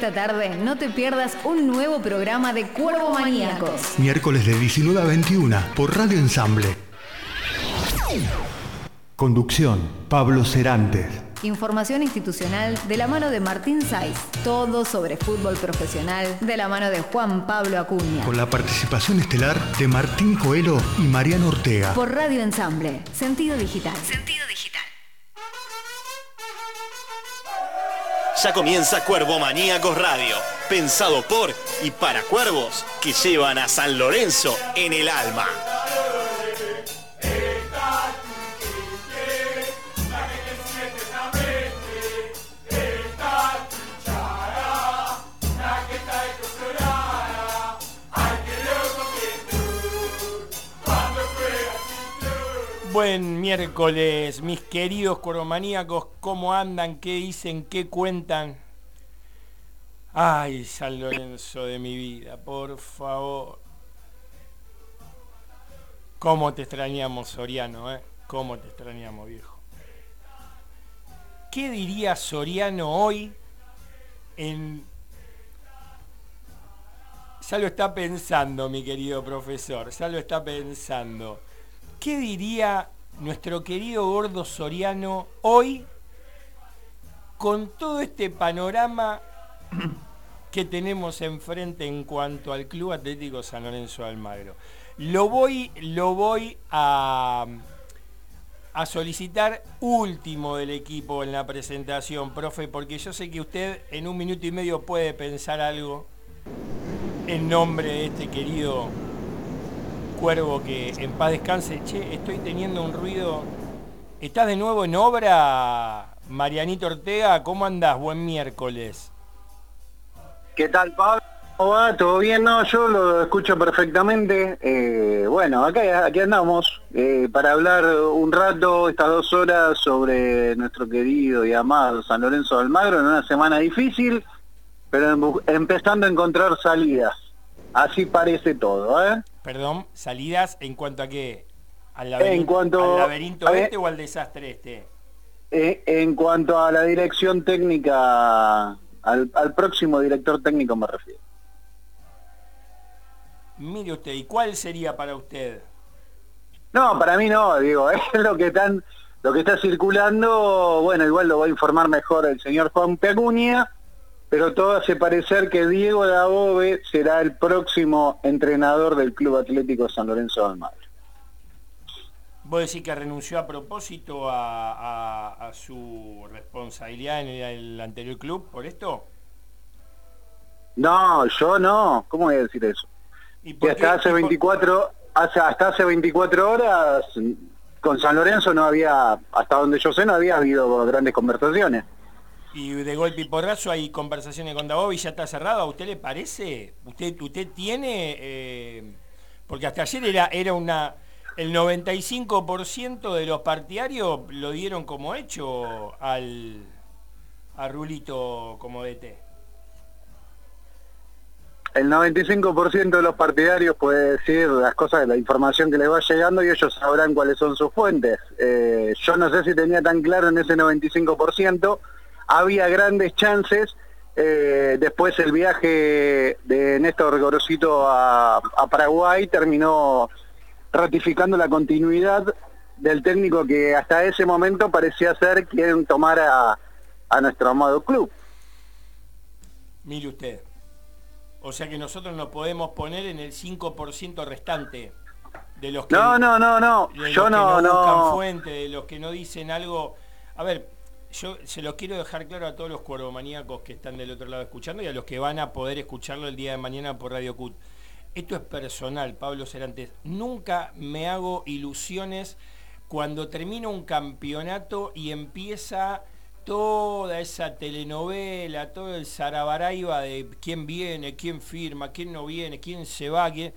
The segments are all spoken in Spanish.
esta tarde no te pierdas un nuevo programa de Cuervo Maníacos. Miércoles de 19 a 21 por Radio Ensamble. Conducción, Pablo Cerantes. Información institucional de la mano de Martín Saiz. Todo sobre fútbol profesional de la mano de Juan Pablo Acuña. Con la participación estelar de Martín Coelho y Mariano Ortega. Por Radio Ensamble. Sentido digital. Sentido digital. Ya comienza Cuervo Maníacos Radio, pensado por y para cuervos que llevan a San Lorenzo en el alma. Buen miércoles, mis queridos cuervomaníacos, ¿cómo andan? ¿Qué dicen? ¿Qué cuentan? Ay, San Lorenzo de mi vida, por favor. ¿Cómo te extrañamos, Soriano, eh? ¿Cómo te extrañamos, viejo? ¿Qué diría Soriano hoy en... Ya lo está pensando, mi querido profesor, ya lo está pensando. ¿Qué diría nuestro querido gordo Soriano hoy con todo este panorama que tenemos enfrente en cuanto al Club Atlético San Lorenzo de Almagro? Lo voy, lo voy a, a solicitar último del equipo en la presentación, profe, porque yo sé que usted en un minuto y medio puede pensar algo en nombre de este querido Cuervo que en paz descanse. Che, estoy teniendo un ruido. ¿Estás de nuevo en obra, Marianito Ortega? ¿Cómo andás? Buen miércoles. ¿Qué tal, Pablo? ¿Cómo va? ¿Todo bien? No, yo lo escucho perfectamente. Eh, bueno, acá, aquí andamos eh, para hablar un rato, estas dos horas, sobre nuestro querido y amado San Lorenzo de Almagro en una semana difícil, pero em, empezando a encontrar salidas. Así parece todo, ¿eh? Perdón, salidas en cuanto a qué? ¿Al laberinto, en cuanto, ¿al laberinto este o al desastre este? Eh, en cuanto a la dirección técnica, al, próximo director técnico me refiero. Mire usted, ¿y cuál sería para usted? No, para mí no, digo, es lo que están, lo que está circulando, bueno, igual lo va a informar mejor el señor Juan Peacuña, pero todo hace parecer que Diego Dabove será el próximo entrenador del Club Atlético San Lorenzo de Almagro. ¿Vos decís que renunció a propósito a, su responsabilidad en el, anterior club por esto? No, yo no. ¿Cómo voy a decir eso? ¿Y hasta hace 24, hasta hace 24 horas con San Lorenzo no había, hasta donde yo sé, no había habido grandes conversaciones y de golpe y porrazo hay conversaciones con Dabov ya está cerrado. ¿A usted le parece? ¿Usted, usted tiene...? Eh, porque hasta ayer era, era una... El 95% de los partidarios lo dieron como hecho al, a Rulito como DT. El 95% de los partidarios puede decir las cosas, la información que les va llegando y ellos sabrán cuáles son sus fuentes. Eh, yo no sé si tenía tan claro en ese 95%, había grandes chances. Eh, después el viaje de Néstor Gorosito a, Paraguay terminó ratificando la continuidad del técnico que hasta ese momento parecía ser quien tomara a nuestro amado club. Mire usted, o sea que nosotros nos podemos poner en el 5% restante de los que no no no no yo no no, fuente de los que no dicen algo a ver yo se lo quiero dejar claro a todos los cuervomaníacos que están del otro lado escuchando y a los que van a poder escucharlo el día de mañana por Radio CUT. Esto es personal, Pablo Cerantes. Nunca me hago ilusiones cuando termino un campeonato y empieza toda esa telenovela, todo el zarabaraiba de quién viene, quién firma, quién no viene, quién se va. Quién...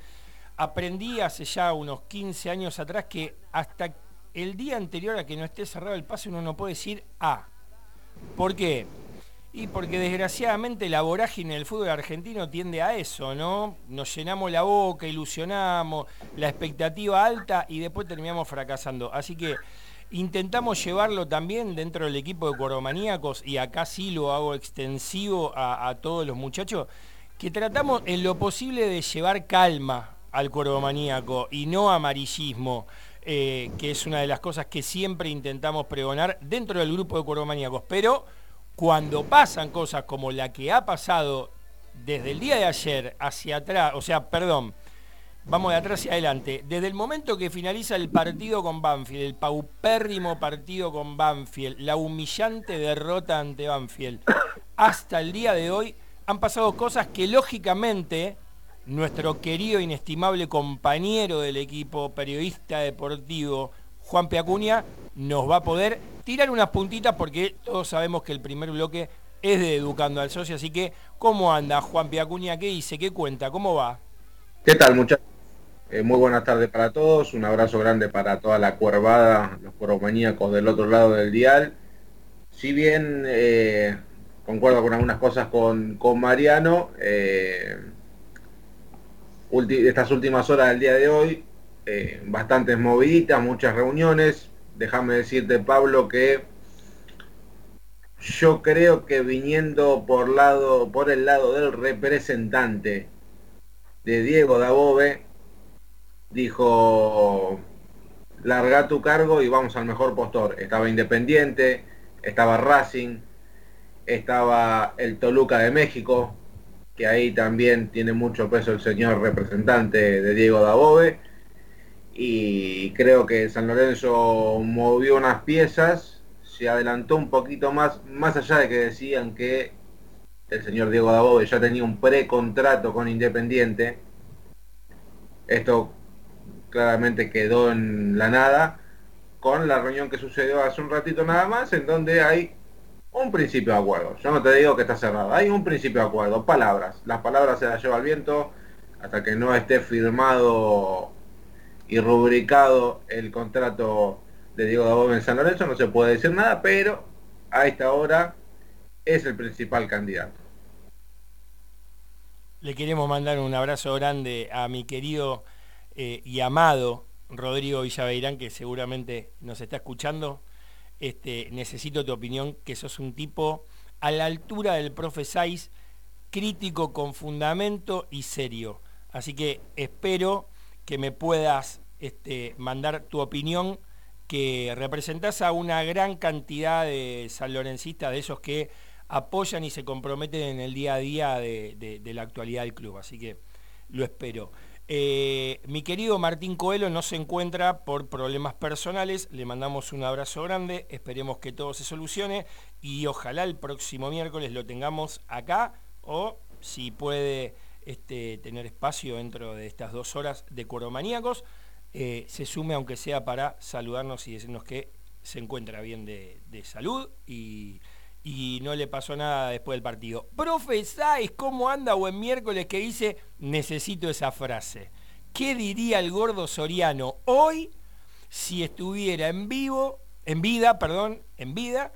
Aprendí hace ya unos 15 años atrás que hasta el día anterior a que no esté cerrado el pase uno no puede decir A. ¿Por qué? Y porque desgraciadamente la vorágine del fútbol argentino tiende a eso, ¿no? Nos llenamos la boca, ilusionamos, la expectativa alta y después terminamos fracasando. Así que intentamos llevarlo también dentro del equipo de Cuervomaníacos, y acá sí lo hago extensivo a, todos los muchachos, que tratamos en lo posible de llevar calma al Cuervomaníaco y no amarillismo. Eh, que es una de las cosas que siempre intentamos pregonar dentro del grupo de Cuervomaníacos. Pero cuando pasan cosas como la que ha pasado desde el día de ayer hacia atrás, o sea, perdón, vamos de atrás hacia adelante, desde el momento que finaliza el partido con Banfield, el paupérrimo partido con Banfield, la humillante derrota ante Banfield, hasta el día de hoy han pasado cosas que lógicamente nuestro querido inestimable compañero del equipo, periodista deportivo, Juan Peacuña, nos va a poder tirar unas puntitas porque todos sabemos que el primer bloque es de Educando al Socio, así que ¿cómo anda Juan Piacuña? ¿Qué dice? ¿Qué cuenta? ¿Cómo va? ¿Qué tal muchachos? Eh, muy buenas tardes para todos, un abrazo grande para toda la cuervada, los cuervomaníacos del otro lado del dial. Si bien eh, concuerdo con algunas cosas con, Mariano, eh, estas últimas horas del día de hoy, bastantes moviditas, muchas reuniones, déjame decirte, Pablo, que yo creo que viniendo por, lado, por el lado del representante de Diego Dabove, dijo, larga tu cargo y vamos al mejor postor. Estaba Independiente, estaba Racing, estaba el Toluca de México, que ahí también tiene mucho peso el señor representante de Diego Dabove y creo que San Lorenzo movió unas piezas, se adelantó un poquito más, más allá de que decían que el señor Diego Dabove ya tenía un precontrato con Independiente. Esto claramente quedó en la nada con la reunión que sucedió hace un ratito nada más, en donde hay un principio de acuerdo. Yo no te digo que está cerrado, hay un principio de acuerdo, palabras. Las palabras se las lleva el viento hasta que no esté firmado y rubricado el contrato de Diego Dabove en San Lorenzo, no se puede decir nada, pero a esta hora es el principal candidato. Le queremos mandar un abrazo grande a mi querido eh, y amado Rodrigo Villaveirán, que seguramente nos está escuchando. Este, necesito tu opinión, que sos un tipo a la altura del profe crítico con fundamento y serio. Así que espero que me puedas este, mandar tu opinión, que representás a una gran cantidad de sanlorencistas, de esos que apoyan y se comprometen en el día a día de, la actualidad del club. Así que lo espero. Eh, mi querido Martín Coelho no se encuentra por problemas personales, le mandamos un abrazo grande, esperemos que todo se solucione y ojalá el próximo miércoles lo tengamos acá o si puede este, tener espacio dentro de estas dos horas de Coromaníacos, eh, se sume aunque sea para saludarnos y decirnos que se encuentra bien de, salud y, no le pasó nada después del partido. Profe ¿cómo anda buen miércoles que dice necesito esa frase? ¿Qué diría el gordo Soriano hoy si estuviera en vivo, en vida, perdón, en vida,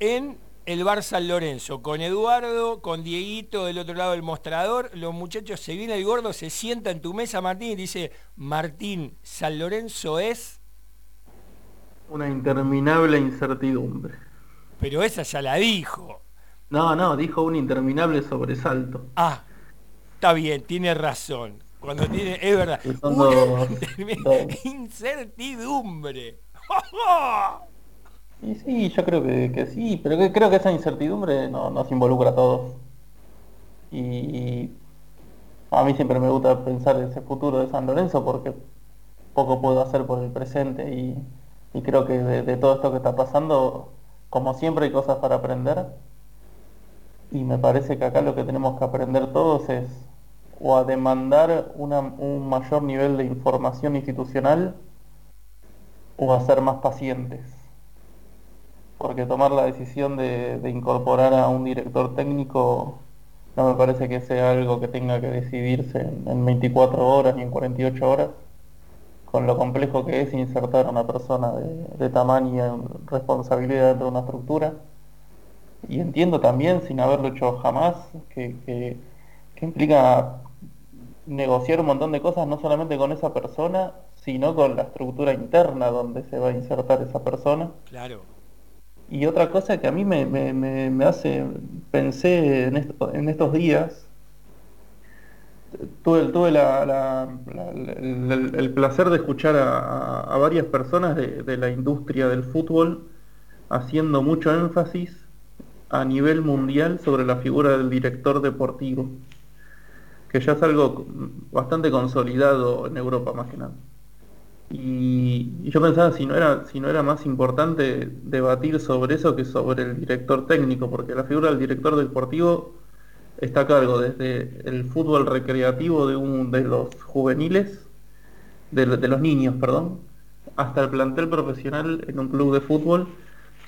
en el Bar San Lorenzo, con Eduardo, con Dieguito del otro lado del mostrador, los muchachos, se viene el gordo, se sienta en tu mesa, Martín, y dice, Martín, San Lorenzo es... Una interminable incertidumbre. Pero esa ya la dijo. No, no, dijo un interminable sobresalto. Ah, está bien, tiene razón. Cuando tiene, es verdad. incertidumbre. Y sí, yo creo que, sí, pero creo que esa incertidumbre no, nos involucra a todos. Y a mí siempre me gusta pensar ese futuro de San Lorenzo porque poco puedo hacer por el presente y, creo que de, todo esto que está pasando, como siempre hay cosas para aprender. Y me parece que acá lo que tenemos que aprender todos es o a demandar un mayor nivel de información institucional o a ser más pacientes porque tomar la decisión de, incorporar a un director técnico no me parece que sea algo que tenga que decidirse en, 24 horas ni en 48 horas, con lo complejo que es insertar a una persona de, tamaño y responsabilidad dentro de una estructura. Y entiendo también, sin haberlo hecho jamás, que, que implica negociar un montón de cosas, no solamente con esa persona, sino con la estructura interna donde se va a insertar esa persona. Claro. Y otra cosa que a mí me, me, me, hace, pensé en, en, estos días, tuve, el, placer de escuchar a, varias personas de, la industria del fútbol haciendo mucho énfasis a nivel mundial sobre la figura del director deportivo, que ya es algo bastante consolidado en Europa más que nada. Y, yo pensaba si no era más importante debatir sobre eso que sobre el director técnico, porque la figura del director deportivo está a cargo desde el fútbol recreativo de un de los juveniles, de, de los niños, perdón, hasta el plantel profesional en un club de fútbol.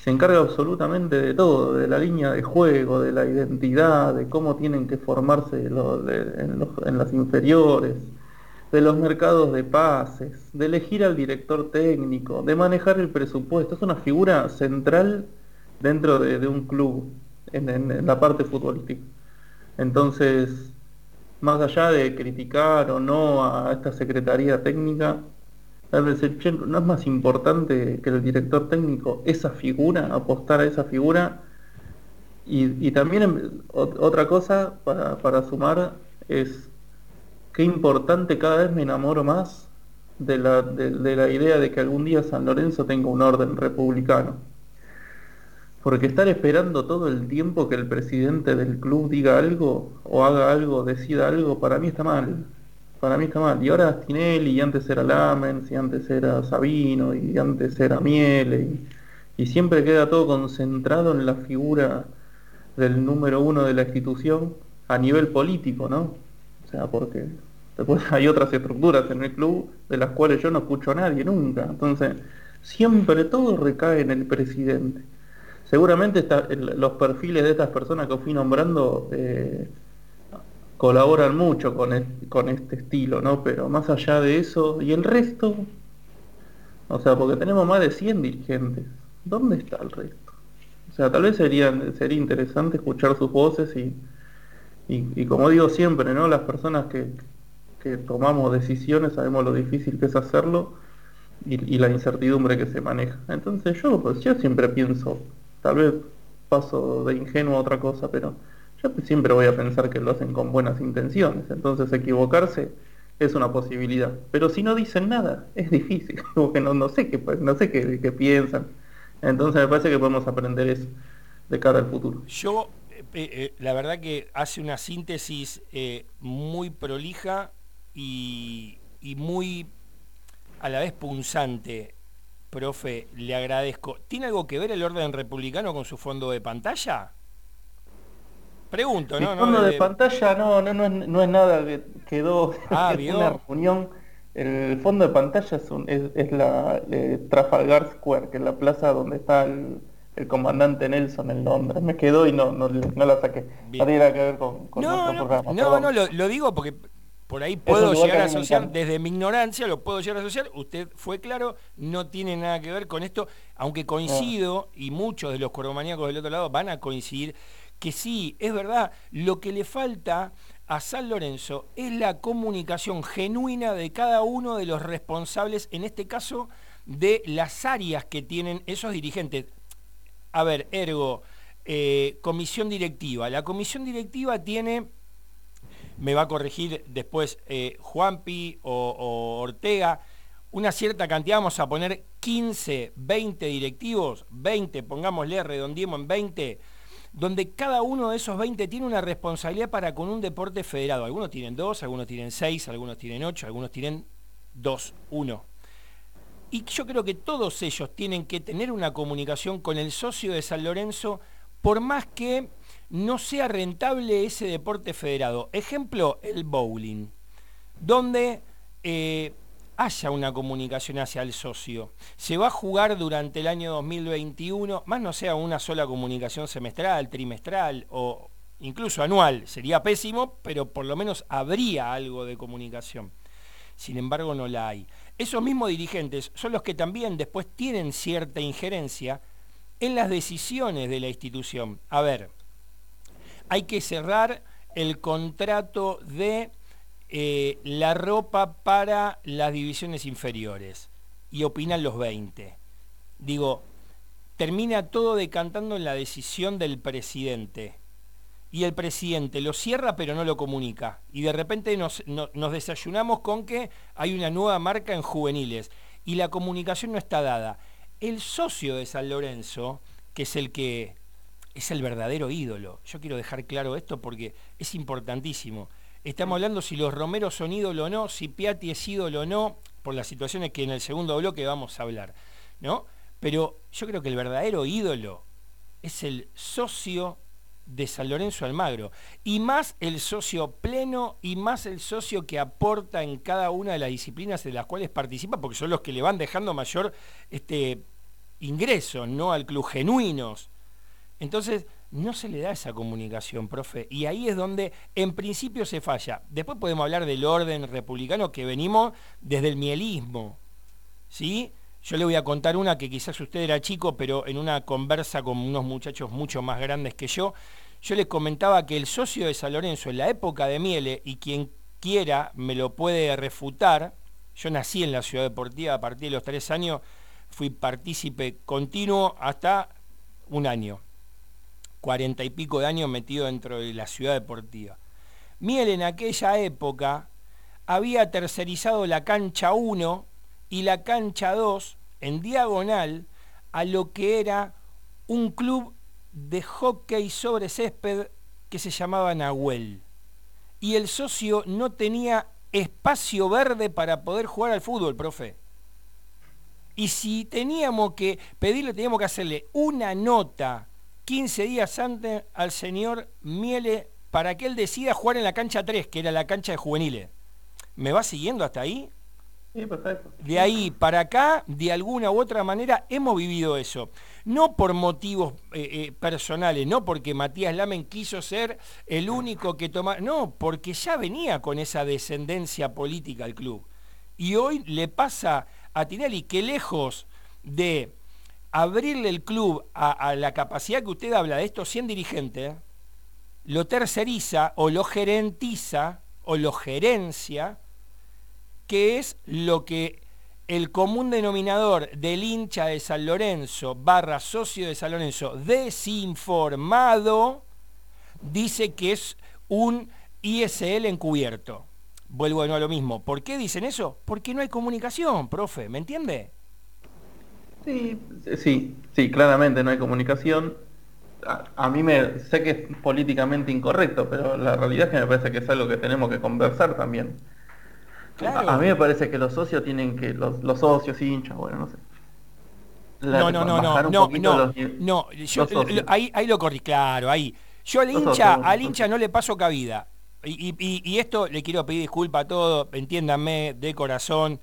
Se encarga absolutamente de todo, de la línea de juego, de la identidad, de cómo tienen que formarse en las inferiores, de los mercados de pases, de elegir al director técnico, de manejar el presupuesto. Es una figura central dentro de, un club, en, la parte futbolística. Entonces, más allá de criticar o no a esta secretaría técnica, ¿no es más importante que el director técnico esa figura, apostar a esa figura? Y, también otra cosa para, sumar es qué importante, cada vez me enamoro más de la, de, la idea de que algún día San Lorenzo tenga un orden republicano. Porque estar esperando todo el tiempo que el presidente del club diga algo o haga algo, decida algo, para mí está mal. Para mí está mal. Y ahora Tinelli, y antes era Lamens, y antes era Sabino, y antes era Miele, y, y siempre queda todo concentrado en la figura del número uno de la institución a nivel político, ¿no? O sea, porque después hay otras estructuras en el club de las cuales yo no escucho a nadie nunca. Entonces, siempre todo recae en el presidente. Seguramente los perfiles de estas personas que fui nombrando eh, colaboran mucho con, con este estilo, ¿no? Pero más allá de eso, ¿y el resto? O sea, porque tenemos más de 100 dirigentes. ¿Dónde está el resto? O sea, tal vez sería, sería interesante escuchar sus voces y, y, como digo siempre, ¿no? Las personas que, tomamos decisiones sabemos lo difícil que es hacerlo y, la incertidumbre que se maneja. Entonces yo, pues yo siempre pienso, tal vez paso de ingenuo a otra cosa, pero yo siempre voy a pensar que lo hacen con buenas intenciones. Entonces equivocarse es una posibilidad. Pero si no dicen nada, es difícil, porque no, no sé qué, no sé qué, piensan. Entonces me parece que podemos aprender eso de cara al futuro. Yo eh, eh, la verdad que hace una síntesis eh, muy prolija y, muy a la vez punzante. Profe, le agradezco. ¿Tiene algo que ver el orden republicano con su fondo de pantalla? Pregunto, ¿no? El fondo de, pantalla no, no, no, es, nada que quedó ah, es una reunión. El fondo de pantalla es, es, la Trafalgar Square, que es la plaza donde está el, el comandante Nelson en Londres. Me quedó y no, no, la saqué. No tiene que ver con, no, no, programa. No, no, lo, digo porque por ahí puedo llegar a asociar, desde mi ignorancia lo puedo llegar a asociar, usted fue claro, no tiene nada que ver con esto, aunque coincido, y muchos de los cordomaníacos del otro lado van a coincidir, que sí, es verdad, lo que le falta a San Lorenzo es la comunicación genuina de cada uno de los responsables, en este caso, de las áreas que tienen esos dirigentes. A ver, ergo, eh, comisión directiva. La comisión directiva tiene, me va a corregir después eh, Juanpi o, Ortega, una cierta cantidad, vamos a poner 15, 20 directivos, 20, pongámosle, redondiemos en 20, donde cada uno de esos 20 tiene una responsabilidad para con un deporte federado. Algunos tienen dos, algunos tienen seis, algunos tienen ocho, algunos tienen dos, uno. Y yo creo que todos ellos tienen que tener una comunicación con el socio de San Lorenzo, por más que no sea rentable ese deporte federado. Ejemplo, el bowling, donde eh, haya una comunicación hacia el socio. Se va a jugar durante el año 2021, más no sea una sola comunicación semestral, trimestral o incluso anual. Sería pésimo, pero por lo menos habría algo de comunicación. Sin embargo, no la hay esos mismos dirigentes son los que también después tienen cierta injerencia en las decisiones de la institución. A ver, hay que cerrar el contrato de eh, la ropa para las divisiones inferiores y opinan los 20. Digo, termina todo decantando en la decisión del presidente. Y el presidente lo cierra pero no lo comunica. Y de repente nos, nos desayunamos con que hay una nueva marca en juveniles. Y la comunicación no está dada. El socio de San Lorenzo, que es el que es el verdadero ídolo. Yo quiero dejar claro esto porque es importantísimo. Estamos hablando si los Romeros son ídolo o no, si Piatti es ídolo o no, por las situaciones que en el segundo bloque vamos a hablar, ¿no? Pero yo creo que el verdadero ídolo es el socio de San Lorenzo Almagro, y más el socio pleno y más el socio que aporta en cada una de las disciplinas de las cuales participa, porque son los que le van dejando mayor este, ingreso ¿no? al club, genuinos. Entonces, no se le da esa comunicación, profe. Y ahí es donde en principio se falla. Después podemos hablar del orden republicano que venimos desde el mielismo. ¿Sí? Yo le voy a contar una que quizás usted era chico, pero en una conversa con unos muchachos mucho más grandes que yo, yo les comentaba que el socio de San Lorenzo en la época de Miele, y quien quiera me lo puede refutar, yo nací en la ciudad deportiva a partir de los tres años, fui partícipe continuo hasta un año cuarenta y pico de años metido dentro de la ciudad deportiva. Miel en aquella época había tercerizado la cancha 1 y la cancha 2 en diagonal a lo que era un club de hockey sobre césped que se llamaba Nahuel. Y el socio no tenía espacio verde para poder jugar al fútbol, profe. Y si teníamos que pedirle, teníamos que hacerle una nota 15 días antes al señor Miele para que él decida jugar en la cancha 3, que era la cancha de juveniles. ¿Me va siguiendo hasta ahí? Sí, perfecto. De ahí para acá, de alguna u otra manera, hemos vivido eso. No por motivos eh, eh, personales, no porque Matías Lamen quiso ser el único que toma, no, porque ya venía con esa descendencia política al club. Y hoy le pasa a Tinelli que lejos de abrirle el club a, la capacidad que usted habla de estos 100 dirigentes, lo terceriza o lo gerentiza o lo gerencia, que es lo que el común denominador del hincha de San Lorenzo barra socio de San Lorenzo desinformado dice que es un ISL encubierto. Vuelvo a lo mismo. ¿Por qué dicen eso? Porque no hay comunicación, profe, ¿me entiende? Sí, sí, sí, claramente no hay comunicación. A, mí me sé que es políticamente incorrecto, pero la realidad es que me parece que es algo que tenemos que conversar también. A, mí me parece que los socios tienen que, los, los socios, hinchas, bueno, no sé. no, no, no, no, no, no, no, yo, ahí, ahí lo corrí, claro, ahí. Yo al hincha, al hincha no le paso cabida. Y, y, y, esto le quiero pedir disculpa a todos, entiéndanme de corazón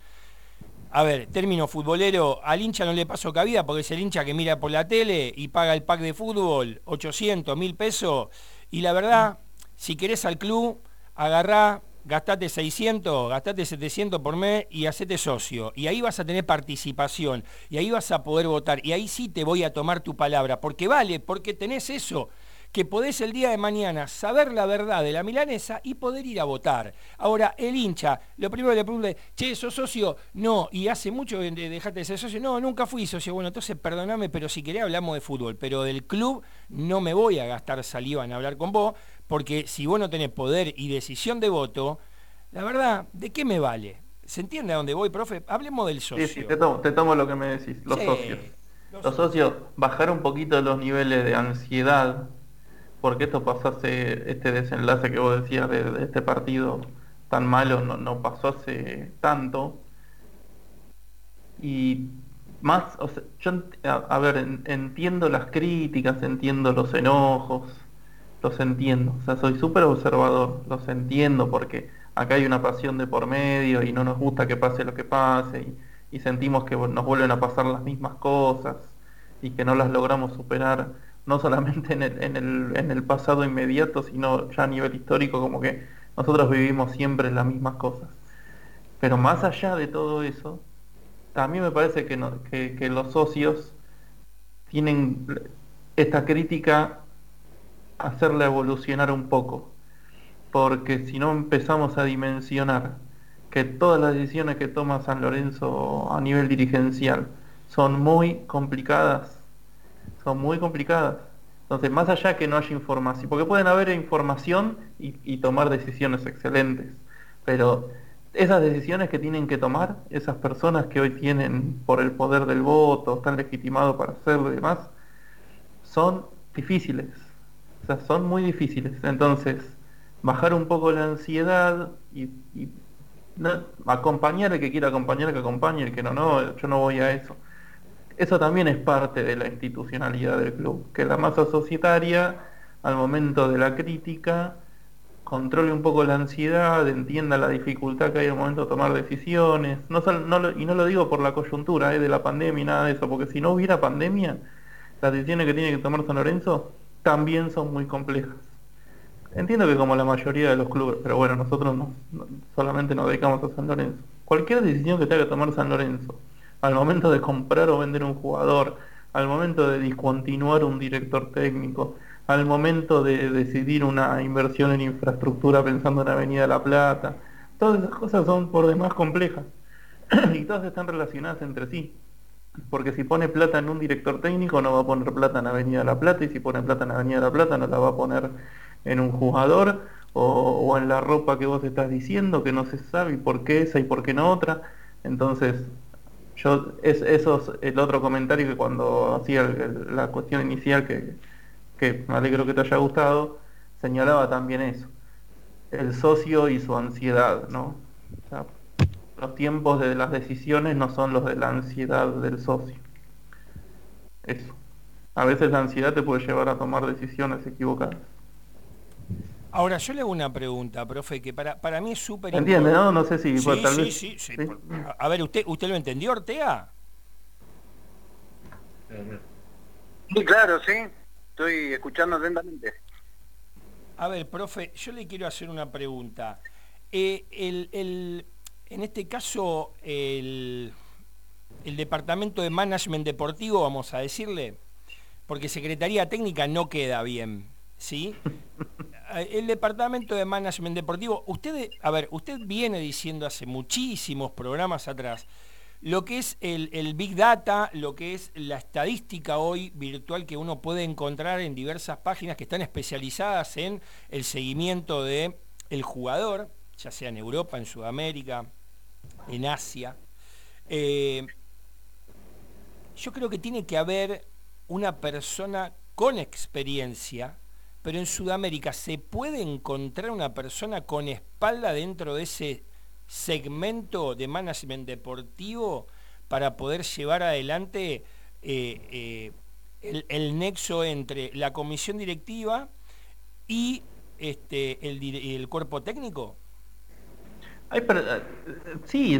a ver, término futbolero, al hincha no le paso cabida porque es el hincha que mira por la tele y paga el pack de fútbol, 800, 1000 pesos. Y la verdad, si querés al club, agarrá, gastate 600, gastate 700 por mes y hacete socio. Y ahí vas a tener participación, y ahí vas a poder votar, y ahí sí te voy a tomar tu palabra, porque vale, porque tenés eso que podés el día de mañana saber la verdad de la milanesa y poder ir a votar. Ahora, el hincha, lo primero que le pregunta es, che, ¿sos socio? No, y hace mucho que dejaste de ser socio. No, nunca fui socio. Bueno, entonces perdoname, pero si querés hablamos de fútbol, pero del club no me voy a gastar saliva en hablar con vos, porque si vos no tenés poder y decisión de voto, la verdad, ¿de qué me vale? ¿Se entiende a dónde voy, profe? Hablemos del socio. Sí, sí, te tomo, lo que me decís, los socios. Los socios, bajar un poquito los niveles de ansiedad porque esto pasó hace, este desenlace que vos decías de, este partido tan malo no, pasó hace tanto. Y más, yo, a, ver, entiendo las críticas, entiendo los enojos, los entiendo. O sea, soy súper observador, los entiendo porque acá hay una pasión de por medio y no nos gusta que pase lo que pase y sentimos que nos vuelven a pasar las mismas cosas y que no las logramos superar no solamente en el, en, el, en el pasado inmediato, sino ya a nivel histórico, como que nosotros vivimos siempre las mismas cosas. Pero más allá de todo eso, mí me parece que, que, los socios tienen esta crítica hacerla evolucionar un poco. porque si no empezamos a dimensionar que todas las decisiones que toma San Lorenzo a nivel dirigencial son muy complicadas, son muy complicadas. Entonces, más allá que no haya información, porque pueden haber información y, tomar decisiones excelentes, pero esas decisiones que tienen que tomar, esas personas que hoy tienen por el poder del voto, están legitimados para hacerlo y demás, son difíciles. O sea, son muy difíciles. Entonces, bajar un poco la ansiedad y, acompañar el que quiera acompañar, que acompañe, el que no, no, yo no voy a eso. Eso también es parte de la institucionalidad del club, que la masa societaria, al momento de la crítica, controle un poco la ansiedad, entienda la dificultad que hay al momento de tomar decisiones, y no lo digo por la coyuntura eh, de la pandemia y nada de eso, porque si no hubiera pandemia, las decisiones que tiene que tomar San Lorenzo también son muy complejas. Entiendo que como la mayoría de los clubes, pero bueno, nosotros no, solamente nos dedicamos a San Lorenzo. Cualquier decisión que tenga que tomar San Lorenzo, al momento de comprar o vender un jugador, al momento de discontinuar un director técnico, al momento de decidir una inversión en infraestructura pensando en Avenida La Plata, todas esas cosas son por demás complejas y todas están relacionadas entre sí. Porque si pone plata en un director técnico no va a poner plata en Avenida La Plata y si pone plata en Avenida La Plata no la va a poner en un jugador o, en la ropa que vos estás diciendo que no se sabe por qué esa y por qué no otra. Entonces, yo es, eso es el otro comentario que cuando hacía la cuestión inicial que, que me alegro que te haya gustado, señalaba también eso. El socio y su ansiedad, ¿no? los tiempos de las decisiones no son los de la ansiedad del socio. Eso. A veces la ansiedad te puede llevar a tomar decisiones equivocadas. Ahora, yo le hago una pregunta, profe, que para, para mí es súper ¿Entiende, no? No sé si... Sí, tal sí, vez... sí, sí, A ver, ¿usted, ¿usted lo entendió, Ortega? Sí, claro, sí. Estoy escuchando atentamente. A ver, profe, yo le quiero hacer una pregunta. Eh, el, el, en este caso, el, el Departamento de Management Deportivo, vamos a decirle, porque Secretaría Técnica no queda bien, ¿sí? El Departamento de Management Deportivo, usted, a ver, usted viene diciendo hace muchísimos programas atrás, lo que es el, Big Data, lo que es la estadística hoy virtual que uno puede encontrar en diversas páginas que están especializadas en el seguimiento el jugador, ya sea en Europa, en Sudamérica, en Asia. Eh, yo creo que tiene que haber una persona con experiencia, pero en Sudamérica se puede encontrar una persona con espalda dentro de ese segmento de management deportivo para poder llevar adelante eh, eh, el, nexo entre la comisión directiva y este, el cuerpo técnico? Ay, pero, eh, sí,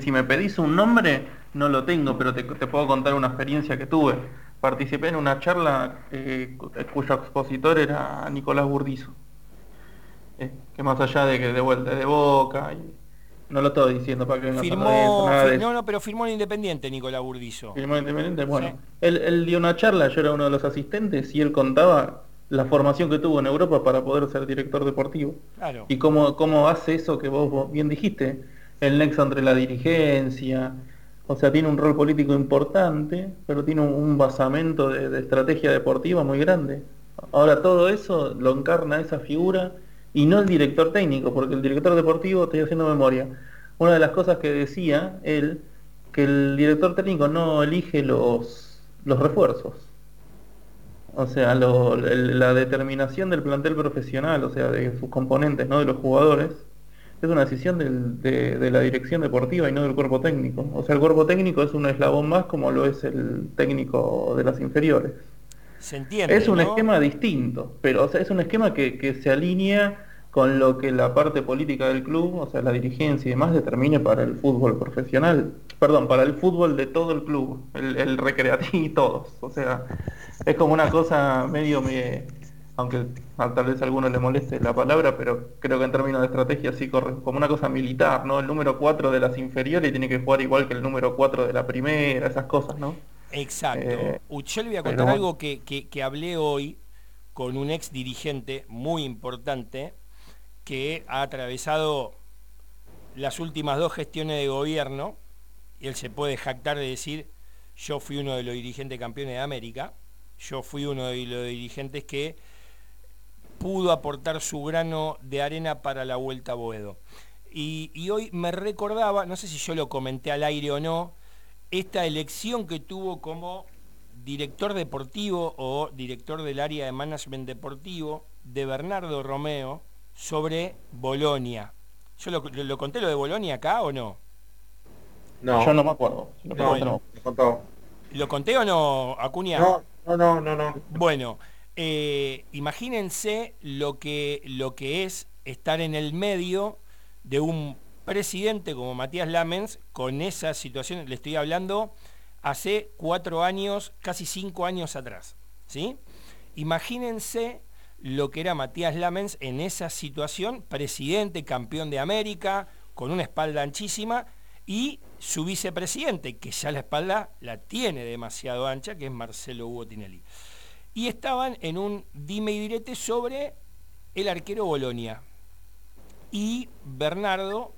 si me pedís un nombre, no lo tengo, pero te, puedo contar una experiencia que tuve. Participé en una charla eh, cuyo expositor era Nicolás Burdizo. que más allá de que de vuelta de boca, y no lo estoy diciendo para que no firmó, No, no, pero firmó en Independiente Nicolás Burdizo. Firmó en Independiente, bueno. Él, él dio una charla, yo era uno de los asistentes, y él contaba la formación que tuvo en Europa para poder ser director deportivo. Y cómo, cómo hace eso que vos bien dijiste, el nexo entre la dirigencia, o sea, tiene un rol político importante, pero tiene un, basamento de, estrategia deportiva muy grande. Ahora todo eso lo encarna esa figura y no el director técnico, porque el director deportivo, estoy haciendo memoria, una de las cosas que decía él, que el director técnico no elige los, los refuerzos o sea, la determinación del plantel profesional, o sea, de sus componentes, ¿no? De los jugadores, es una decisión de, la dirección deportiva y no del cuerpo técnico. O sea, el cuerpo técnico es un eslabón más como lo es el técnico de las inferiores. Se entiende. Es un esquema distinto, pero o sea, es un esquema que, se alinea con lo que la parte política del club, o sea, la dirigencia y demás, determine para el fútbol profesional. Perdón, para el fútbol de todo el club, el, el recreativo y todos. O sea, es como una cosa medio, me, aunque tal vez a alguno le moleste la palabra, pero creo que en términos de estrategia sí corre como una cosa militar, ¿no? El número 4 de las inferiores tiene que jugar igual que el número 4 de la primera, esas cosas, ¿no? Exacto. Eh, yo le voy a contar algo que, que, hablé hoy con un ex dirigente muy importante, que ha atravesado las últimas dos gestiones de gobierno, y él se puede jactar de decir, yo fui uno de los dirigentes campeones de América, yo fui uno de los dirigentes que pudo aportar su grano de arena para la vuelta a Boedo. Y, hoy me recordaba, no sé si yo lo comenté al aire o no, esta elección que tuvo como director deportivo o director del área de management deportivo de Bernardo Romeo sobre Bolonia. ¿Yo lo, conté lo de Bolonia acá o no? No. Yo no me acuerdo. lo, ¿Lo conté o no, Acuña? No, no, no, no. no. Bueno, eh, imagínense lo que, lo que es estar en el medio de un presidente como Matías Lamens con esa situación, le estoy hablando hace cuatro años, casi cinco años atrás. ¿sí? Imagínense lo que era Matías Lamens en esa situación, presidente, campeón de América, con una espalda anchísima, y su vicepresidente, que ya la espalda la tiene demasiado ancha, que es Marcelo Hugo Tinelli y estaban en un dime y direte sobre el arquero Bolonia. Y Bernardo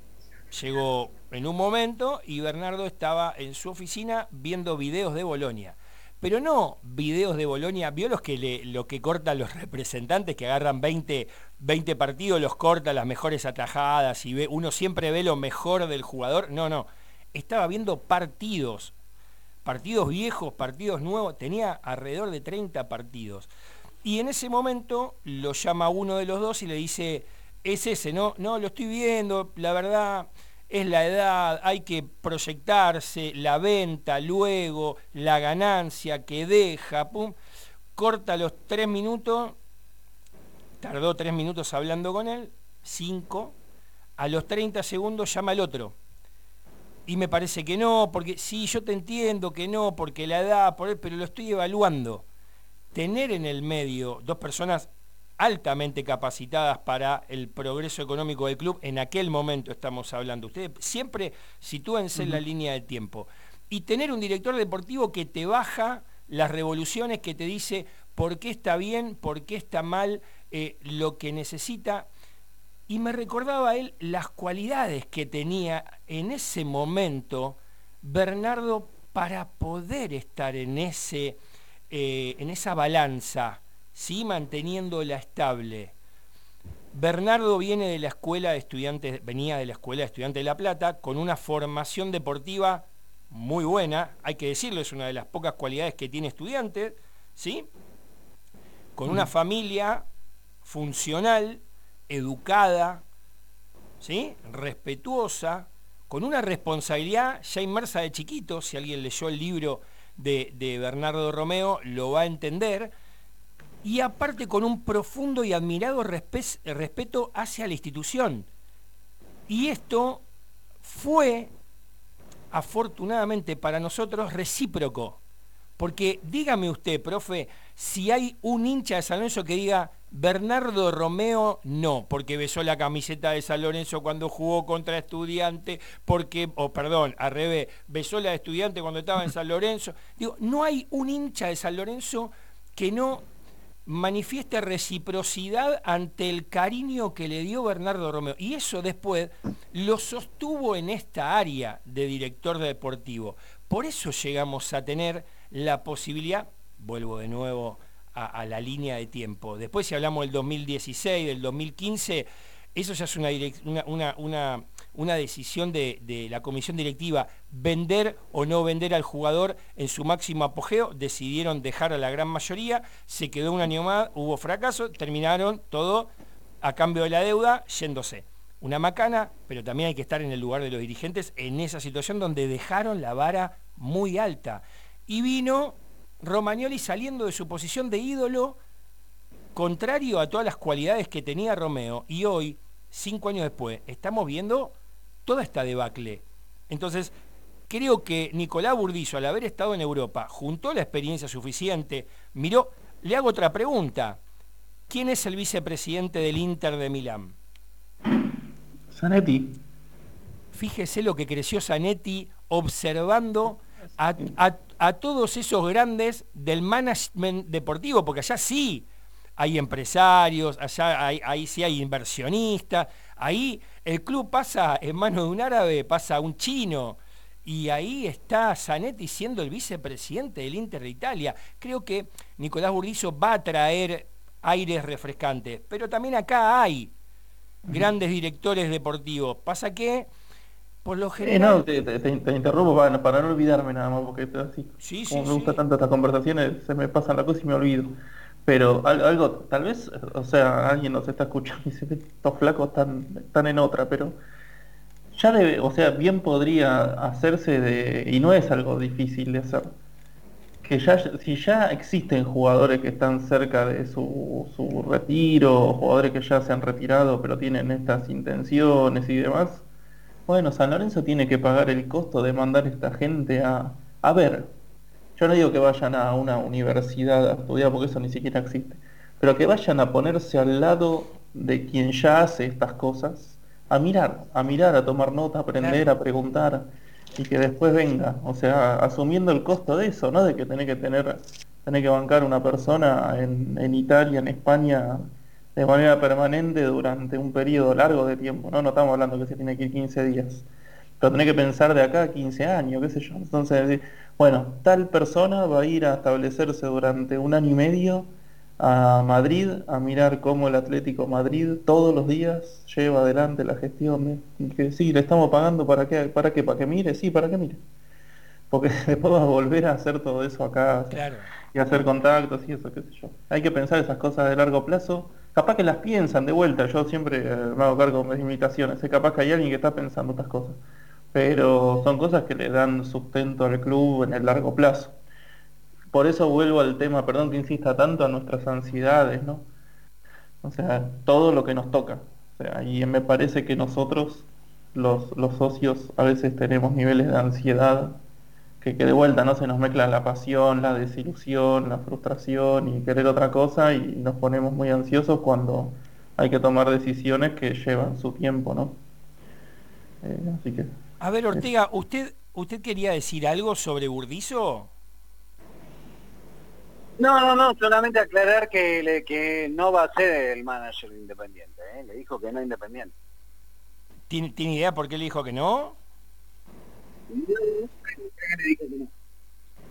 llegó en un momento y Bernardo estaba en su oficina viendo videos de Bolonia. Pero no videos de Bolonia, vio los que le, lo que cortan los representantes que agarran 20, 20 partidos, los cortan las mejores atajadas y ve, uno siempre ve lo mejor del jugador. No, no. Estaba viendo partidos partidos viejos, partidos nuevos, tenía alrededor de 30 partidos. Y en ese momento lo llama uno de los dos y le dice, es ese, no, no, lo estoy viendo, la verdad es la edad, hay que proyectarse, la venta, luego, la ganancia que deja, pum, corta los tres minutos, tardó tres minutos hablando con él, cinco, a los 30 segundos llama al otro y me parece que no, porque sí, yo te entiendo que no, porque la edad, por él, pero lo estoy evaluando. Tener en el medio dos personas altamente capacitadas para el progreso económico del club, en aquel momento estamos hablando. Ustedes siempre sitúense en la línea de tiempo. Y tener un director deportivo que te baja las revoluciones, que te dice por qué está bien, por qué está mal, eh, lo que necesita y me recordaba él las cualidades que tenía en ese momento Bernardo para poder estar en, ese, eh, en esa balanza, ¿sí? manteniéndola estable. Bernardo viene de la escuela de estudiantes, venía de la escuela de estudiantes de La Plata con una formación deportiva muy buena, hay que decirlo, es una de las pocas cualidades que tiene estudiante, ¿sí? Con una mm. familia funcional, educada, ¿sí? respetuosa, con una responsabilidad ya inmersa de chiquito, si alguien leyó el libro de, Bernardo Romeo, lo va a entender, y aparte con un profundo y admirado respeto hacia la institución. Y esto fue, afortunadamente para nosotros, recíproco. Porque dígame usted, profe, si hay un hincha de San Lorenzo que diga, Bernardo Romeo no, porque besó la camiseta de San Lorenzo cuando jugó contra estudiante, porque, o perdón, al revés, besó la de estudiante cuando estaba en San Lorenzo. Digo, no hay un hincha de San Lorenzo que no manifieste reciprocidad ante el cariño que le dio Bernardo Romeo. Y eso después lo sostuvo en esta área de director deportivo. Por eso llegamos a tener la posibilidad, vuelvo de nuevo a, la línea de tiempo. Después si hablamos del 2016, del 2015, eso ya es una, una, una, decisión de, la comisión directiva, vender o no vender al jugador en su máximo apogeo, decidieron dejar a la gran mayoría, se quedó un año más, hubo fracaso, terminaron todo a cambio de la deuda yéndose. Una macana, pero también hay que estar en el lugar de los dirigentes en esa situación donde dejaron la vara muy alta y vino Romagnoli saliendo de su posición de ídolo, contrario a todas las cualidades que tenía Romeo, y hoy, cinco años después, estamos viendo toda esta debacle. Entonces, creo que Nicolás Burdizo, al haber estado en Europa, juntó la experiencia suficiente, miró, le hago otra pregunta. ¿Quién es el vicepresidente del Inter de Milán? Zanetti. Fíjese lo que creció Zanetti observando a, todos esos grandes del management deportivo, porque allá sí hay empresarios, allá hay, ahí sí hay inversionistas, ahí el club pasa en manos de un árabe, pasa a un chino, y ahí está Zanetti siendo el vicepresidente del Inter de Italia. Creo que Nicolás Burdizo va a traer aires refrescantes, pero también acá hay grandes directores deportivos. Pasa que, por lo general... no, te, interrumpo para, no olvidarme nada más, porque así, como me gusta tanto estas conversaciones, se me pasan la cosa y me olvido. Pero algo, tal vez, o sea, alguien nos está escuchando y dice, estos flacos están, están en otra, pero ya debe, o sea, bien podría hacerse de, y no es algo difícil de hacer, que ya, si ya existen jugadores que están cerca de su, su retiro, jugadores que ya se han retirado pero tienen estas intenciones y demás, bueno, San Lorenzo tiene que pagar el costo de mandar a esta gente a, a ver. Yo no digo que vayan a una universidad a estudiar porque eso ni siquiera existe, pero que vayan a ponerse al lado de quien ya hace estas cosas a mirar, a mirar, a tomar nota, a aprender, a preguntar y que después venga, o sea, asumiendo el costo de eso, ¿no? De que tenés que tener, tener que bancar una persona en, en Italia, en España, de manera permanente durante un periodo largo de tiempo, ¿no? No estamos hablando que se tiene que ir 15 días, pero tenés que pensar de acá a 15 años, qué sé yo. Entonces, bueno, tal persona va a ir a establecerse durante un año y medio a Madrid a mirar cómo el Atlético Madrid todos los días lleva adelante la gestión. que sí, le estamos pagando para que, para que, para que mire, sí, para que mire. Porque después va a volver a hacer todo eso acá y hacer contactos y eso, qué sé yo. Hay que pensar esas cosas de largo plazo. Capaz que las piensan de vuelta, yo siempre eh, me hago cargo de mis invitaciones, es capaz que hay alguien que está pensando estas cosas. Pero son cosas que le dan sustento al club en el largo plazo. Por eso vuelvo al tema, perdón que insista tanto, a nuestras ansiedades, ¿no? O sea, todo lo que nos toca. Y me parece que nosotros, los, los socios, a veces tenemos niveles de ansiedad que, que de vuelta no se nos mezcla la pasión, la desilusión, la frustración y querer otra cosa y nos ponemos muy ansiosos cuando hay que tomar decisiones que llevan su tiempo, ¿no? Eh, así que... A ver, Ortega, ¿usted, ¿usted quería decir algo sobre Burdizo? No, no, no, solamente aclarar que, le, que no va a ser el manager independiente, ¿eh? le dijo que no independiente. ¿Tiene, ¿Tiene idea por qué le dijo que no?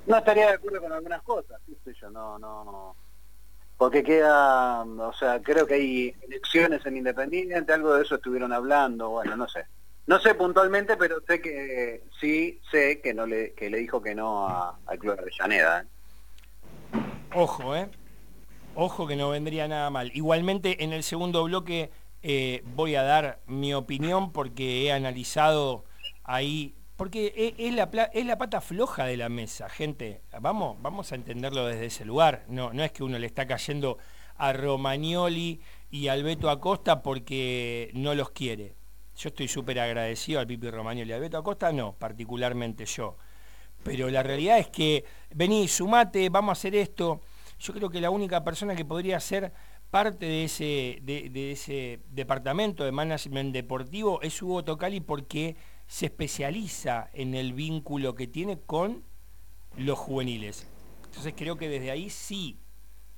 No, estaría de acuerdo con algunas cosas, sé yo, no, no, porque queda, o sea, creo que hay elecciones en Independiente, algo de eso estuvieron hablando, bueno, no sé. No sé puntualmente, pero sé que sí sé que no le que le dijo que no a, al Club de Avellaneda. ¿eh? Ojo, ¿eh? Ojo que no vendría nada mal. Igualmente en el segundo bloque eh, voy a dar mi opinión porque he analizado ahí, porque es la, es la pata floja de la mesa, gente. Vamos, vamos a entenderlo desde ese lugar. No, no es que uno le está cayendo a Romagnoli y al Beto Acosta porque no los quiere. Yo estoy súper agradecido al Pipi Romagnoli al Beto Acosta, no, particularmente yo. Pero la realidad es que, vení, sumate, vamos a hacer esto. Yo creo que la única persona que podría ser parte de ese, de, ese departamento de management deportivo es Hugo Tocali porque se especializa en el vínculo que tiene con los juveniles. Entonces creo que desde ahí sí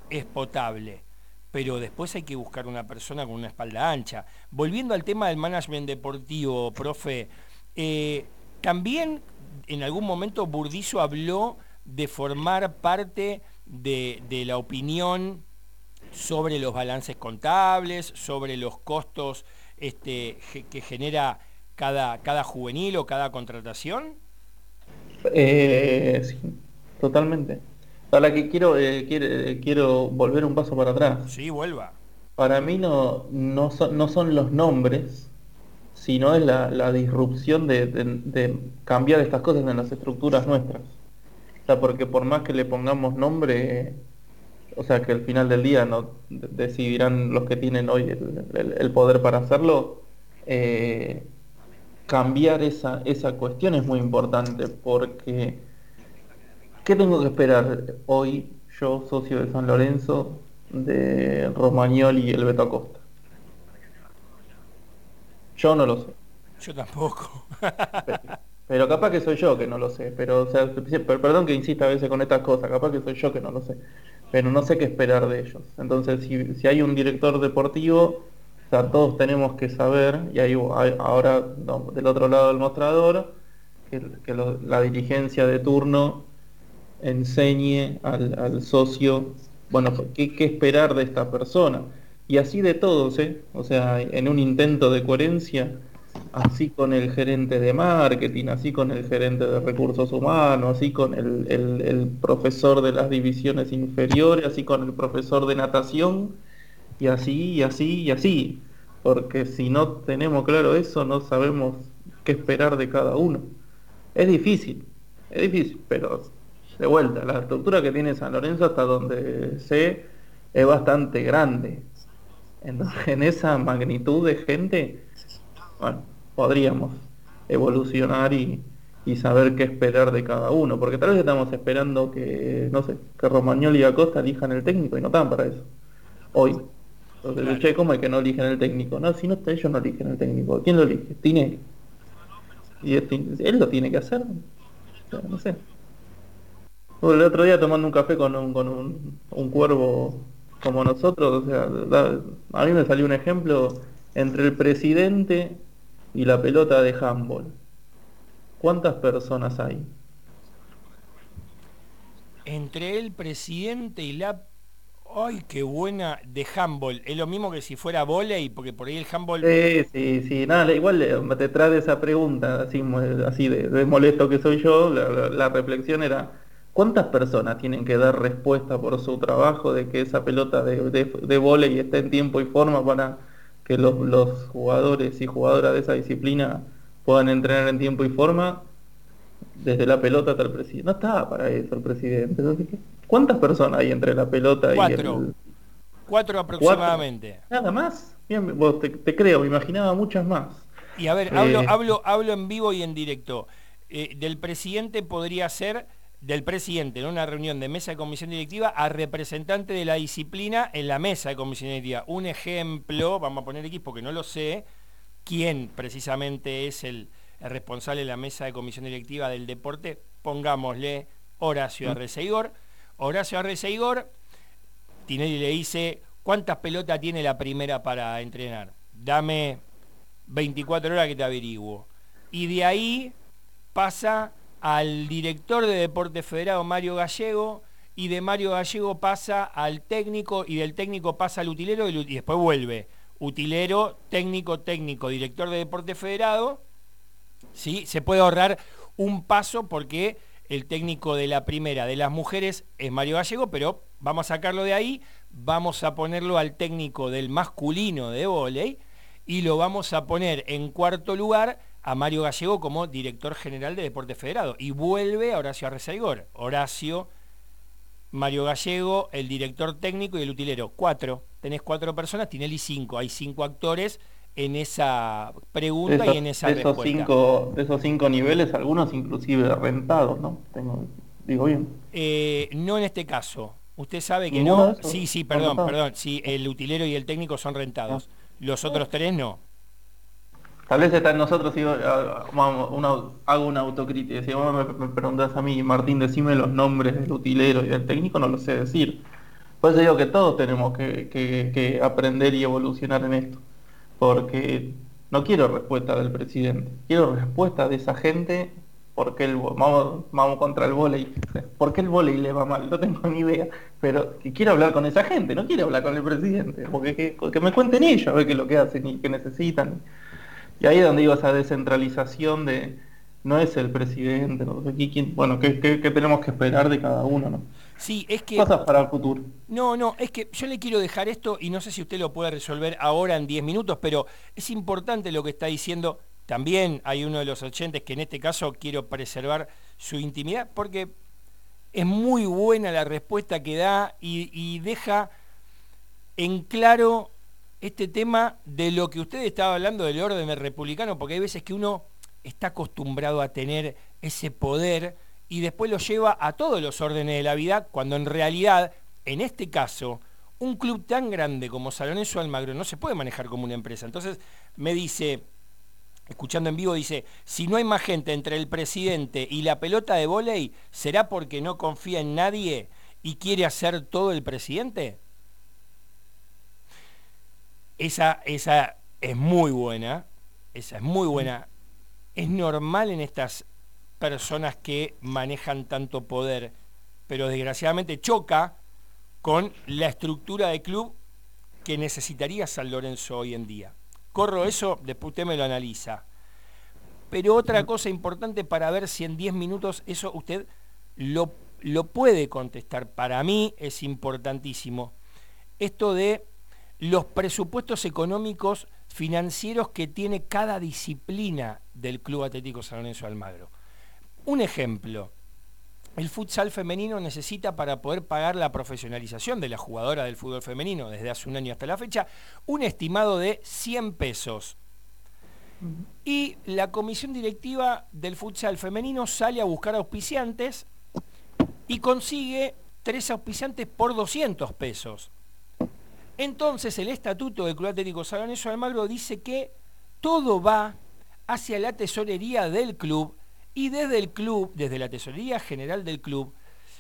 es potable, pero después hay que buscar una persona con una espalda ancha. Volviendo al tema del management deportivo, profe, eh, también en algún momento Burdizo habló de formar parte de, la opinión sobre los balances contables, sobre los costos este, que genera cada, cada juvenil o cada contratación? Eh, sí, totalmente. Ahora que quiero, eh, quiero, volver un paso para atrás. Sí, vuelva. Para mí no, no, son, no son los nombres sino es la, disrupción de, cambiar estas cosas en las estructuras nuestras. O sea, porque por más que le pongamos nombre, o sea, que al final del día no decidirán los que tienen hoy el, poder para hacerlo, eh, cambiar esa, esa cuestión es muy importante, porque ¿qué tengo que esperar hoy yo, socio de San Lorenzo, de Romagnoli y el Beto Acosta? Yo no lo sé. Yo tampoco. pero, capaz que soy yo que no lo sé. Pero, o sea, perdón que insista a veces con estas cosas, capaz que soy yo que no lo sé. pero no sé qué esperar de ellos. Entonces, si, hay un director deportivo, todos tenemos que saber, y ahí ahora del otro lado del mostrador, que, la dirigencia de turno enseñe al, socio, bueno, ¿qué, qué esperar de esta persona y así de todos, ¿eh? O sea, en un intento de coherencia, así con el gerente de marketing, así con el gerente de recursos humanos, así con el, profesor de las divisiones inferiores, así con el profesor de natación, y así, y así, y así. Porque si no tenemos claro eso, no sabemos qué esperar de cada uno. Es difícil, es difícil, pero de vuelta, la estructura que tiene San Lorenzo hasta donde sé es bastante grande en esa magnitud de gente, bueno, podríamos evolucionar y, saber qué esperar de cada uno, porque tal vez estamos esperando que, no sé, que Romagnoli y Acosta elijan el técnico y no están para eso. Hoy. Entonces, che, ¿cómo es que no eligen el técnico? No, si no está, ellos no eligen el técnico. ¿Quién lo elige? Tiene. Y él lo tiene que hacer. no sé. El otro día tomando un café con un, con un, un cuervo como nosotros, o sea, a mí me salió un ejemplo entre el presidente y la pelota de handball. ¿Cuántas personas hay? Entre el presidente y la ¡Ay, qué buena! De handball. Es lo mismo que si fuera volei, porque por ahí el handball... Sí, sí, sí. Nada, igual eh, te trae esa pregunta, así, así de, molesto que soy yo, la reflexión era, ¿Cuántas personas tienen que dar respuesta por su trabajo de que esa pelota de, de, y esté en tiempo y forma para que los, jugadores y jugadoras de esa disciplina puedan entrenar en tiempo y forma? Desde la pelota hasta el presidente. No está para eso el presidente. ¿Cuántas personas hay entre la pelota y el... Cuatro aproximadamente. Nada más. Bien, vos te, creo, me imaginaba muchas más. Y a ver, hablo, eh, hablo, hablo en vivo y en directo. Eh, del presidente podría ser del presidente en una reunión de mesa de comisión directiva a representante de la disciplina en la mesa de comisión directiva. Un ejemplo, vamos a poner aquí porque no lo sé, quién precisamente es el, responsable de la mesa de comisión directiva del deporte, pongámosle Horacio mm. Arreceigor. Horacio Arreceigor, Tinelli le dice, ¿cuántas pelotas tiene la primera para entrenar? Dame 24 horas que te averiguo. Y de ahí pasa al director de Deporte Federado, Mario Gallego, y de Mario Gallego pasa al técnico, y del técnico pasa al utilero, y después vuelve. Utilero, técnico, técnico, director de Deporte Federado, ¿sí? se puede ahorrar un paso porque el técnico de la primera de las mujeres es Mario Gallego, pero vamos a sacarlo de ahí, vamos a ponerlo al técnico del masculino de volei y lo vamos a poner en cuarto lugar a Mario Gallego como director general de Deporte Federado y vuelve a Horacio Arrezaigor. Horacio, Mario Gallego, el director técnico y el utilero. Cuatro. Tenés cuatro personas, Tinelli cinco. Hay cinco actores en esa pregunta y en esa de esos Cinco, de esos cinco niveles, algunos inclusive rentados, ¿no? Tengo, digo bien. Eh, no en este caso. Usted sabe que no. Sí, sí, perdón, perdón. Sí, el utilero y el técnico son rentados. Ah. Los otros tres no. Tal vez está en nosotros, si hago una autocrítica, si vos me, preguntas a mí, Martín, decime los nombres del utilero y del técnico, no lo sé decir. Por eso digo que todos tenemos que, aprender y evolucionar en esto. Porque no quiero respuesta del presidente, quiero respuesta de esa gente porque el vamos, vamos contra el volei. ¿Por qué el volei le va mal? No tengo ni idea. Pero quiero hablar con esa gente, no quiero hablar con el presidente. Porque que, me cuenten ellos a ver qué es lo que hacen y qué necesitan. Y ahí es donde digo esa descentralización de no es el presidente, ¿no? bueno, ¿qué, tenemos que esperar de cada uno, ¿no? Sí, es que... Cosas para el futuro. No, no, es que yo le quiero dejar esto y no sé si usted lo puede resolver ahora en 10 minutos, pero es importante lo que está diciendo. También hay uno de los oyentes que en este caso quiero preservar su intimidad porque es muy buena la respuesta que da y deja en claro este tema de lo que usted estaba hablando del orden republicano, porque hay veces que uno está acostumbrado a tener ese poder y después lo lleva a todos los órdenes de la vida, cuando en realidad, en este caso, un club tan grande como Saloneso Almagro no se puede manejar como una empresa. Entonces me dice, escuchando en vivo, dice, si no hay más gente entre el presidente y la pelota de vóley, será porque no confía en nadie y quiere hacer todo el presidente? Esa, esa es muy buena, esa es muy buena. Es normal en estas personas que manejan tanto poder, pero desgraciadamente choca con la estructura de club que necesitaría San Lorenzo hoy en día. Corro eso, después usted me lo analiza. Pero otra cosa importante para ver si en 10 minutos eso usted lo, lo puede contestar. Para mí es importantísimo. Esto de los presupuestos económicos financieros que tiene cada disciplina del Club Atlético San Lorenzo Almagro. Un ejemplo, el futsal femenino necesita para poder pagar la profesionalización de la jugadora del fútbol femenino desde hace un año hasta la fecha, un estimado de 100 pesos. Y la comisión directiva del futsal femenino sale a buscar auspiciantes y consigue tres auspiciantes por 200 pesos. Entonces el estatuto del Club Atlético San Almagro dice que todo va hacia la tesorería del club y desde el club, desde la tesorería general del club,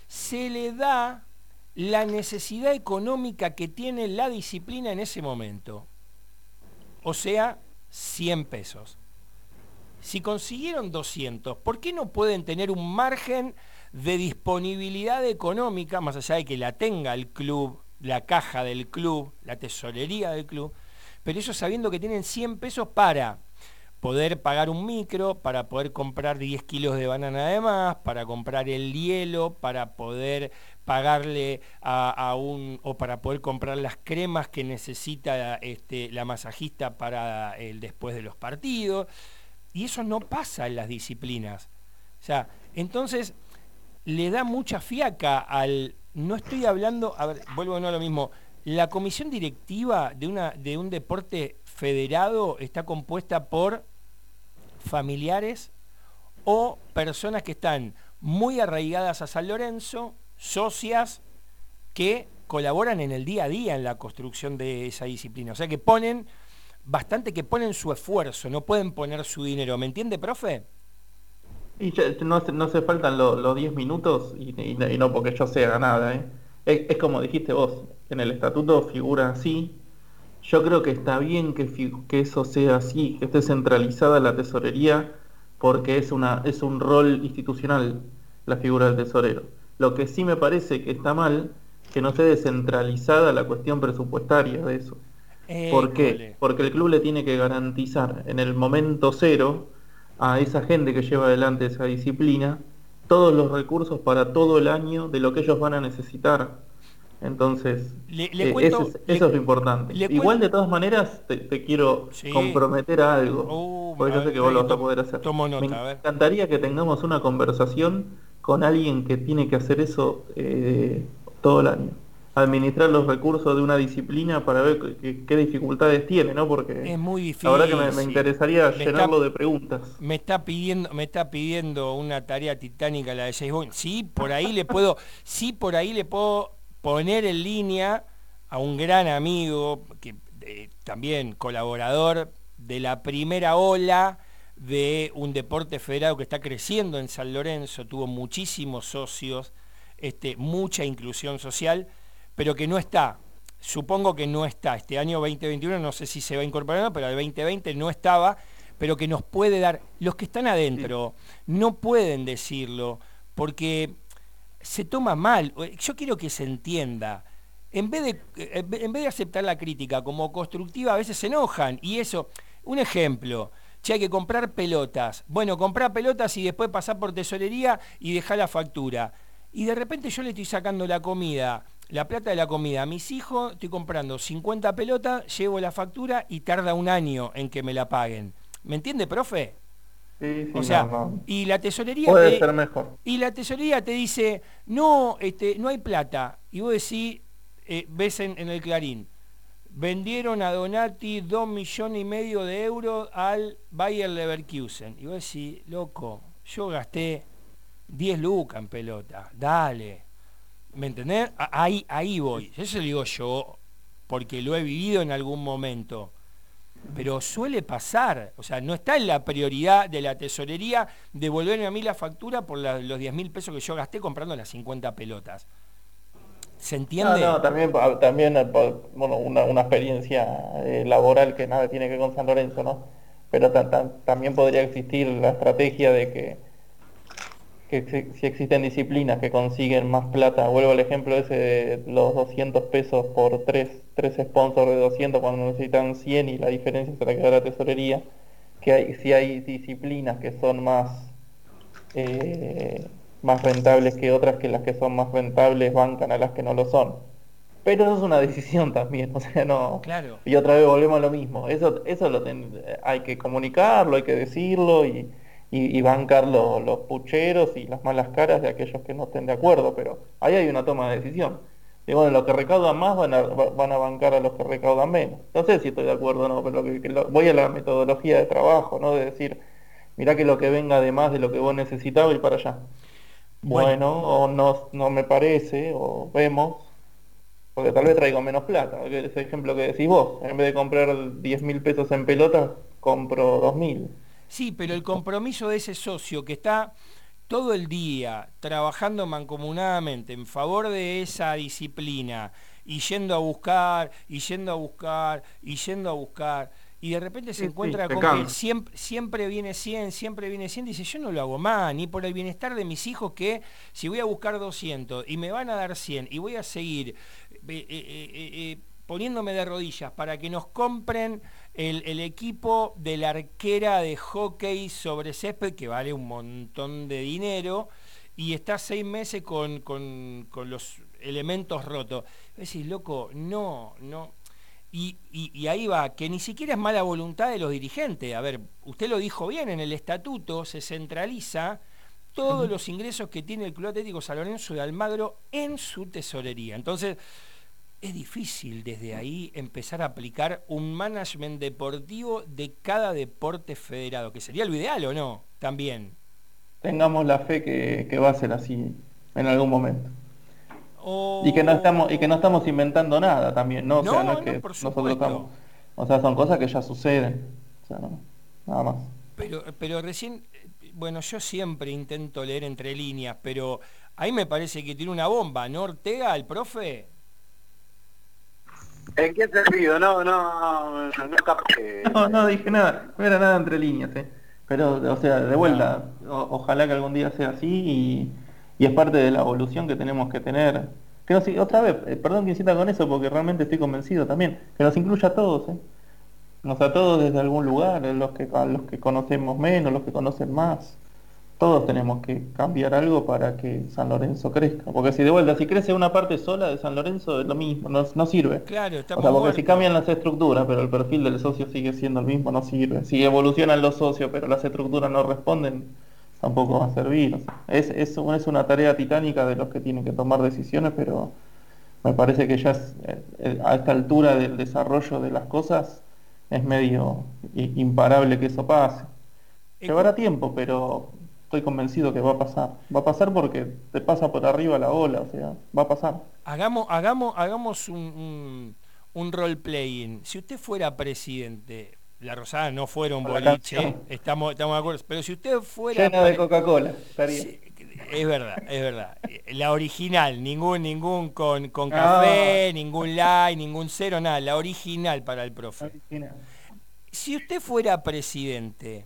se le da la necesidad económica que tiene la disciplina en ese momento. O sea, 100 pesos. Si consiguieron 200, ¿por qué no pueden tener un margen de disponibilidad económica, más allá de que la tenga el club la caja del club, la tesorería del club, pero ellos sabiendo que tienen 100 pesos para poder pagar un micro, para poder comprar 10 kilos de banana de más, para comprar el hielo, para poder pagarle a, un, o para poder comprar las cremas que necesita este, la masajista para el después de los partidos. Y eso no pasa en las disciplinas. O sea, entonces le da mucha fiaca al, no estoy hablando, a ver, vuelvo a lo mismo, la comisión directiva de, una, de un deporte federado está compuesta por familiares o personas que están muy arraigadas a San Lorenzo, socias que colaboran en el día a día en la construcción de esa disciplina. O sea que ponen, bastante que ponen su esfuerzo, no pueden poner su dinero. ¿Me entiende, profe? Y no, no se faltan los 10 minutos y, no porque yo sea nada. ¿eh? Es, como dijiste vos, en el estatuto figura así. Yo creo que está bien que, que eso sea así, que esté centralizada la tesorería, porque es, una, es un rol institucional la figura del tesorero. Lo que sí me parece que está mal, que no esté descentralizada la cuestión presupuestaria de eso. ¿Por qué? Porque el club le tiene que garantizar en el momento cero a esa gente que lleva adelante esa disciplina todos los recursos para todo el año de lo que ellos van a necesitar. Entonces, eh, eso, es, lo importante. Igual de todas maneras te, quiero comprometer a algo, uh, porque yo sé que vos lo vas a poder hacer. Me encantaría que tengamos una conversación con alguien que tiene que hacer eso eh, todo el año administrar los recursos de una disciplina para ver qué, dificultades tiene, ¿no? Porque es muy difícil. La verdad que me, interesaría llenarlo de preguntas. Me está pidiendo, me está pidiendo una tarea titánica la de Bond. Sí, por ahí le puedo, sí, por ahí le puedo poner en línea a un gran amigo, que también colaborador de la primera ola de un deporte federado que está creciendo en San Lorenzo, tuvo muchísimos socios, este, mucha inclusión social pero que no está. Supongo que no está. Este año 2021 no sé si se va a incorporar, pero el 2020 no estaba, pero que nos puede dar. Los que están adentro no pueden decirlo porque se toma mal. Yo quiero que se entienda. En vez, de, en vez de aceptar la crítica como constructiva, a veces se enojan. Y eso, un ejemplo, che, hay que comprar pelotas. Bueno, comprar pelotas y después pasar por tesorería y dejar la factura. Y de repente yo le estoy sacando la comida la plata de la comida. A mis hijos estoy comprando 50 pelotas, llevo la factura y tarda un año en que me la paguen. ¿Me entiende, profe? Sí, sí, o sea, y la tesorería puede ser mejor. Y la tesorería te dice, no, este, no hay plata. Y vos decís, eh, ves en, el Clarín, vendieron a Donati dos millones y medio de euros al Bayer Leverkusen. Y vos decís, loco, yo gasté 10 lucas en pelota, dale. ¿Me entendés? Ahí, ahí voy. Eso lo digo yo, porque lo he vivido en algún momento. Pero suele pasar, o sea, no está en la prioridad de la tesorería devolverme a mí la factura por los 10 mil pesos que yo gasté comprando las 50 pelotas. ¿Se entiende? No, no, también, también bueno, una, una experiencia eh, laboral que nada tiene que ver con San Lorenzo, ¿no? Pero también podría existir la estrategia de que, que si existen disciplinas que consiguen más plata, vuelvo al ejemplo ese de los 200 pesos por tres, tres sponsors de 200 cuando necesitan 100 y la diferencia se la queda la tesorería, que hay, si hay disciplinas que son más... Eh, más rentables que otras que las que son más rentables bancan a las que no lo son. Pero eso es una decisión también, o sea, no. Claro. Y otra vez volvemos a lo mismo. Eso, eso lo hay que comunicarlo, hay que decirlo y, y, bancar los pucheros y las malas caras de aquellos que no estén de acuerdo, pero ahí hay una toma de decisión. Y bueno, los que recaudan más van a, van a bancar a los que recaudan menos. No sé si estoy de acuerdo o no, pero voy a la metodología de trabajo, ¿no? De decir, mirá que lo que venga de más de lo que vos necesitabas y para allá. Bueno, o no, no me parece, o vemos, porque tal vez traigo menos plata, ese ejemplo que decís vos, en vez de comprar 10 mil pesos en pelota, compro 2 mil. Sí, pero el compromiso de ese socio que está todo el día trabajando mancomunadamente en favor de esa disciplina y yendo a buscar, y yendo a buscar, y yendo a buscar, y de repente se encuentra con que siempre, siempre viene 100, siempre viene 100, dice, yo no lo hago más, ni por el bienestar de mis hijos que si voy a buscar 200 y me van a dar 100 y voy a seguir eh, eh, eh, poniéndome de rodillas para que nos compren el, equipo de la arquera de hockey sobre césped, que vale un montón de dinero, y está seis meses con, con, con los elementos rotos. Decís, loco, no, no, y, ahí va, que ni siquiera es mala voluntad de los dirigentes. A ver, usted lo dijo bien, en el estatuto se centraliza todos los ingresos que tiene el Club Atlético San Lorenzo de Almagro en su tesorería. Entonces, es difícil desde ahí empezar a aplicar un management deportivo de cada deporte federado, que sería lo ideal o no, también. Tengamos la fe que va a ser así en algún momento. Y que no estamos y que no estamos inventando nada también, ¿no? O sea, no, es que nosotros estamos, o sea, son cosas que ya suceden. O sea, nada más. Pero pero recién bueno, yo siempre intento leer entre líneas, pero ahí me parece que tiene una bomba, ¿no Ortega, el profe? ¿En qué sentido? No, no, no, no No, no dije nada, no era nada entre líneas, ¿eh? Pero, o sea, de vuelta, ojalá que algún día sea así y y es parte de la evolución que tenemos que tener. Que nos, otra vez, eh, perdón que insista con eso porque realmente estoy convencido también, que nos incluya a todos, ¿eh? Nos a todos desde algún lugar, los que, a los que conocemos menos, los que conocen más. Todos tenemos que cambiar algo para que San Lorenzo crezca. Porque si de vuelta, si crece una parte sola de San Lorenzo es lo mismo, no, sirve. Claro, está o sea, porque si cambian las estructuras, pero el perfil del socio sigue siendo el mismo, no sirve. Si evolucionan los socios, pero las estructuras no responden, tampoco va a servir. es, es, es, una tarea titánica de los que tienen que tomar decisiones, pero me parece que ya eh, eh, a esta altura del desarrollo de las cosas es medio imparable que eso pase. Llevará tiempo, pero estoy convencido que va a pasar. Va a pasar porque te pasa por arriba la ola, o sea, va a pasar. Hagamos, hagamos, hagamos un, un, un role playing. Si usted fuera presidente, la Rosada no fuera un boliche, estamos, estamos de acuerdo. Pero si usted fuera. Llena de Coca-Cola, es verdad, es verdad. La original, ningún, ningún con, con café, ningún light, ningún cero, nada. La original para el profe. Si usted fuera presidente,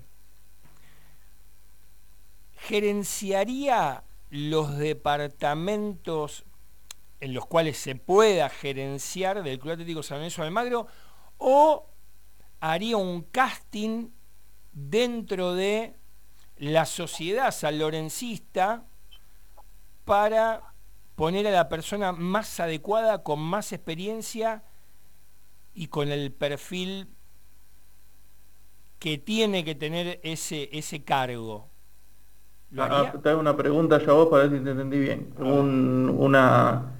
¿gerenciaría los departamentos en los cuales se pueda gerenciar del Club Atlético San Lorenzo Almagro o haría un casting dentro de la sociedad sanlorencista para poner a la persona más adecuada, con más experiencia y con el perfil que tiene que tener ese, ese cargo. Ah, te hago una pregunta ya vos para ver si te entendí bien. una,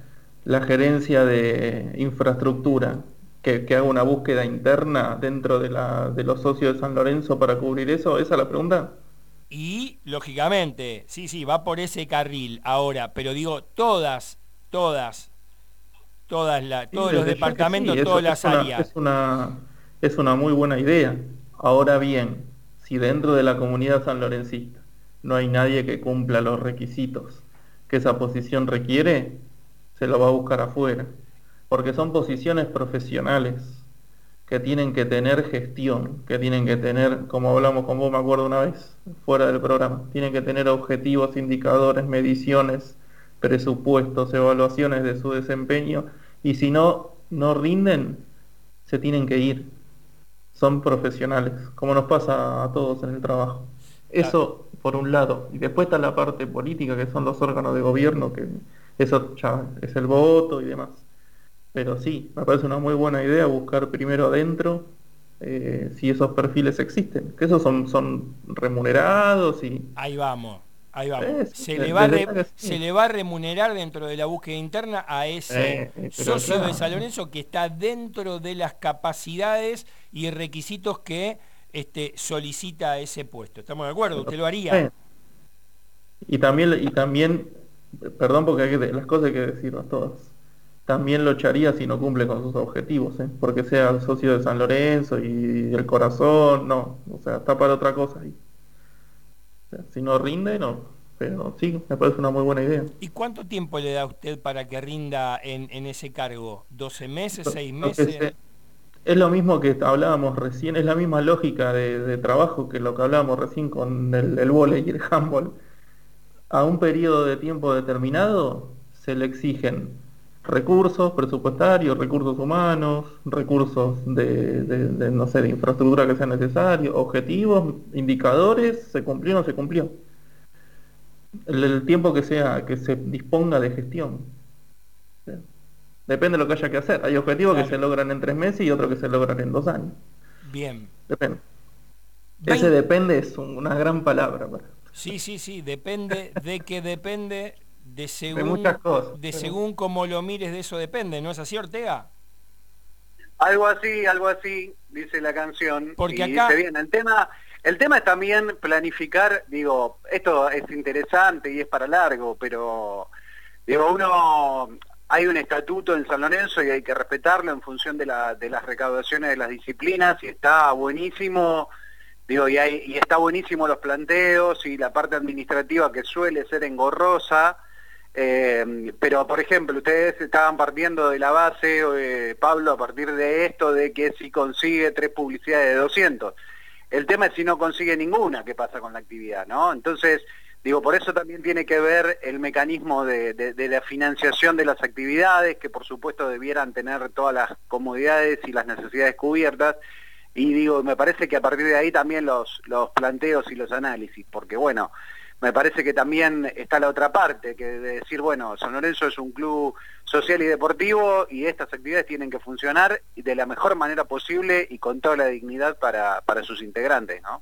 la gerencia de infraestructura que, haga una búsqueda interna dentro de, la, de los socios de San Lorenzo para cubrir eso? ¿Esa es la pregunta? Y, lógicamente, sí, sí, va por ese carril ahora, pero digo, todas, todas, todas la, todos los departamentos, todas las áreas. Es una, es una muy buena idea. Ahora bien, si dentro de la comunidad sanlorencista no hay nadie que cumpla los requisitos que esa posición requiere, se lo va a buscar afuera, porque son posiciones profesionales que tienen que tener gestión, que tienen que tener, como hablamos con vos, me acuerdo una vez, fuera del programa, tienen que tener objetivos, indicadores, mediciones, presupuestos, evaluaciones de su desempeño, y si no, no rinden, se tienen que ir. Son profesionales, como nos pasa a todos en el trabajo. Eso por un lado. Y después está la parte política, que son los órganos de gobierno, que eso ya es el voto y demás. Pero sí, me parece una muy buena idea buscar primero adentro eh, si esos perfiles existen, que esos son, son remunerados y... Ahí vamos, ahí vamos. se, le va se, le va a remunerar dentro de la búsqueda interna a ese eh, socio de San Lorenzo que está dentro de las capacidades y requisitos que este, solicita ese puesto. ¿Estamos de acuerdo? ¿Usted lo haría? Y también, y también perdón porque hay las cosas hay que decirlas todas también lo echaría si no cumple con sus objetivos, ¿eh? porque sea socio de San Lorenzo y el corazón, no, o sea, está para otra cosa ahí. si no rinde, no, pero sí, me parece una muy buena idea. ¿Y cuánto tiempo le da usted para que rinda en, ese cargo? ¿12 meses, 6 meses? Es lo mismo que hablábamos recién, es la misma lógica de, trabajo que lo que hablábamos recién con el, el y el handball. A un periodo de tiempo determinado se le exigen recursos presupuestarios, recursos humanos, recursos de, no sé, de infraestructura que sea necesario, objetivos, indicadores, se cumplió o no se cumplió. El, tiempo que sea, que se disponga de gestión. Depende de lo que haya que hacer. Hay objetivos que se logran en tres meses y otros que se logran en dos años. Bien. Depende. Ese depende es una gran palabra. Sí, sí, sí, depende de que depende de según, muchas cosas, de según cómo lo mires de eso depende, ¿no es así Ortega? Algo así, algo así, dice la canción. Porque acá... bien, el tema, el tema es también planificar, digo, esto es interesante y es para largo, pero digo, uno hay un estatuto en San Lorenzo y hay que respetarlo en función de, la, de las recaudaciones de las disciplinas y está buenísimo, digo, y, hay, y está buenísimo los planteos y la parte administrativa que suele ser engorrosa, eh, pero, por ejemplo, ustedes estaban partiendo de la base, eh, Pablo, a partir de esto, de que si consigue tres publicidades de 200. El tema es si no consigue ninguna, ¿qué pasa con la actividad? ¿no? Entonces, digo, por eso también tiene que ver el mecanismo de, la financiación de las actividades, que por supuesto debieran tener todas las comodidades y las necesidades cubiertas. Y digo, me parece que a partir de ahí también los, los planteos y los análisis, porque bueno, me parece que también está la otra parte, que de decir, bueno, San Lorenzo es un club social y deportivo y estas actividades tienen que funcionar de la mejor manera posible y con toda la dignidad para, sus integrantes, ¿no?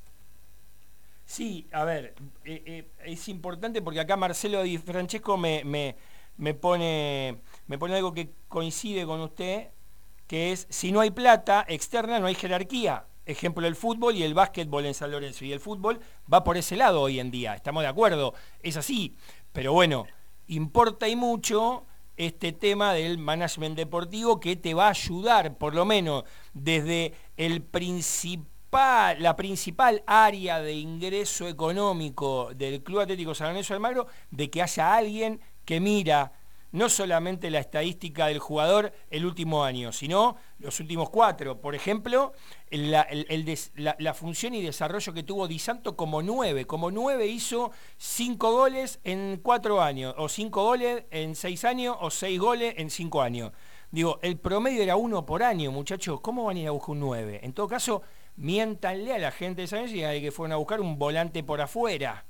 Sí, a ver, eh, eh, es importante porque acá Marcelo Di Francesco me, me, me, pone, me pone algo que coincide con usted, que es, si no hay plata externa, no hay jerarquía ejemplo el fútbol y el básquetbol en San Lorenzo. Y el fútbol va por ese lado hoy en día, estamos de acuerdo, es así. Pero bueno, importa y mucho este tema del management deportivo que te va a ayudar, por lo menos desde el la principal área de ingreso económico del Club Atlético San Lorenzo Almagro, de que haya alguien que mira no solamente la estadística del jugador el último año, sino los últimos cuatro. Por ejemplo, la, función y desarrollo que tuvo Di Santo como nueve. Como nueve hizo cinco goles en cuatro años, o cinco goles en seis años, o seis goles en cinco años. Digo, el promedio era uno por año, muchachos. ¿Cómo van a ir a buscar un nueve? En todo caso, miéntanle a la gente de San y que fueron a buscar un volante por afuera.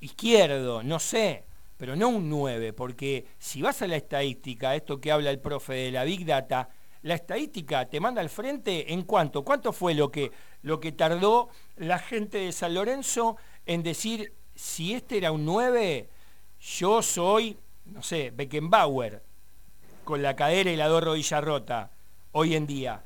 Izquierdo, no sé pero no un 9, porque si vas a la estadística, esto que habla el profe de la Big Data, la estadística te manda al frente en cuánto, cuánto fue lo que, lo que tardó la gente de San Lorenzo en decir, si este era un 9, yo soy, no sé, Beckenbauer, con la cadera y la dos rodillas rota, hoy en día.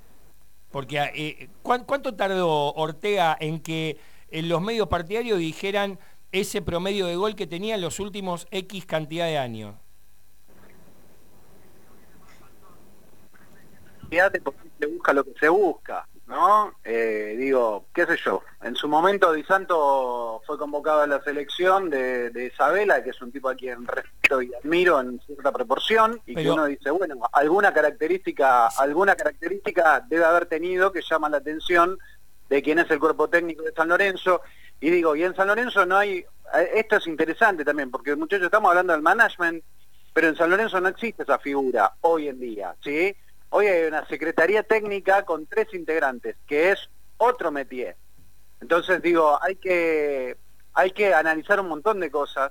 Porque eh, ¿cuánto tardó Ortega en que en los medios partidarios dijeran ese promedio de gol que tenía en los últimos X cantidad de años? Se busca lo que se busca. ¿No? Eh, digo, qué sé yo, en su momento Di Santo fue convocado a la selección de, Isabela, que es un tipo a quien respeto y admiro en cierta proporción, y que uno dice, bueno, alguna característica, alguna característica debe haber tenido que llama la atención de quién es el cuerpo técnico de San Lorenzo, y digo, y en San Lorenzo no hay, eh, esto es interesante también, porque muchachos estamos hablando del management, pero en San Lorenzo no existe esa figura hoy en día, ¿sí? Hoy hay una secretaría técnica con tres integrantes, que es otro métier. Entonces digo, hay que, hay que analizar un montón de cosas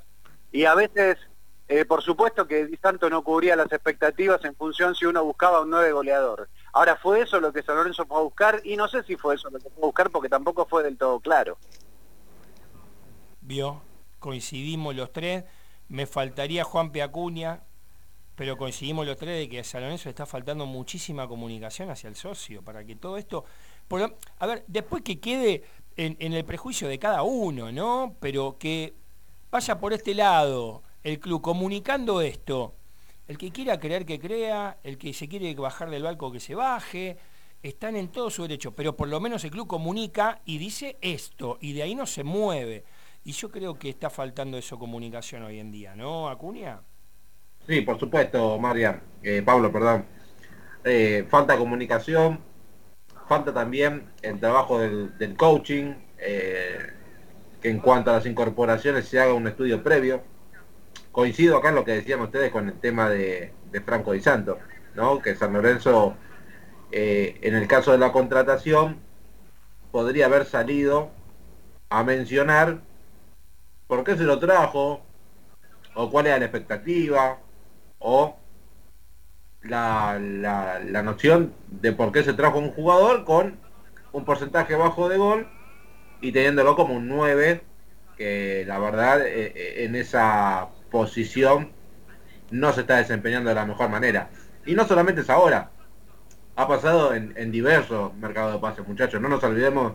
y a veces, eh, por supuesto que Di Santo no cubría las expectativas en función si uno buscaba un nueve goleador. Ahora, ¿fue eso lo que San Lorenzo fue a buscar? Y no sé si fue eso lo que fue a buscar porque tampoco fue del todo claro. Vio, coincidimos los tres. Me faltaría Juan Piacuña, pero coincidimos los tres de que a San Lorenzo está faltando muchísima comunicación hacia el socio, para que todo esto... a ver, después que quede en, el prejuicio de cada uno, ¿no? Pero que vaya por este lado el club comunicando esto. El que quiera creer que crea, el que se quiere bajar del barco que se baje, están en todo su derecho, pero por lo menos el club comunica y dice esto, y de ahí no se mueve. Y yo creo que está faltando eso comunicación hoy en día, ¿no, Acuña? Sí, por supuesto, María. Eh, Pablo, perdón. Eh, falta comunicación, falta también el trabajo del, coaching, eh, que en cuanto a las incorporaciones se haga un estudio previo. Coincido acá en lo que decían ustedes con el tema de, Franco Di Santo, ¿no? que San Lorenzo, en el caso de la contratación, podría haber salido a mencionar por qué se lo trajo, o cuál era la expectativa, o la, la, noción de por qué se trajo un jugador con un porcentaje bajo de gol y teniéndolo como un 9, que la verdad eh, eh, en esa posición no se está desempeñando de la mejor manera. Y no solamente es ahora, ha pasado en, diversos mercados de pases, muchachos. No nos olvidemos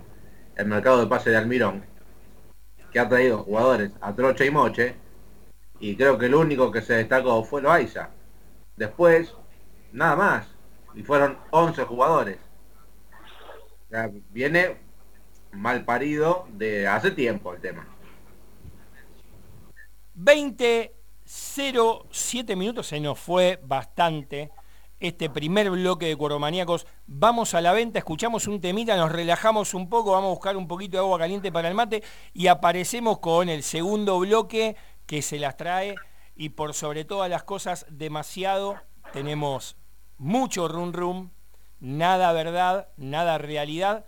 el mercado de pase de Almirón, que ha traído jugadores a trocha y moche, y creo que el único que se destacó fue Loaiza. Después, nada más. Y fueron 11 jugadores. viene mal parido de hace tiempo el tema. 20 07 minutos se nos fue bastante este primer bloque de Cuoromaníacos. Vamos a la venta, escuchamos un temita, nos relajamos un poco, vamos a buscar un poquito de agua caliente para el mate y aparecemos con el segundo bloque que se las trae y por sobre todas las cosas demasiado tenemos mucho rum rum, nada verdad, nada realidad.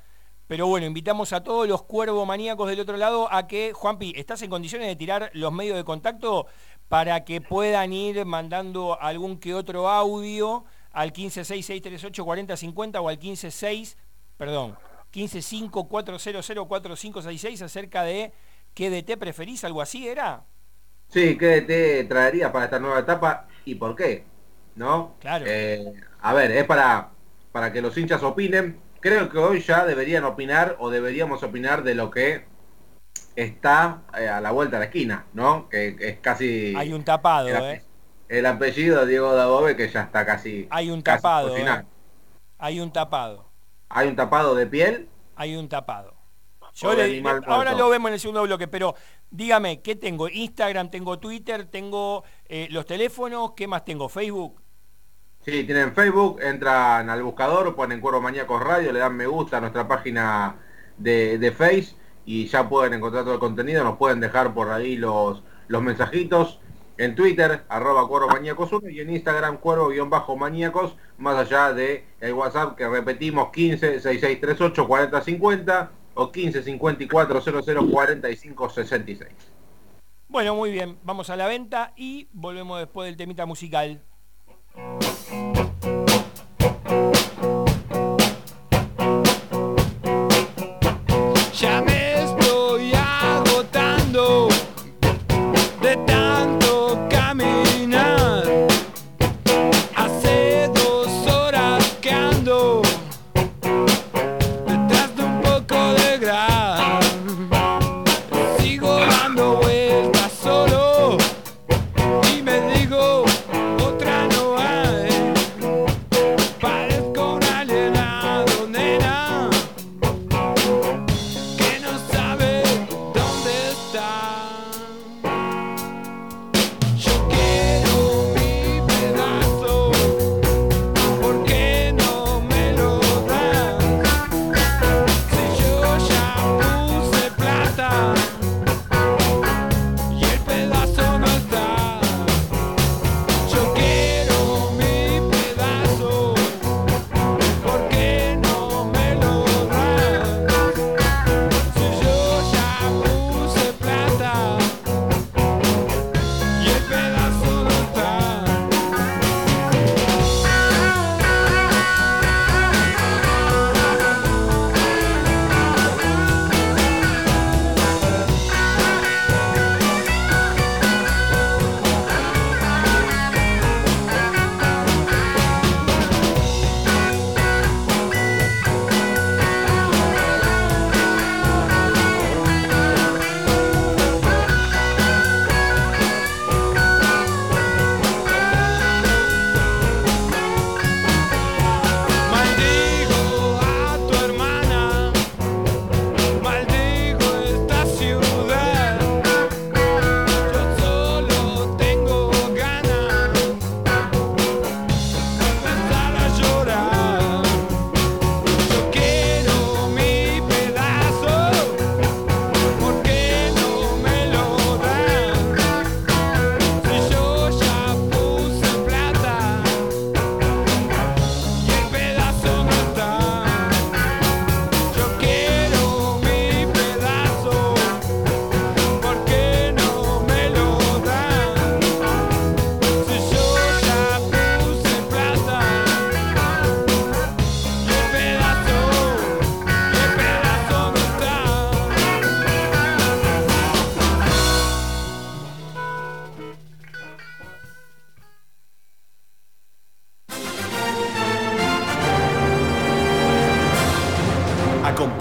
Pero bueno, invitamos a todos los cuervo maníacos del otro lado a que, Juanpi, ¿estás en condiciones de tirar los medios de contacto para que puedan ir mandando algún que otro audio al 1566384050 o al 156, perdón, 15540045566 acerca de qué DT preferís, algo así era? Sí, ¿qué te traería para esta nueva etapa y por qué? ¿No? Claro. Eh, a ver, es para, para que los hinchas opinen. Creo que hoy ya deberían opinar o deberíamos opinar de lo que está eh, a la vuelta de la esquina, ¿no? Que, es casi... Hay un tapado, el, ¿eh? El apellido Diego Dabove que ya está casi... Hay un tapado, ¿eh? Hay un tapado. ¿Hay un tapado de piel? Hay un tapado. Yo ahora lo vemos en el segundo bloque, pero dígame, ¿qué tengo? Instagram, tengo Twitter, tengo eh, los teléfonos, ¿qué más tengo? ¿Facebook? Sí, tienen Facebook, entran al buscador, ponen Cuervo Maníacos Radio, le dan me gusta a nuestra página de, de Face y ya pueden encontrar todo el contenido, nos pueden dejar por ahí los, los mensajitos en Twitter, arroba Cuervo Maníacos 1 y en Instagram Cuervo-Maníacos, más allá de el WhatsApp que repetimos 15 6638 4050 o 15 54 00 45 66. Bueno, muy bien, vamos a la venta y volvemos después del temita musical.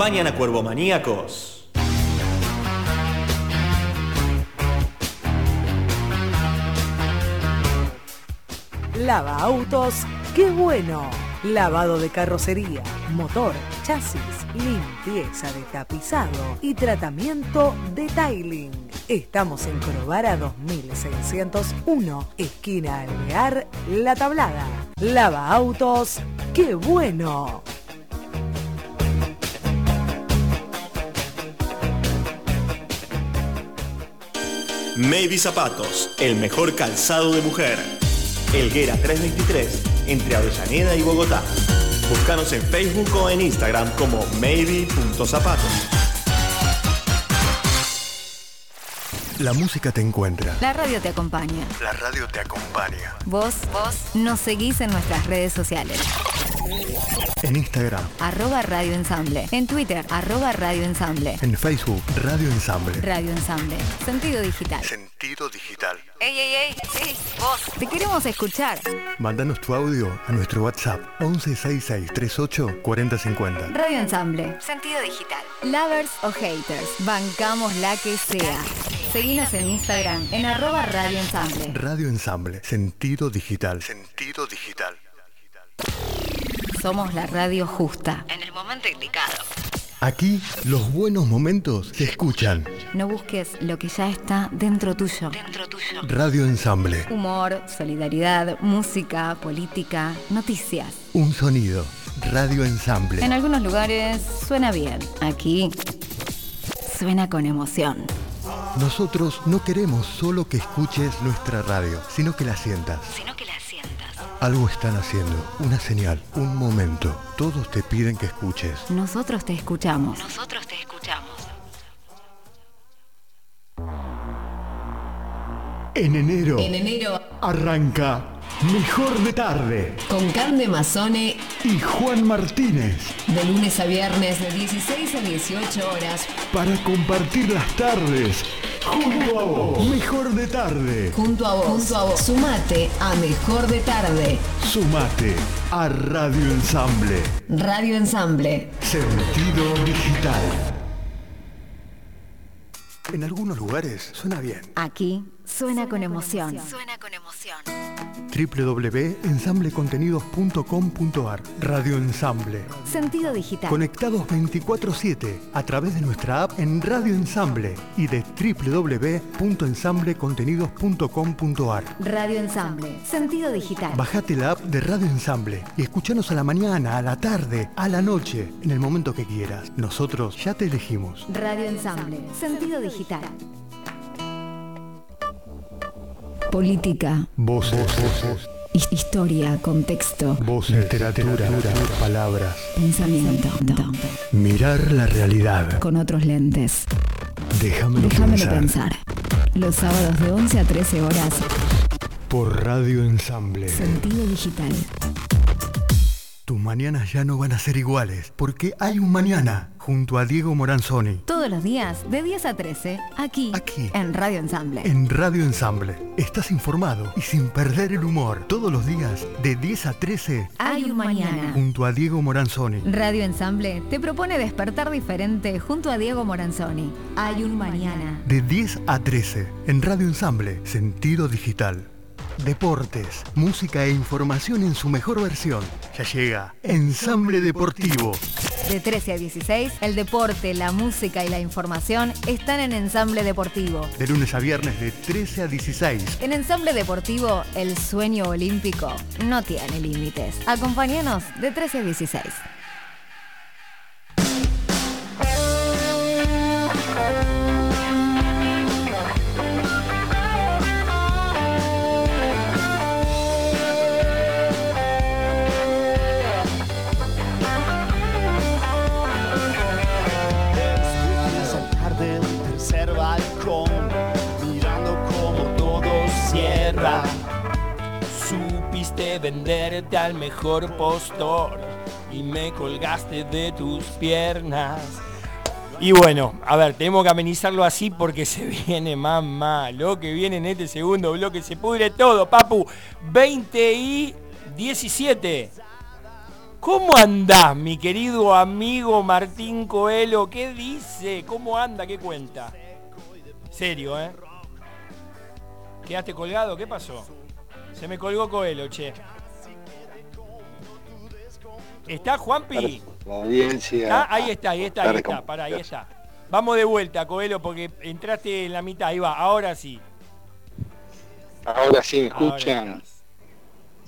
Acompañan a Cuervomaníacos. Lava autos, qué bueno. Lavado de carrocería, motor, chasis, limpieza de tapizado y tratamiento de tiling. Estamos en Corobara 2601, esquina Alvear, La Tablada. Lava autos, qué bueno. Maybe Zapatos, el mejor calzado de mujer. Elguera 323, entre Avellaneda y Bogotá. Búscanos en Facebook o en Instagram como maybe.zapatos. La música te encuentra. La radio te acompaña. La radio te acompaña. Vos, vos, nos seguís en nuestras redes sociales. En Instagram, Arroba Radio Ensamble. En Twitter, arroba Radio Ensamble. en Facebook, Radio Ensamble. Radio Ensamble. Sentido digital. Sentido digital. Ey, ey, ey, sí, vos. Te queremos escuchar. Mándanos tu audio a nuestro WhatsApp 116638 4050. Radio Ensamble. Sentido digital. Lovers o haters. Bancamos la que sea. Seguinos en Instagram en arroba Radio Ensamble. Radio Ensamble. Sentido digital. Sentido digital. Somos la radio justa. En el momento indicado. Aquí los buenos momentos se escuchan. No busques lo que ya está dentro tuyo. Dentro tuyo. Radio Ensamble. Humor, solidaridad, música, política, noticias. Un sonido. Radio Ensamble. En algunos lugares suena bien. Aquí suena con emoción. Nosotros no queremos solo que escuches nuestra radio, sino que la sientas. Sino que la sientas. Algo están haciendo, una señal, un momento. Todos te piden que escuches. Nosotros te escuchamos. Nosotros te escuchamos. En enero En enero, arranca Mejor de Tarde con Carne Mazzone, y Juan Martínez de lunes a viernes de 16 a 18 horas, para compartir las tardes junto a vos. Mejor de Tarde. junto a vos. Junto a vos. Sumate a Mejor de Tarde, Sumate a Radio Ensamble. Radio Ensamble. Sentido digital. En algunos lugares suena bien. Aquí suena con emoción. Suena con emoción. www.ensamblecontenidos.com.ar Radio Ensamble. Sentido digital. Conectados 24/7 a través de nuestra app en Radio Ensamble y de www.ensamblecontenidos.com.ar. Radio Ensamble. Sentido digital. Bajate la app de Radio Ensamble y escuchanos a la mañana, a la tarde, a la noche, en el momento que quieras. Nosotros ya te elegimos. Radio Ensamble. Sentido digital. Política, Voces, his- historia, contexto, voces, literatura, palabras. pensamiento. Mirar la realidad. Con otros lentes. Déjamelo, Déjamelo pensar. pensar. Los sábados de 11 a 13 horas, Por Radio Ensamble. Sentido Digital. Tus mañanas ya no van a ser iguales, porque hay un mañana junto a Diego Moranzoni Todos los días de 10 a 13, aquí, Aquí. en Radio Ensamble. en Radio Ensamble. Estás informado y sin perder el humor. Todos los días de 10 a 13 Hay un mañana. junto a Diego Moranzoni. Radio Ensamble te propone despertar diferente junto a Diego Moranzoni. Hay un mañana. De 10 a 13 en Radio Ensamble, sentido digital. Deportes, música e información en su mejor versión. Ya llega Ensamble Deportivo. De 13 a 16, el deporte, la música y la información están en Ensamble Deportivo. De lunes a viernes de 13 a 16. En Ensamble Deportivo, el sueño olímpico no tiene límites. Acompáñanos de 13 a 16. Supiste venderte al mejor postor y me colgaste de tus piernas. Y bueno, a ver, tenemos que amenizarlo así porque se viene mamá. Lo que viene en este segundo bloque se pudre todo, papu. 20 y 17. ¿Cómo andás, mi querido amigo Martín Coelho? ¿Qué dice? ¿Cómo anda? ¿Qué cuenta? Serio, ¿eh? ¿Quedaste colgado? ¿Qué pasó? Se me colgó Coelho, che. ¿Está Juanpi? La audiencia. Ah, ahí está, ahí está, ahí está, para, ahí está. Vamos de vuelta, Coelho, porque entraste en la mitad, ahí va, ahora sí. Ahora sí, me escuchan.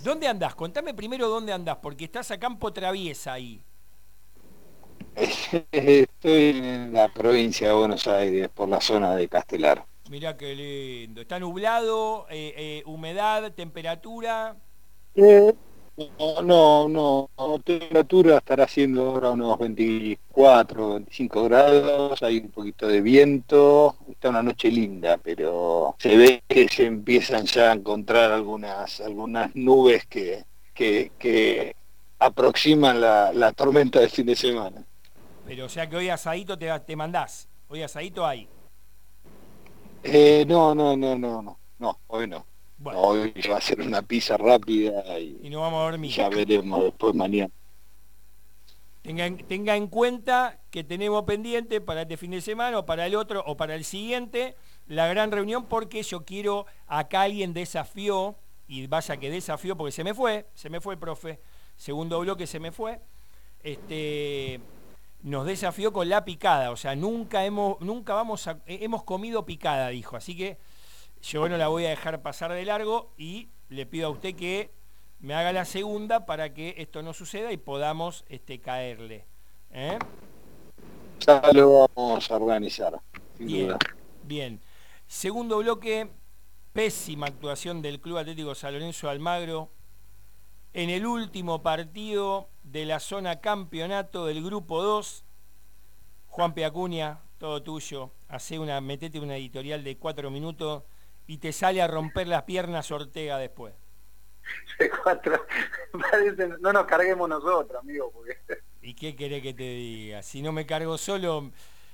¿Dónde andás? Contame primero dónde andás, porque estás a campo traviesa ahí. Estoy en la provincia de Buenos Aires, por la zona de Castelar. Mirá qué lindo. ¿Está nublado? Eh, eh, ¿Humedad? ¿Temperatura? Eh, no, no, no, temperatura estará haciendo ahora unos 24, 25 grados, hay un poquito de viento, está una noche linda, pero se ve que se empiezan ya a encontrar algunas, algunas nubes que, que, aproximan la, tormenta del fin de semana. Pero o sea que hoy asadito te, te mandás, hoy asadito hay. Eh, no, no, no, no, no, no, hoy no. Hoy va a ser una pizza rápida y, no vamos a dormir. Ya veremos después mañana. Tenga, tenga en cuenta que tenemos pendiente para este fin de semana o para el otro o para el siguiente la gran reunión porque yo quiero acá alguien desafió y vaya que desafió porque se me fue, se me fue el profe, segundo bloque se me fue, este nos desafió con la picada, o sea, nunca hemos, nunca vamos a, hemos comido picada, dijo, así que yo no la voy a dejar pasar de largo y le pido a usted que me haga la segunda para que esto no suceda y podamos este, caerle. ¿eh? Ya lo vamos a organizar. bien, bien. Segundo bloque, pésima actuación del Club Atlético San Lorenzo Almagro en el último partido de la zona campeonato del grupo 2. Juan Peacuña, todo tuyo. Hace una, metete una editorial de cuatro minutos y te sale a romper las piernas Ortega después. no nos carguemos nosotros, amigo. ¿Y qué querés que te diga? Si no me cargo solo,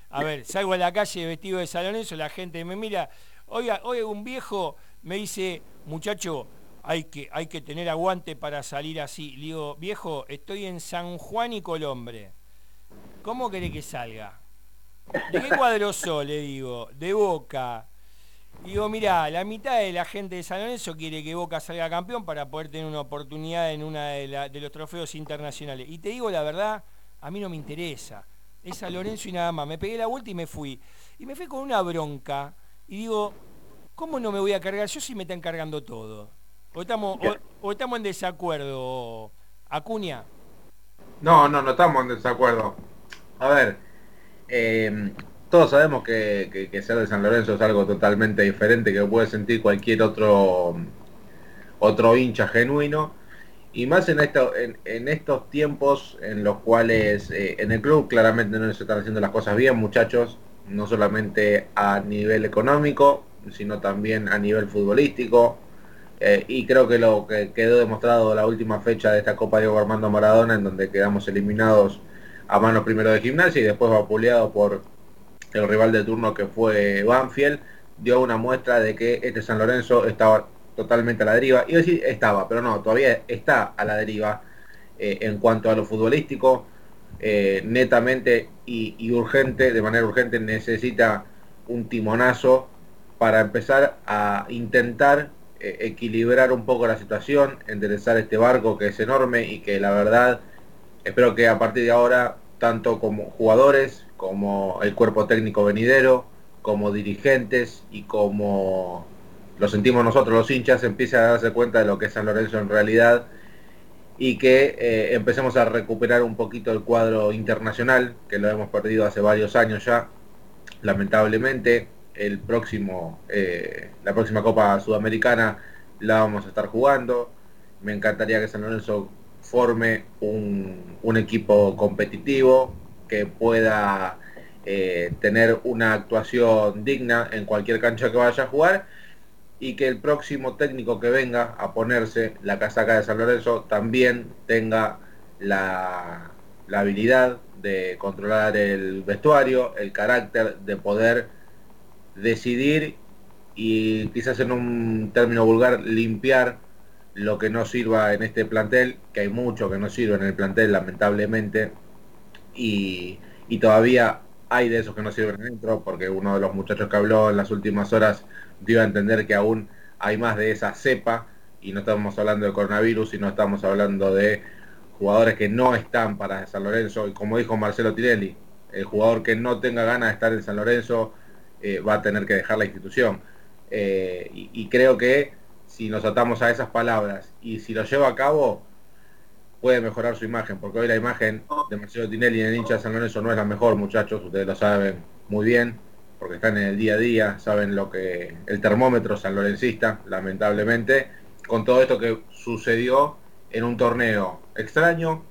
a ver, salgo a la calle vestido de saloneso, la gente me mira, oiga, oiga, un viejo me dice, muchacho, hay que, hay que tener aguante para salir así. Le digo, viejo, estoy en San Juan y Colombre. ¿Cómo querés que salga? ¿De qué cuadro sos? Le digo, de boca. Digo, mira, la mitad de la gente de San Lorenzo quiere que Boca salga campeón para poder tener una oportunidad en uno de, los trofeos internacionales. Y te digo la verdad, a mí no me interesa. Es San Lorenzo y nada más. Me pegué la vuelta y me fui. Y me fui con una bronca. Y digo, ¿cómo no me voy a cargar? Yo sí me están cargando todo. O estamos, o, estamos en desacuerdo, Acuña. No, no, no estamos en desacuerdo. A ver, eh, todos sabemos que, ser de San Lorenzo es algo totalmente diferente que puede sentir cualquier otro otro hincha genuino y más en, esto, en, estos tiempos en los cuales eh, en el club claramente no se están haciendo las cosas bien muchachos no solamente a nivel económico sino también a nivel futbolístico eh, y creo que lo que quedó demostrado la última fecha de esta Copa Diego Armando Maradona en donde quedamos eliminados a manos primero de gimnasia y después vapuleados por el rival de turno que fue Banfield, dio una muestra de que este San Lorenzo estaba totalmente a la deriva. Y decir estaba, pero no, todavía está a la deriva eh, en cuanto a lo futbolístico. Eh, netamente y, urgente, de manera urgente, necesita un timonazo para empezar a intentar equilibrar un poco la situación, enderezar este barco que es enorme y que la verdad espero que a partir de ahora, tanto como jugadores como el cuerpo técnico venidero, como dirigentes y como lo sentimos nosotros los hinchas, empieza a darse cuenta de lo que es San Lorenzo en realidad y que eh, empecemos a recuperar un poquito el cuadro internacional, que lo hemos perdido hace varios años ya, lamentablemente. El próximo, eh, la próxima Copa Sudamericana la vamos a estar jugando. Me encantaría que San Lorenzo forme un, un equipo competitivo, que pueda eh, tener una actuación digna en cualquier cancha que vaya a jugar y que el próximo técnico que venga a ponerse la casaca de San Lorenzo también tenga la, la habilidad de controlar el vestuario, el carácter de poder decidir y quizás en un término vulgar limpiar lo que no sirva en este plantel, que hay mucho que no sirve en el plantel lamentablemente, y, todavía hay de esos que no sirven dentro, porque uno de los muchachos que habló en las últimas horas dio a entender que aún hay más de esa cepa, y no estamos hablando de coronavirus, sino estamos hablando de jugadores que no están para San Lorenzo, y como dijo Marcelo Tirelli, el jugador que no tenga ganas de estar en San Lorenzo eh, va a tener que dejar la institución. Eh, y, creo que si nos atamos a esas palabras y si lo lleva a cabo, puede mejorar su imagen, porque hoy la imagen de Marcelo Tinelli en el hincha de San Lorenzo no es la mejor, muchachos, ustedes lo saben muy bien, porque están en el día a día, saben lo que el termómetro sanlorencista, lamentablemente, con todo esto que sucedió en un torneo extraño,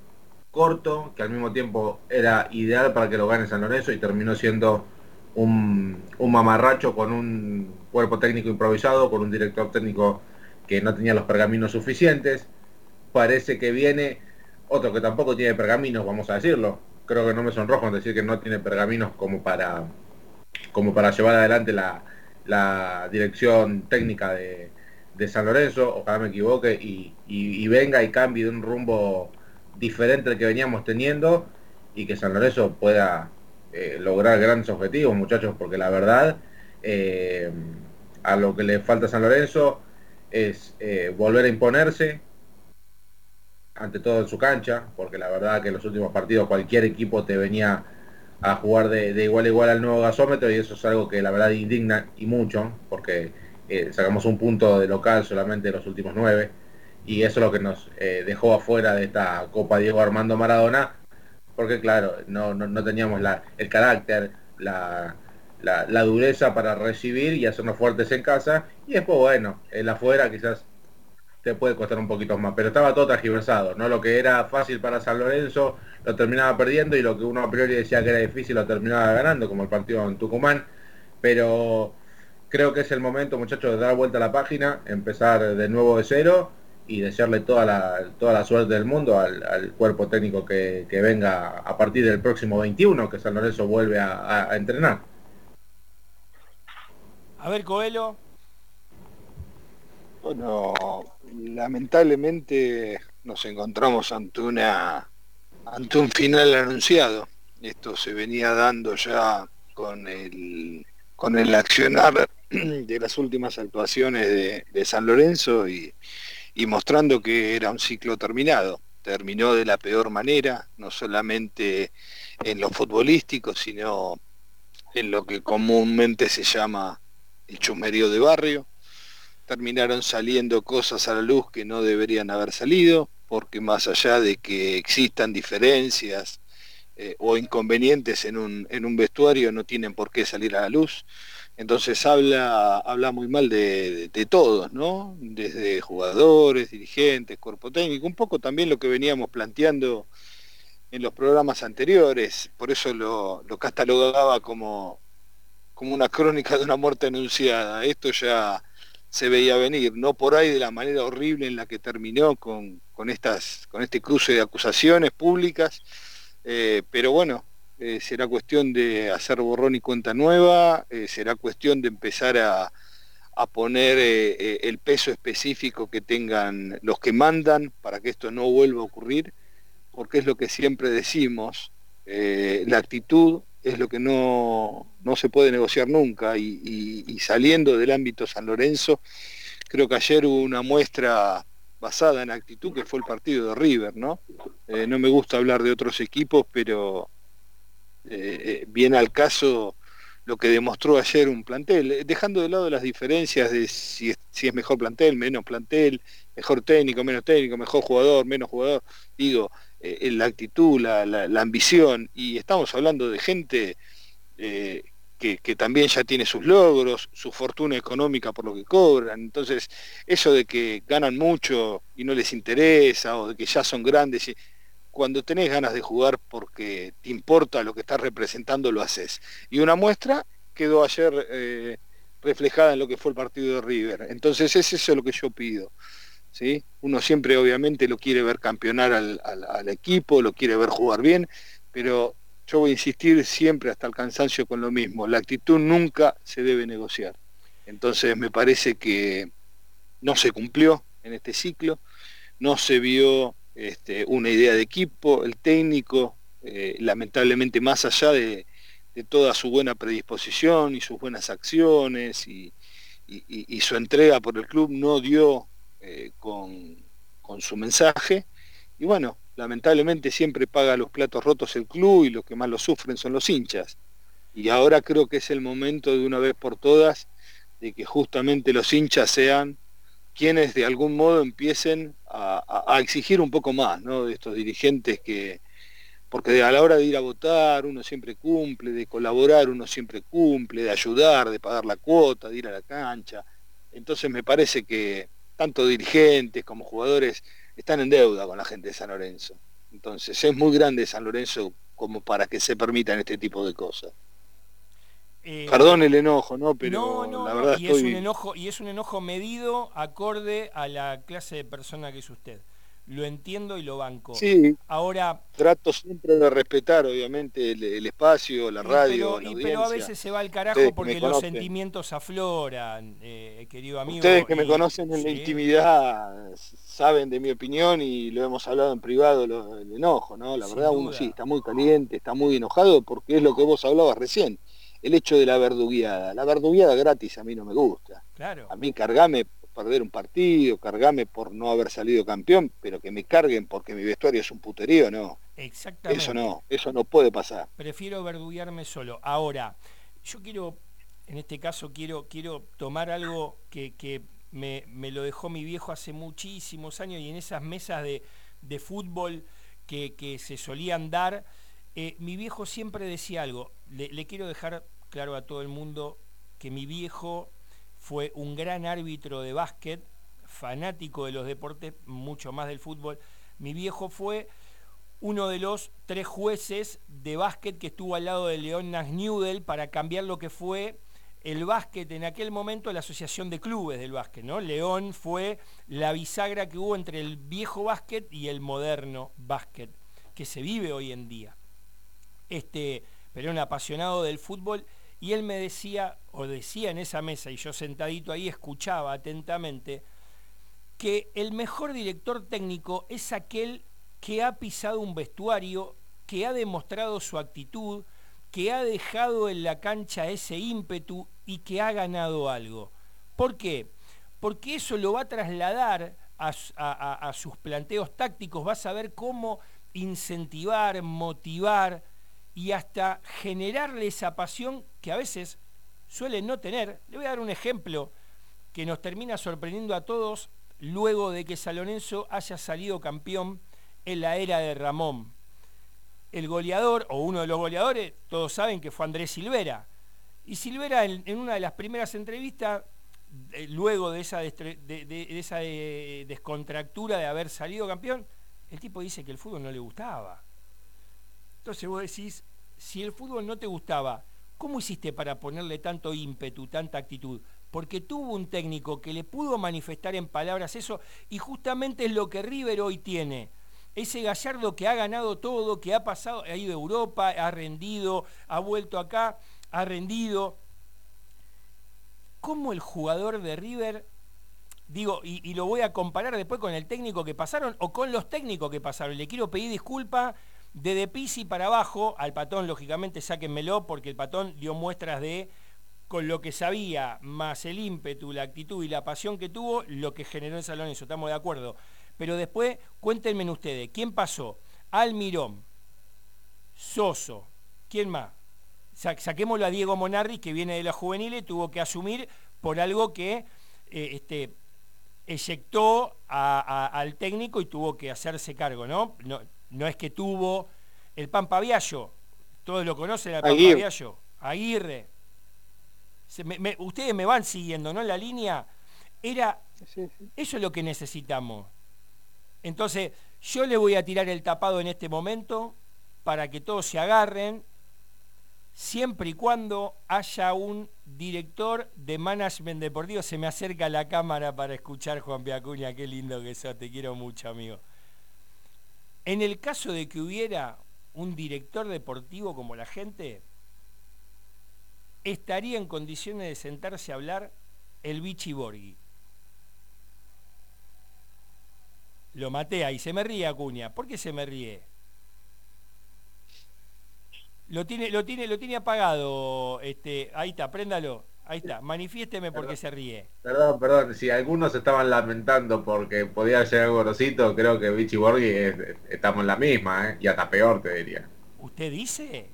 corto, que al mismo tiempo era ideal para que lo gane San Lorenzo y terminó siendo un, un mamarracho con un cuerpo técnico improvisado, con un director técnico que no tenía los pergaminos suficientes. Parece que viene otro que tampoco tiene pergaminos, vamos a decirlo. Creo que no me sonrojo en decir que no tiene pergaminos como para, como para llevar adelante la, la dirección técnica de, de, San Lorenzo, ojalá me equivoque, y, y, venga y cambie de un rumbo diferente al que veníamos teniendo y que San Lorenzo pueda eh, lograr grandes objetivos, muchachos, porque la verdad, eh, a lo que le falta San Lorenzo es eh, volver a imponerse, ante todo en su cancha, porque la verdad que en los últimos partidos cualquier equipo te venía a jugar de, igual a igual al nuevo gasómetro y eso es algo que la verdad indigna y mucho, porque sacamos un punto de local solamente en los últimos nueve y eso es lo que nos dejó afuera de esta Copa Diego Armando Maradona porque claro, no, no, teníamos la, el carácter, la, la, dureza para recibir y hacernos fuertes en casa, y después, bueno, el afuera quizás te puede costar un poquito más, pero estaba todo transgiversado, ¿no? Lo que era fácil para San Lorenzo lo terminaba perdiendo y lo que uno a priori decía que era difícil lo terminaba ganando, como el partido en Tucumán, pero creo que es el momento, muchachos, de dar vuelta a la página, empezar de nuevo de cero y desearle toda la, toda la suerte del mundo al, cuerpo técnico que, venga a partir del próximo 21, que San Lorenzo vuelve a, entrenar. A ver, Coelho. Bueno, lamentablemente nos encontramos ante una ante un final anunciado. Esto se venía dando ya con el con el accionar de las últimas actuaciones de, de San Lorenzo y, y mostrando que era un ciclo terminado. Terminó de la peor manera, no solamente en lo futbolístico, sino en lo que comúnmente se llama el chumerío de barrio. Terminaron saliendo cosas a la luz que no deberían haber salido, porque más allá de que existan diferencias eh, o inconvenientes en un, en un vestuario, no tienen por qué salir a la luz. Entonces habla, habla muy mal de, todos, ¿no? Desde jugadores, dirigentes, cuerpo técnico, un poco también lo que veníamos planteando en los programas anteriores, por eso lo, lo catalogaba como, como una crónica de una muerte anunciada. Esto ya se veía venir, no por ahí de la manera horrible en la que terminó con, con, estas, con este cruce de acusaciones públicas, eh, pero bueno, eh, será cuestión de hacer borrón y cuenta nueva, eh, será cuestión de empezar a, poner eh, el peso específico que tengan los que mandan para que esto no vuelva a ocurrir, porque es lo que siempre decimos, la actitud es lo que no, se puede negociar nunca y, saliendo del ámbito San Lorenzo, creo que ayer hubo una muestra basada en actitud que fue el partido de River, ¿no? no me gusta hablar de otros equipos, pero eh, eh, viene al caso lo que demostró ayer un plantel, eh, dejando de lado las diferencias de si es, mejor plantel, menos plantel, mejor técnico, menos técnico, mejor jugador, menos jugador, digo, la actitud, la, ambición, y estamos hablando de gente que, que, también ya tiene sus logros, su fortuna económica por lo que cobran, entonces eso de que ganan mucho y no les interesa, o de que ya son grandes, cuando tenés ganas de jugar porque te importa lo que estás representando, lo haces. Y una muestra quedó ayer eh, reflejada en lo que fue el partido de River. Entonces es eso lo que yo pido. ¿sí? Uno siempre obviamente lo quiere ver campeonar al, equipo, lo quiere ver jugar bien, pero yo voy a insistir siempre hasta el cansancio con lo mismo. La actitud nunca se debe negociar. Entonces me parece que no se cumplió, en este ciclo. No se vio este, una idea de equipo, el técnico, eh, lamentablemente más allá de, toda su buena predisposición y sus buenas acciones y, su entrega por el club, no dio eh, con, con su mensaje. Y bueno, lamentablemente siempre paga los platos rotos el club y los que más lo sufren son los hinchas. Y ahora creo que es el momento de una vez por todas de que justamente los hinchas sean quienes de algún modo empiecen a, exigir un poco más ¿no? de estos dirigentes que, porque a la hora de ir a votar uno siempre cumple, de colaborar uno siempre cumple, de ayudar, de pagar la cuota, de ir a la cancha. Entonces me parece que tanto dirigentes como jugadores están en deuda con la gente de San Lorenzo. Entonces es muy grande San Lorenzo como para que se permitan este tipo de cosas. Eh, Perdón el enojo, ¿no? Pero la verdad y es un enojo y es un enojo medido acorde a la clase de persona que es usted. Lo entiendo y lo banco. Sí. Ahora trato siempre de respetar, obviamente, el, espacio, la radio, pero, pero a veces se va al carajo porque los sentimientos afloran, eh, querido amigo. Ustedes que me conocen en la intimidad saben de mi opinión y lo hemos hablado en privado, el enojo, ¿no? La verdad, uno sí está muy caliente, está muy enojado porque es lo que vos hablabas recién el hecho de la verdugueada. La verdugueada gratis a mí no me gusta. Claro. A mí cargame por perder un partido, cargame por no haber salido campeón, pero que me carguen porque mi vestuario es un puterío, no. Exactamente. Eso no, eso no puede pasar. Prefiero verduguearme solo. Ahora, yo quiero, en este caso, quiero, quiero tomar algo que, me, lo dejó mi viejo hace muchísimos años y en esas mesas de, fútbol que, se solían dar, eh, mi viejo siempre decía algo, le, quiero dejar claro a todo el mundo que mi viejo fue un gran árbitro de básquet, fanático de los deportes, mucho más del fútbol. Mi viejo fue uno de los tres jueces de básquet que estuvo al lado de León Newell para cambiar lo que fue el básquet en aquel momento, la asociación de clubes del básquet, ¿no? León fue la bisagra que hubo entre el viejo básquet y el moderno básquet que se vive hoy en día. Este, pero un apasionado del fútbol y él me decía, o decía en esa mesa, y yo sentadito ahí escuchaba atentamente, que el mejor director técnico es aquel que ha pisado un vestuario, que ha demostrado su actitud, que ha dejado en la cancha ese ímpetu y que ha ganado algo. ¿Por qué? Porque eso lo va a trasladar a, a sus planteos tácticos, va a saber cómo incentivar, motivar, y hasta generarle esa pasión que a veces suelen no tener. Le voy a dar un ejemplo que nos termina sorprendiendo a todos luego de que San haya salido campeón en la era de Ramón. El goleador, o uno de los goleadores, todos saben que fue Andrés Silvera. Y Silvera en, una de las primeras entrevistas, luego de esa, de esa eh, descontractura de haber salido campeón, el tipo dice que el fútbol no le gustaba entonces vos decís, si el fútbol no te gustaba, ¿cómo hiciste para ponerle tanto ímpetu, tanta actitud? Porque tuvo un técnico que le pudo manifestar en palabras eso y justamente es lo que River hoy tiene. Ese Gallardo que ha ganado todo, que ha pasado, ha ido a Europa, ha rendido, ha vuelto acá, ha rendido. ¿Cómo el jugador de River digo, y, lo voy a comparar después con el técnico que pasaron o con los técnicos que pasaron. Le quiero pedir disculpas de De Pisi para abajo, al patón, lógicamente, sáquenmelo, porque el patón dio muestras de, con lo que sabía, más el ímpetu, la actitud y la pasión que tuvo, lo que generó en San Lorenzo, estamos de acuerdo. Pero después, cuéntenme ustedes, ¿quién pasó? Almirón, Soso, ¿quién más? saquémoslo a Diego Monarri, que viene de la juvenil y tuvo que asumir por algo que eh, este, eyectó al técnico y tuvo que hacerse cargo, no no es que tuvo el Pampa Viallo, todos lo conocen al Pampa Viallo, Aguirre. ustedes me van siguiendo, ¿no? La línea era, eso es lo que necesitamos. Entonces, yo le voy a tirar el tapado en este momento para que todos se agarren, siempre y cuando haya un director de management deportivo. Se me acerca la cámara para escuchar Juan Piacuña, qué lindo que sos, te quiero mucho, amigo. En el caso de que hubiera un director deportivo como la gente, estaría en condiciones de sentarse a hablar el Vichy Borghi. Lo maté ahí, se me ríe Acuña. ¿Por qué se me ríe? Lo tiene, lo tiene, lo tiene apagado, este, ahí está, préndalo. Ahí está, manifiésteme por qué se ríe. Perdón, perdón, si algunos estaban lamentando porque podía llegar Gorosito, creo que Vichy Borghi es- estamos en la misma, ¿eh? y hasta peor te diría. ¿Usted dice?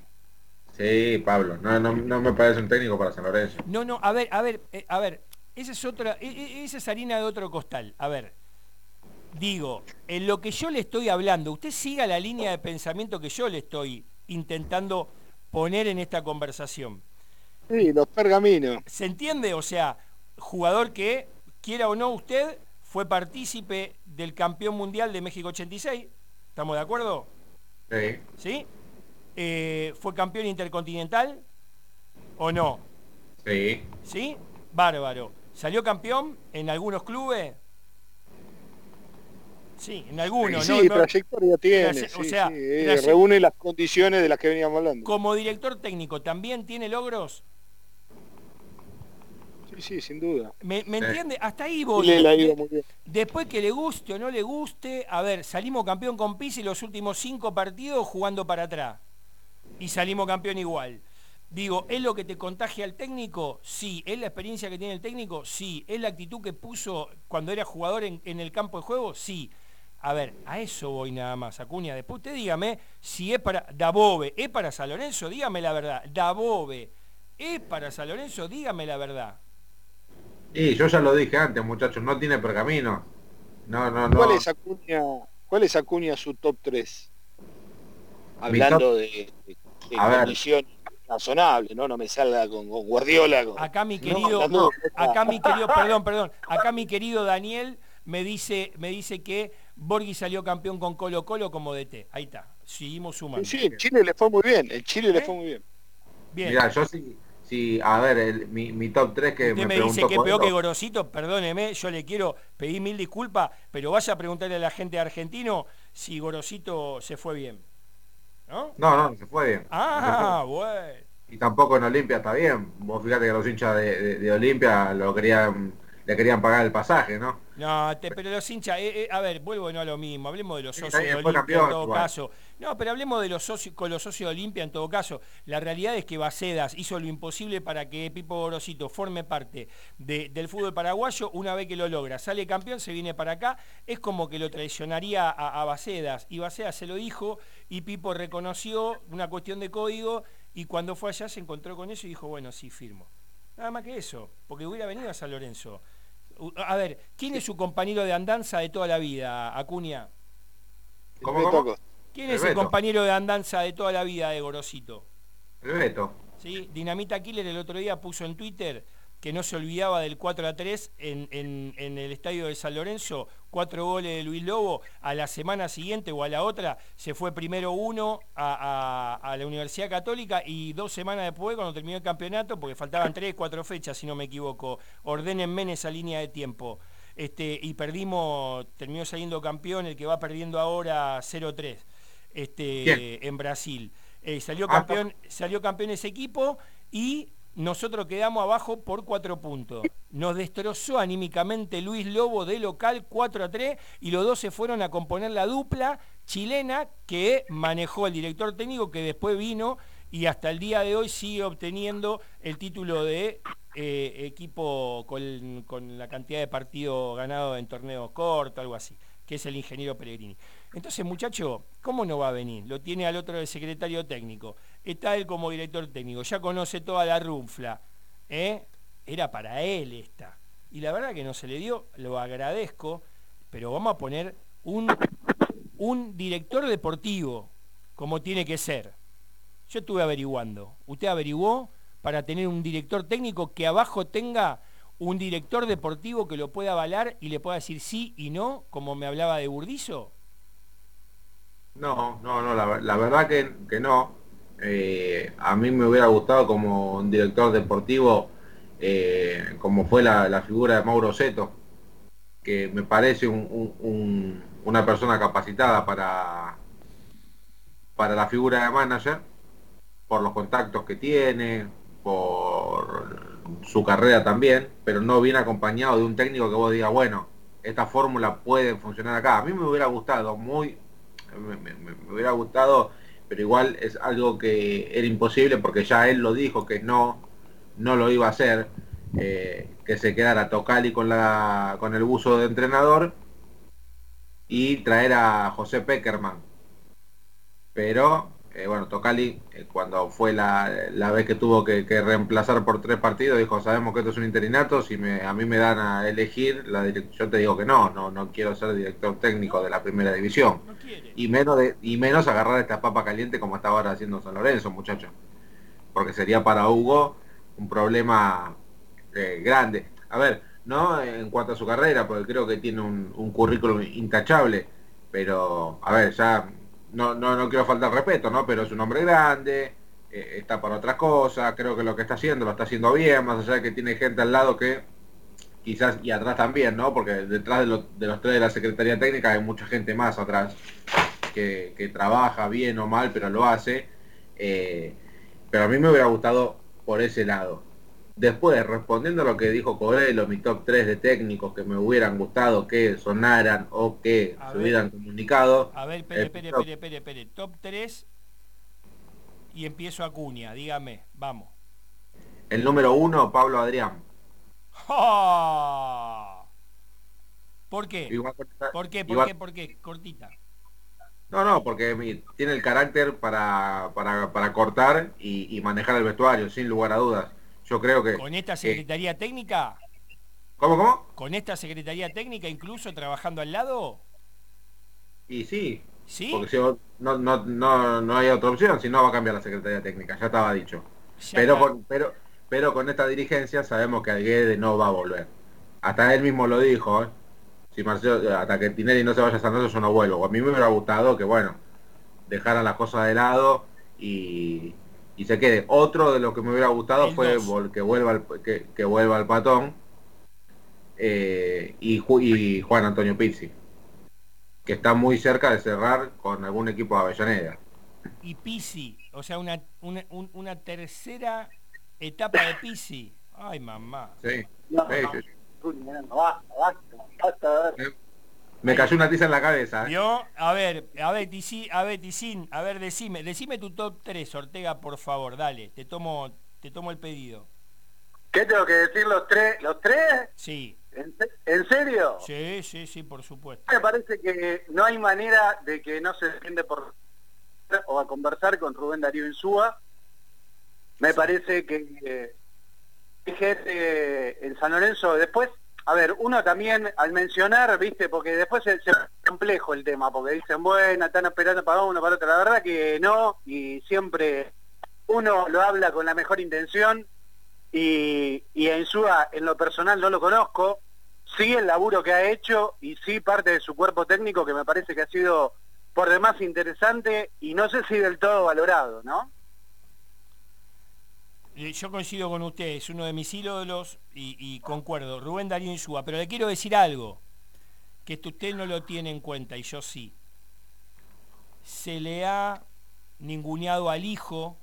Sí, Pablo, no, no, no me parece un técnico para San Lorenzo. No, no, a ver, a ver, eh, a ver, esa es otra, e- e- esa es harina de otro costal. A ver, digo, en lo que yo le estoy hablando, usted siga la línea de pensamiento que yo le estoy intentando poner en esta conversación. Sí, los pergaminos. ¿Se entiende? O sea, jugador que, quiera o no usted, fue partícipe del campeón mundial de México 86. ¿Estamos de acuerdo? Sí. ¿Sí? Eh, ¿Fue campeón intercontinental o no? Sí. ¿Sí? Bárbaro. ¿Salió campeón en algunos clubes? Sí, en algunos. sí, ¿no? No- trayectoria tiene. O sí, sea, sí, eh, reúne las condiciones de las que veníamos hablando. Como director técnico, ¿también tiene logros? Sí, sí, sin duda. ¿Me, me Sí. entiende? Hasta ahí voy. Muy bien. Después que le guste o no le guste, a ver, salimos campeón con Pizzi los últimos cinco partidos jugando para atrás. Y salimos campeón igual. Digo, ¿es lo que te contagia al técnico? Sí. ¿Es la experiencia que tiene el técnico? Sí. ¿Es la actitud que puso cuando era jugador en, en el campo de juego? Sí. A ver, a eso voy nada más, Acuña. Después usted dígame si es para Dabove, ¿es para San Lorenzo? Dígame la verdad. Dabove, ¿es para San Lorenzo? Dígame la verdad. Y yo ya lo dije antes, muchachos, no tiene pergamino. No, no, no. ¿Cuál es Acuña, cuál es Acuña su top 3? Mi Hablando top- de, de, condición razonable, ¿no? No me salga con, con Guardiola. con- Acá mi No, querido, acá mi querido, perdón, perdón, acá mi querido Daniel me dice, me dice que Borghi salió campeón con Colo Colo como DT. Ahí está, seguimos sumando. Sí, en Chile le fue muy bien, en Chile ¿Eh? le fue muy bien. Bien. Mira, yo sí, sí, a ver, el- mi, mi top 3 que Usted me, me dice que peor que Gorosito, perdóneme, yo le quiero pedir mil disculpas, pero vaya a preguntarle a la gente de argentino si Gorosito se fue bien. ¿No? No, no, se fue bien. Ah, bueno. Y tampoco en Olimpia está bien. Vos fíjate que los hinchas de, de- de Olimpia lo querían, le querían pagar el pasaje, ¿no? No, te- pero los hinchas, eh, eh, a ver, vuelvo no a lo mismo, hablemos de los socios de Olimpia en todo igual. caso. No, pero hablemos de los socios, con los socios de Olimpia en todo caso. La realidad es que Bacedas hizo lo imposible para que Pipo Gorosito forme parte de- del fútbol paraguayo una vez que lo logra. Sale campeón, se viene para acá, es como que lo traicionaría a, a Bacedas. Y Bacedas se lo dijo y Pipo reconoció una cuestión de código y cuando fue allá se encontró con eso y dijo, bueno, sí, firmo. Nada más que eso, porque hubiera venido a San Lorenzo. A ver, ¿quién es su compañero de andanza de toda la vida, Acuña? ¿Cómo, Beto cómo? ¿Quién El es el compañero de andanza de toda la vida de Gorosito? El Beto. ¿Sí? Dinamita Killer el otro día puso en Twitter que no se olvidaba del 4 a 3 en, en- en el estadio de San Lorenzo, cuatro goles de Luis Lobo, a la semana siguiente o a la otra se fue primero uno a, a- a la Universidad Católica y dos semanas después, cuando terminó el campeonato, porque faltaban tres, cuatro fechas, si no me equivoco, ordenenme en esa línea de tiempo. Este, y perdimos, terminó saliendo campeón el que va perdiendo ahora 0-3 este, en Brasil. Eh, salió, Ah, campeón, salió campeón ese equipo y nosotros quedamos abajo por cuatro puntos. Nos destrozó anímicamente Luis Lobo de local 4 a 3 y los dos se fueron a componer la dupla chilena que manejó el director técnico que después vino y hasta el día de hoy sigue obteniendo el título de eh, equipo con, con la cantidad de partidos ganados en torneos cortos, algo así, que es el ingeniero Pellegrini. Entonces, muchacho, ¿cómo no va a venir? Lo tiene al otro el secretario técnico. Está él como director técnico, ya conoce toda la runfla. ¿eh? Era para él esta. Y la verdad que no se le dio, lo agradezco, pero vamos a poner un, un director deportivo, como tiene que ser. Yo estuve averiguando. ¿Usted averiguó para tener un director técnico que abajo tenga un director deportivo que lo pueda avalar y le pueda decir sí y no, como me hablaba de Burdizo? No, no, no, la, verdad que, que no. Eh, a mí me hubiera gustado como un director deportivo, eh, como fue la, la figura de Mauro Seto, que me parece un- una persona capacitada para, para la figura de manager, por los contactos que tiene, por su carrera también, pero no viene acompañado de un técnico que vos digas, bueno, esta fórmula puede funcionar acá. A mí me hubiera gustado, muy, me, hubiera gustado, pero igual es algo que era imposible porque ya él lo dijo que no, no lo iba a hacer, eh, que se quedara Tocali con, la, con el buzo de entrenador y traer a José Peckerman. Pero eh, bueno, Tocali, eh, cuando fue la, vez que tuvo que, reemplazar por tres partidos, dijo, sabemos que esto es un interinato, si me, a mí me dan a elegir, la yo te digo que no, no, no quiero ser director técnico de la primera división. y, menos de, y menos agarrar esta papa caliente como estaba ahora haciendo San Lorenzo, muchachos. Porque sería para Hugo un problema eh, grande. A ver, no en cuanto a su carrera, porque creo que tiene un, un currículum intachable, pero a ver, ya no, no, no quiero faltar respeto, ¿no? Pero es un hombre grande, eh, está para otras cosas, creo que lo que está haciendo lo está haciendo bien, más allá de que tiene gente al lado que quizás y atrás también, ¿no? Porque detrás de, los tres de la Secretaría Técnica hay mucha gente más atrás que, trabaja bien o mal, pero lo hace. Eh, pero a mí me hubiera gustado por ese lado. Después, respondiendo a lo que dijo Coelho, mi top 3 de técnicos que me hubieran gustado que sonaran o que se hubieran comunicado. A ver, espere, espere, espere, espere, espere. Top 3 y empiezo a cuña, dígame, vamos. El número 1, Pablo Adrián. ¿Por qué? ¿Por qué? ¿Por qué? ¿Por qué? Cortita. No, no, porque tiene el carácter para, para, para cortar y, y manejar el vestuario, sin lugar a dudas yo creo que... ¿Con esta Secretaría Técnica? ¿Cómo, cómo? ¿Con esta Secretaría Técnica incluso trabajando al lado? Y sí. ¿Sí? Porque si no, no, no, no hay otra opción, si no va a cambiar la Secretaría Técnica, ya estaba dicho. pero, con, pero, pero con esta dirigencia sabemos que Alguede no va a volver. Hasta él mismo lo dijo, ¿eh? Si Marcelo, hasta que Tinelli no se vaya a San yo no vuelvo. A mí me hubiera gustado que, bueno, dejaran las cosas de lado y, y se quede. Otro de lo que me hubiera gustado fue que vuelva al, que, vuelva al patón eh, y, y, Juan Antonio Pizzi, que está muy cerca de cerrar con algún equipo de Avellaneda. Y Pizzi, o sea, una, una, tercera etapa de Pizzi. Ay, mamá. Sí. Me cayó una tiza en la cabeza. ¿eh? Yo, a ver, a ver, a ver, Ticín, a ver, decime, decime tu top 3, Ortega, por favor, dale, te tomo, te tomo el pedido. ¿Qué tengo que decir los tres? ¿Los tres? Sí. ¿En, serio? Sí, sí, sí, por supuesto. Me parece que no hay manera de que no se defiende por o a conversar con Rubén Darío Insúa. Me parece que eh, en San Lorenzo después a ver, uno también al mencionar, viste, porque después se, se complejo el tema, porque dicen, bueno, están esperando para uno, para otro. La verdad que no, y siempre uno lo habla con la mejor intención, y, y Suba, en lo personal no lo conozco, sí el laburo que ha hecho, y sí parte de su cuerpo técnico, que me parece que ha sido por demás interesante, y no sé si del todo valorado, ¿no? Eh, yo coincido con usted, es uno de mis ídolos y, concuerdo. Rubén Darío Insúa, pero le quiero decir algo, que esto usted no lo tiene en cuenta y yo sí. Se le ha ninguneado al hijo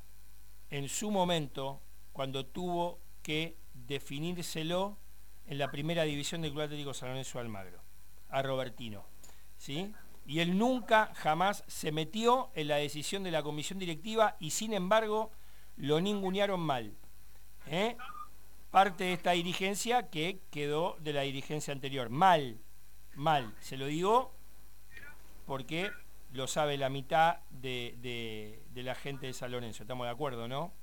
en su momento cuando tuvo que definírselo en la primera división del Club Atlético San Lorenzo Almagro, a Robertino. ¿sí? Y él nunca, jamás se metió en la decisión de la comisión directiva y sin embargo lo ningunearon mal. ¿eh? Parte de esta dirigencia que quedó de la dirigencia anterior. Mal, mal. Se lo digo porque lo sabe la mitad de, la gente de San Lorenzo. ¿Estamos de acuerdo, no?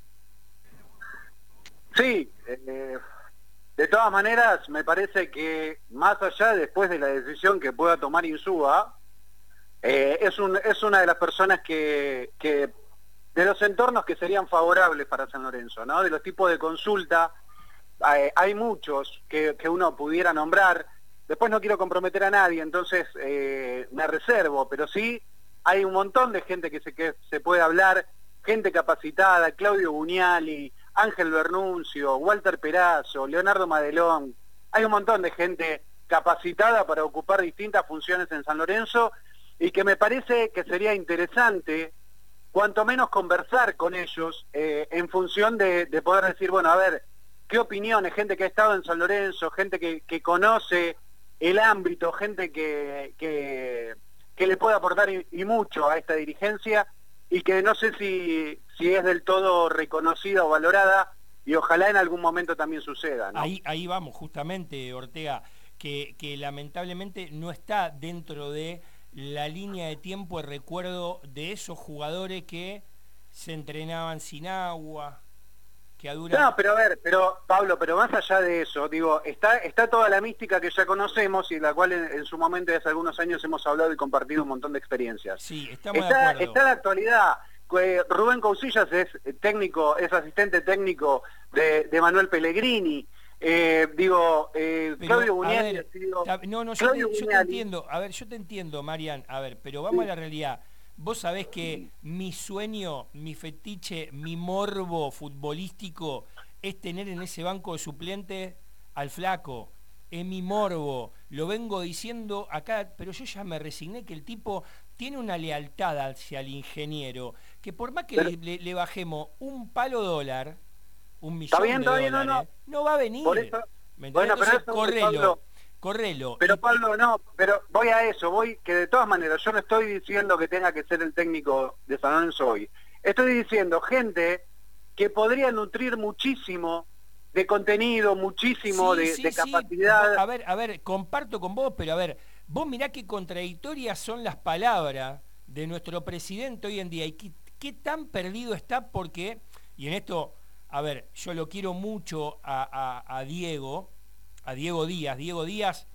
Sí. Eh, de todas maneras, me parece que más allá después de la decisión que pueda tomar Insúa, eh, es, un, es una de las personas que de los entornos que serían favorables para San Lorenzo, ¿no? De los tipos de consulta, hay, muchos que, uno pudiera nombrar. Después no quiero comprometer a nadie, entonces eh, me reservo, pero sí hay un montón de gente que se, que se puede hablar, gente capacitada, Claudio Buñali, Ángel Bernuncio, Walter Perazo, Leonardo Madelón, hay un montón de gente capacitada para ocupar distintas funciones en San Lorenzo y que me parece que sería interesante cuanto menos conversar con ellos eh, en función de, poder decir, bueno, a ver, qué opiniones, gente que ha estado en San Lorenzo, gente que, conoce el ámbito, gente que, que, le puede aportar y, mucho a esta dirigencia y que no sé si, si es del todo reconocida o valorada y ojalá en algún momento también suceda. Ahí, ahí vamos, justamente, Ortega, que lamentablemente no está dentro de la línea de tiempo de recuerdo de esos jugadores que se entrenaban sin agua, que a dura... No, pero a ver, pero Pablo, pero más allá de eso, digo, está, está toda la mística que ya conocemos y la cual en, en su momento de hace algunos años hemos hablado y compartido un montón de experiencias. Sí, estamos de Está, acuerdo. está la actualidad. Eh, Rubén Cousillas es técnico, es asistente técnico de, de Manuel Pellegrini. Eh, digo, eh, Pero, Claudio ver, no, no, yo te, yo entiendo, a ver, yo te entiendo, Marian, a ver, pero vamos a la realidad. Vos sabés que mi sueño, mi fetiche, mi morbo futbolístico es tener en ese banco de suplente al flaco. Es mi morbo. Lo vengo diciendo acá, pero yo ya me resigné que el tipo tiene una lealtad hacia el ingeniero, que por más que le, le- le bajemos un palo dólar, un millón Está bien, de no, dólares, no, va a venir. Por eso- bueno, pero eso, correlo, Pablo, correlo. Pero Pablo, no, pero voy a eso, voy que de todas maneras, yo no estoy diciendo que tenga que ser el técnico de San Lorenzo hoy. Estoy diciendo gente que podría nutrir muchísimo de contenido, muchísimo Sí, de, sí, de sí. capacidad. A ver, a ver, comparto con vos, pero a ver, vos mirá qué contradictorias son las palabras de nuestro presidente hoy en día y qué, qué tan perdido está porque, y en esto, a ver, yo lo quiero mucho a, a- a Diego, a Diego Díaz. Diego Díaz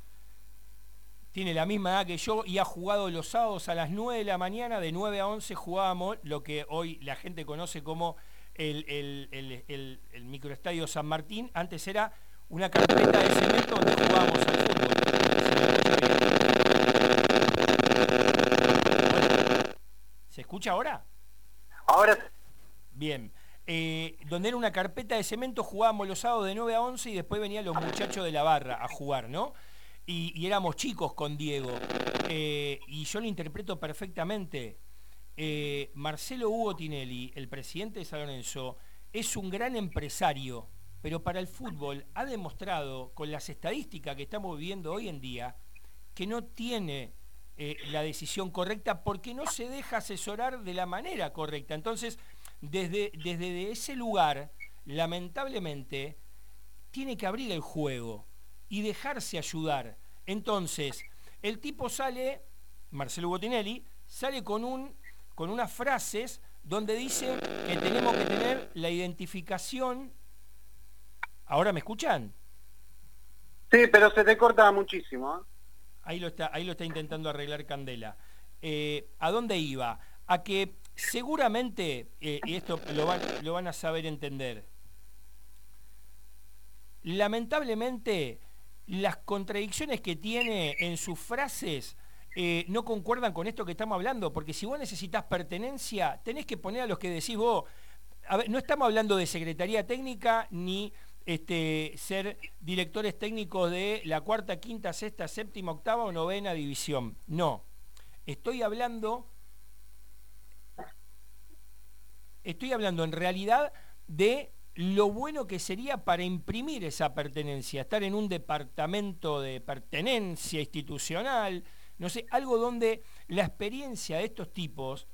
tiene la misma edad que yo y ha jugado los sábados a las 9 de la mañana, de 9 a 11 jugábamos lo que hoy la gente conoce como el, el- el- el- el microestadio San Martín. Antes era una carpeta de cemento donde jugábamos al fútbol. ¿Se escucha ahora? Ahora Bien. Eh, donde era una carpeta de cemento, jugábamos los sábados de 9 a 11 y después venían los muchachos de la barra a jugar, ¿no? Y, éramos chicos con Diego. Eh, y yo lo interpreto perfectamente. Eh, Marcelo Hugo Tinelli, el presidente de San Lorenzo, es un gran empresario, pero para el fútbol ha demostrado, con las estadísticas que estamos viviendo hoy en día, que no tiene la decisión correcta porque no se deja asesorar de la manera correcta. Entonces, desde, desde ese lugar, lamentablemente, tiene que abrir el juego y dejarse ayudar. Entonces, el tipo sale, Marcelo Botinelli, sale con, un, con unas frases donde dice que tenemos que tener la identificación. ¿Ahora me escuchan? Sí, pero se te corta muchísimo. ¿eh? Ahí lo está, ahí lo está intentando arreglar Candela. Eh, ¿A dónde iba? A que seguramente, eh, y esto lo van, a saber entender, lamentablemente las contradicciones que tiene en sus frases eh, no concuerdan con esto que estamos hablando, porque si vos necesitas pertenencia, tenés que poner a los que decís vos. No estamos hablando de secretaría técnica ni este, ser directores técnicos de la cuarta, quinta, sexta, séptima, octava o novena división. No. Estoy hablando. Estoy hablando en realidad de lo bueno que sería para imprimir esa pertenencia, estar en un departamento de pertenencia institucional, no sé, algo donde la experiencia de estos tipos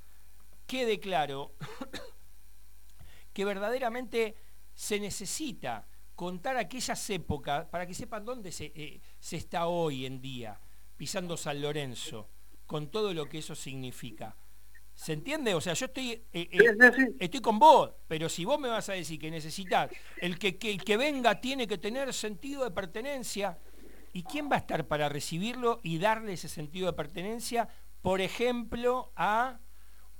quede claro que verdaderamente se necesita contar aquellas épocas para que sepan dónde se, eh, se está hoy en día, pisando San Lorenzo, con todo lo que eso significa. ¿Se entiende? O sea, yo estoy, eh, eh, estoy con vos, pero si vos me vas a decir que necesitas, el que, que, el que venga tiene que tener sentido de pertenencia, ¿y quién va a estar para recibirlo y darle ese sentido de pertenencia? Por ejemplo, a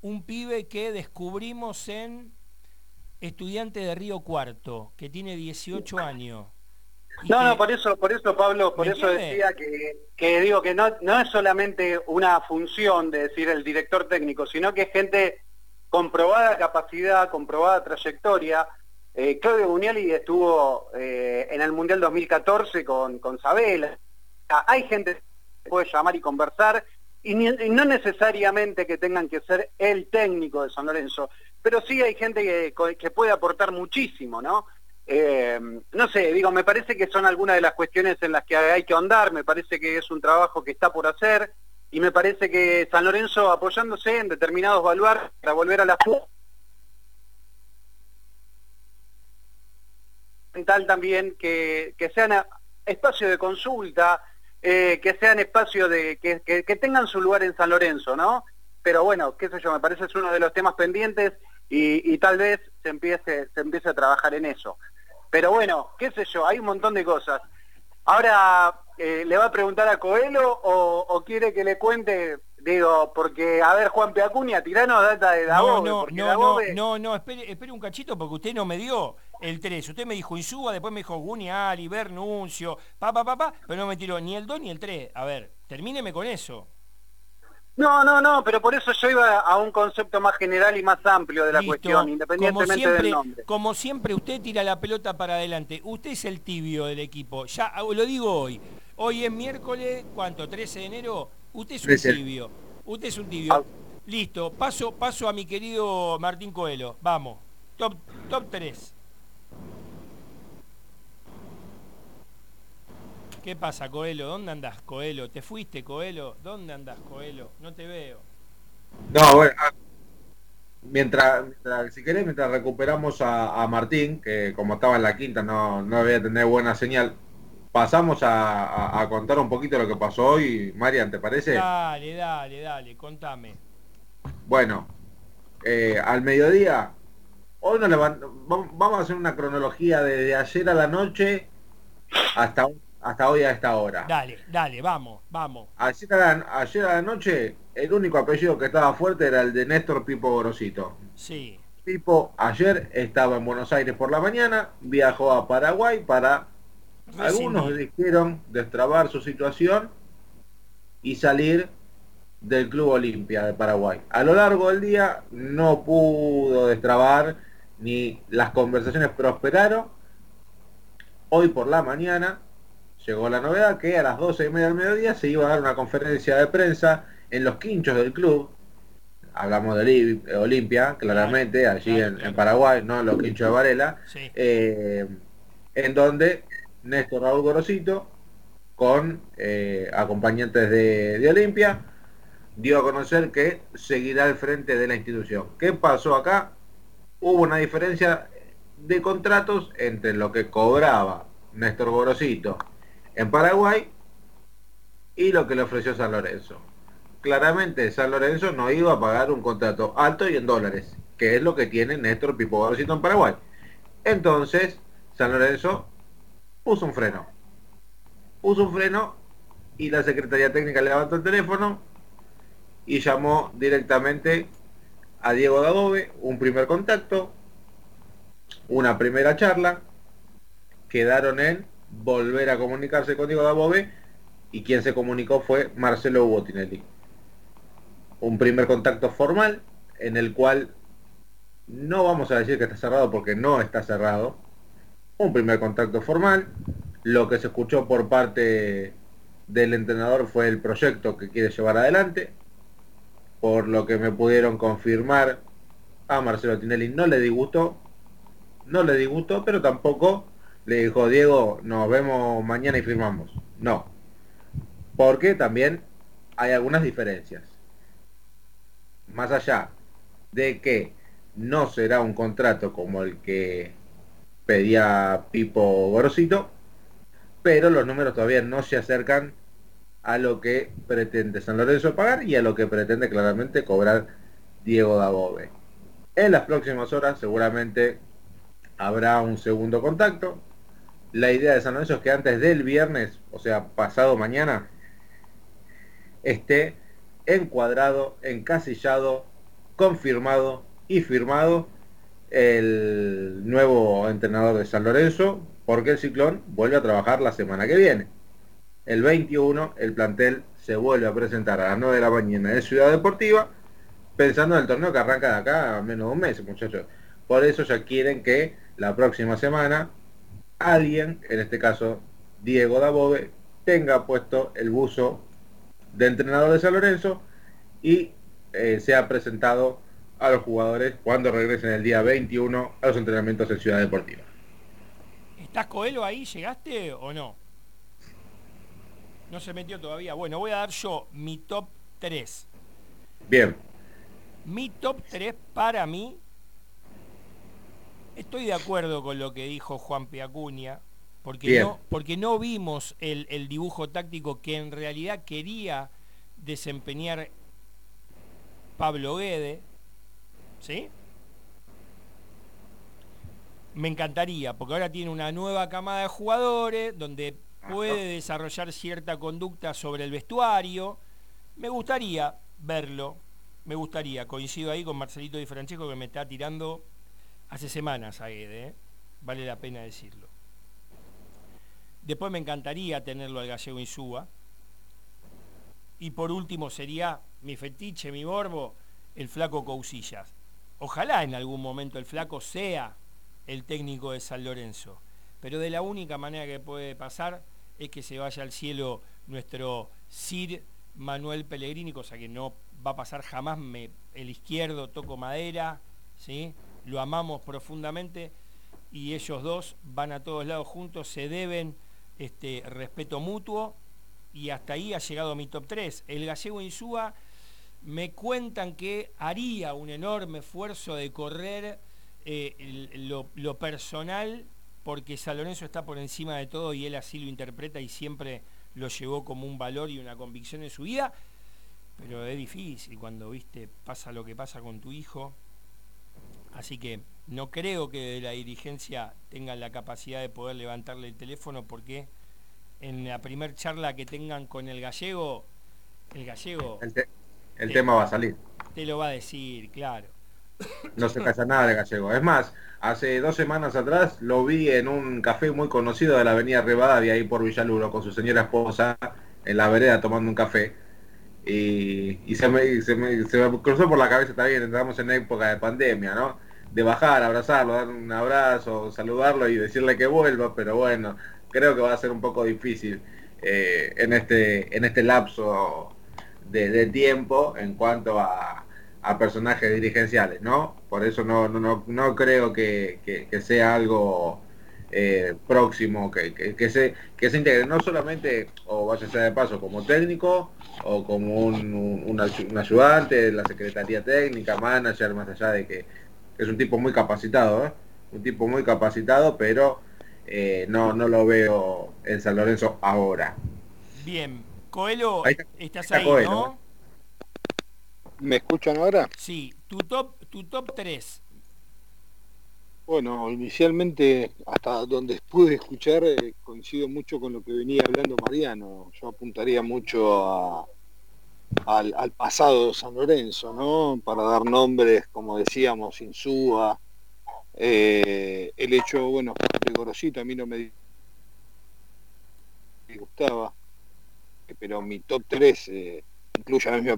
un pibe que descubrimos en estudiante de Río Cuarto, que tiene 18 años. No, no, por eso, por eso Pablo, por ¿Me eso entiende? decía que, que digo que no, no es solamente una función de decir el director técnico, sino que es gente comprobada capacidad, comprobada trayectoria. Eh, Claudio Buniali estuvo eh, en el Mundial 2014 con, con Sabela. Ah, Hay gente que puede llamar y conversar, y, ni- y no necesariamente que tengan que ser el técnico de San Lorenzo, pero sí hay gente que, que puede aportar muchísimo, ¿no? Eh, no sé, digo, me parece que son algunas de las cuestiones en las que hay que ahondar, me parece que es un trabajo que está por hacer y me parece que San Lorenzo apoyándose en determinados baluartes para volver a la tal también que, que sean espacio de consulta, eh, que sean espacio de que, que, tengan su lugar en San Lorenzo, ¿no? Pero bueno, qué sé yo, me parece es uno de los temas pendientes y, y tal vez se empiece, se empiece a trabajar en eso. Pero bueno, qué sé yo, hay un montón de cosas. Ahora, eh, ¿le va a preguntar a Coelho o, quiere que le cuente? Digo, porque, a ver, Juan Piacuña, tirano data de Dagobe. No, no, no, no, no, espere, espere un cachito porque usted no me dio el 3. Usted me dijo Insúa, después me dijo Guniali, Bernuncio, pa, pa, pa, pa, pero no me tiró ni el 2 ni el 3. A ver, termíneme con eso. No, no, no, pero por eso yo iba a un concepto más general y más amplio de la cuestión, independientemente del nombre. Como siempre, usted tira la pelota para adelante. Usted es el tibio del equipo. Ya lo digo hoy. Hoy es miércoles, ¿cuánto? 13 de enero. Usted es un tibio. Usted es un tibio. Ah. Listo, paso, paso a mi querido Martín Coelho. Vamos. Top, top 3. ¿Qué pasa, Coelho? ¿Dónde andás, Coelho? ¿Te fuiste, Coelho? ¿Dónde andás, Coelho? No te veo. No, bueno, ah, mientras, si querés, mientras recuperamos a, Martín, que como estaba en la quinta no, no debía tener buena señal, pasamos a, contar un poquito lo que pasó hoy. Marian, ¿te parece? Dale, dale, dale, contame. Bueno, eh, al mediodía, hoy nos vamos a hacer una cronología desde ayer a la noche hasta un hasta hoy a esta hora. Dale, dale, vamos, vamos. Ayer a, la, ayer a la noche, el único apellido que estaba fuerte era el de Néstor Pipo Gorosito. Sí. Pipo ayer estaba en Buenos Aires por la mañana, viajó a Paraguay para... Algunos dijeron destrabar su situación y salir del Club Olimpia de Paraguay. A lo largo del día no pudo destrabar ni las conversaciones prosperaron. Hoy por la mañana llegó la novedad que a las 12 y media del mediodía se iba a dar una conferencia de prensa en los quinchos del club. Hablamos de Olimpia, claramente, allí en, Paraguay, no en los quinchos de Varela. Eh, en donde Néstor Raúl Gorosito, con eh, acompañantes de, de Olimpia, dio a conocer que seguirá al frente de la institución. ¿Qué pasó acá? Hubo una diferencia de contratos entre lo que cobraba Néstor Gorosito en Paraguay y lo que le ofreció San Lorenzo. Claramente San Lorenzo no iba a pagar un contrato alto y en dólares, que es lo que tiene Néstor Pipo Gorosito en Paraguay. Entonces, San Lorenzo puso un freno. Puso un freno y la Secretaría Técnica levantó el teléfono y llamó directamente a Diego Dadobe, un primer contacto, una primera charla, quedaron en volver a comunicarse con Diego Dabove y quien se comunicó fue Marcelo Botinelli. Un primer contacto formal en el cual no vamos a decir que está cerrado porque no está cerrado. Un primer contacto formal. Lo que se escuchó por parte del entrenador fue el proyecto que quiere llevar adelante. Por lo que me pudieron confirmar a Marcelo Tinelli no le disgustó. No le disgustó, pero tampoco le dijo, Diego, nos vemos mañana y firmamos. No. Porque también hay algunas diferencias. Más allá de que no será un contrato como el que pedía Pipo Gorosito, pero los números todavía no se acercan a lo que pretende San Lorenzo pagar y a lo que pretende claramente cobrar Diego Dabove. En las próximas horas seguramente habrá un segundo contacto, la idea de San Lorenzo es que antes del viernes, o sea, pasado mañana, esté encuadrado, encasillado, confirmado y firmado el nuevo entrenador de San Lorenzo, porque el Ciclón vuelve a trabajar la semana que viene. El 21 el plantel se vuelve a presentar a las 9 de la mañana en Ciudad Deportiva, pensando en el torneo que arranca de acá a menos de un mes, muchachos. Por eso ya quieren que la próxima semana alguien, en este caso Diego Dabove, tenga puesto el buzo de entrenador de San Lorenzo y eh, sea presentado a los jugadores cuando regresen el día 21 a los entrenamientos en Ciudad Deportiva. ¿Estás Coelho ahí? ¿Llegaste o no? No se metió todavía. Bueno, voy a dar yo mi top 3. Bien. Mi top 3 para mí. Estoy de acuerdo con lo que dijo Juan Piacuña, porque no, porque no vimos el, el dibujo táctico que en realidad quería desempeñar Pablo Guede. ¿Sí? Me encantaría, porque ahora tiene una nueva camada de jugadores donde puede desarrollar cierta conducta sobre el vestuario. Me gustaría verlo, me gustaría. Coincido ahí con Marcelito Di Francesco que me está tirando hace semanas a ¿eh? vale la pena decirlo. Después me encantaría tenerlo al gallego Insúa. Y por último sería mi fetiche, mi borbo, el flaco Cousillas. Ojalá en algún momento el flaco sea el técnico de San Lorenzo. Pero de la única manera que puede pasar es que se vaya al cielo nuestro Sir Manuel Pellegrini, cosa que no va a pasar jamás. Me, el izquierdo toco madera, ¿sí? Lo amamos profundamente y ellos dos van a todos lados juntos, se deben este, respeto mutuo y hasta ahí ha llegado mi top 3. El gallego Insúa me cuentan que haría un enorme esfuerzo de correr eh, lo, personal porque San Lorenzo está por encima de todo y él así lo interpreta y siempre lo llevó como un valor y una convicción en su vida. Pero es difícil cuando viste pasa lo que pasa con tu hijo. Así que no creo que de la dirigencia tengan la capacidad de poder levantarle el teléfono porque en la primer charla que tengan con el gallego, el gallego... El, tema va a salir. Te lo va a decir, claro. No se calla nada de gallego. Es más, hace dos semanas atrás lo vi en un café muy conocido de la avenida Rivadavia, ahí por Villaluro, con su señora esposa, en la vereda tomando un café. Y, se, me, se, me, cruzó por la cabeza también, entramos en época de pandemia, ¿no? De bajar, abrazarlo, dar un abrazo, saludarlo y decirle que vuelva, pero bueno, creo que va a ser un poco difícil eh, en, este, en este lapso de tiempo en cuanto a, personajes dirigenciales, ¿no? Por eso no, no, no, creo que, sea algo eh, próximo, que, que, se, que se integre no solamente, o vaya a ser de paso, como técnico, o como un, ayudante de la Secretaría Técnica, manager, más allá de que es un tipo muy capacitado, ¿eh? un tipo muy capacitado, pero eh, no, no lo veo en San Lorenzo ahora. Bien, Coelho, estás ahí, ¿no? ¿Me escuchan ahora? Sí, tu top, tu top 3. Bueno, inicialmente, hasta donde pude escuchar, eh, coincido mucho con lo que venía hablando Mariano. Yo apuntaría mucho al, pasado de San Lorenzo, ¿no? Para dar nombres, como decíamos, Insúa. Eh, el hecho, bueno, de Gorosito a mí no me gustaba, pero mi top 3 eh, incluye a mí me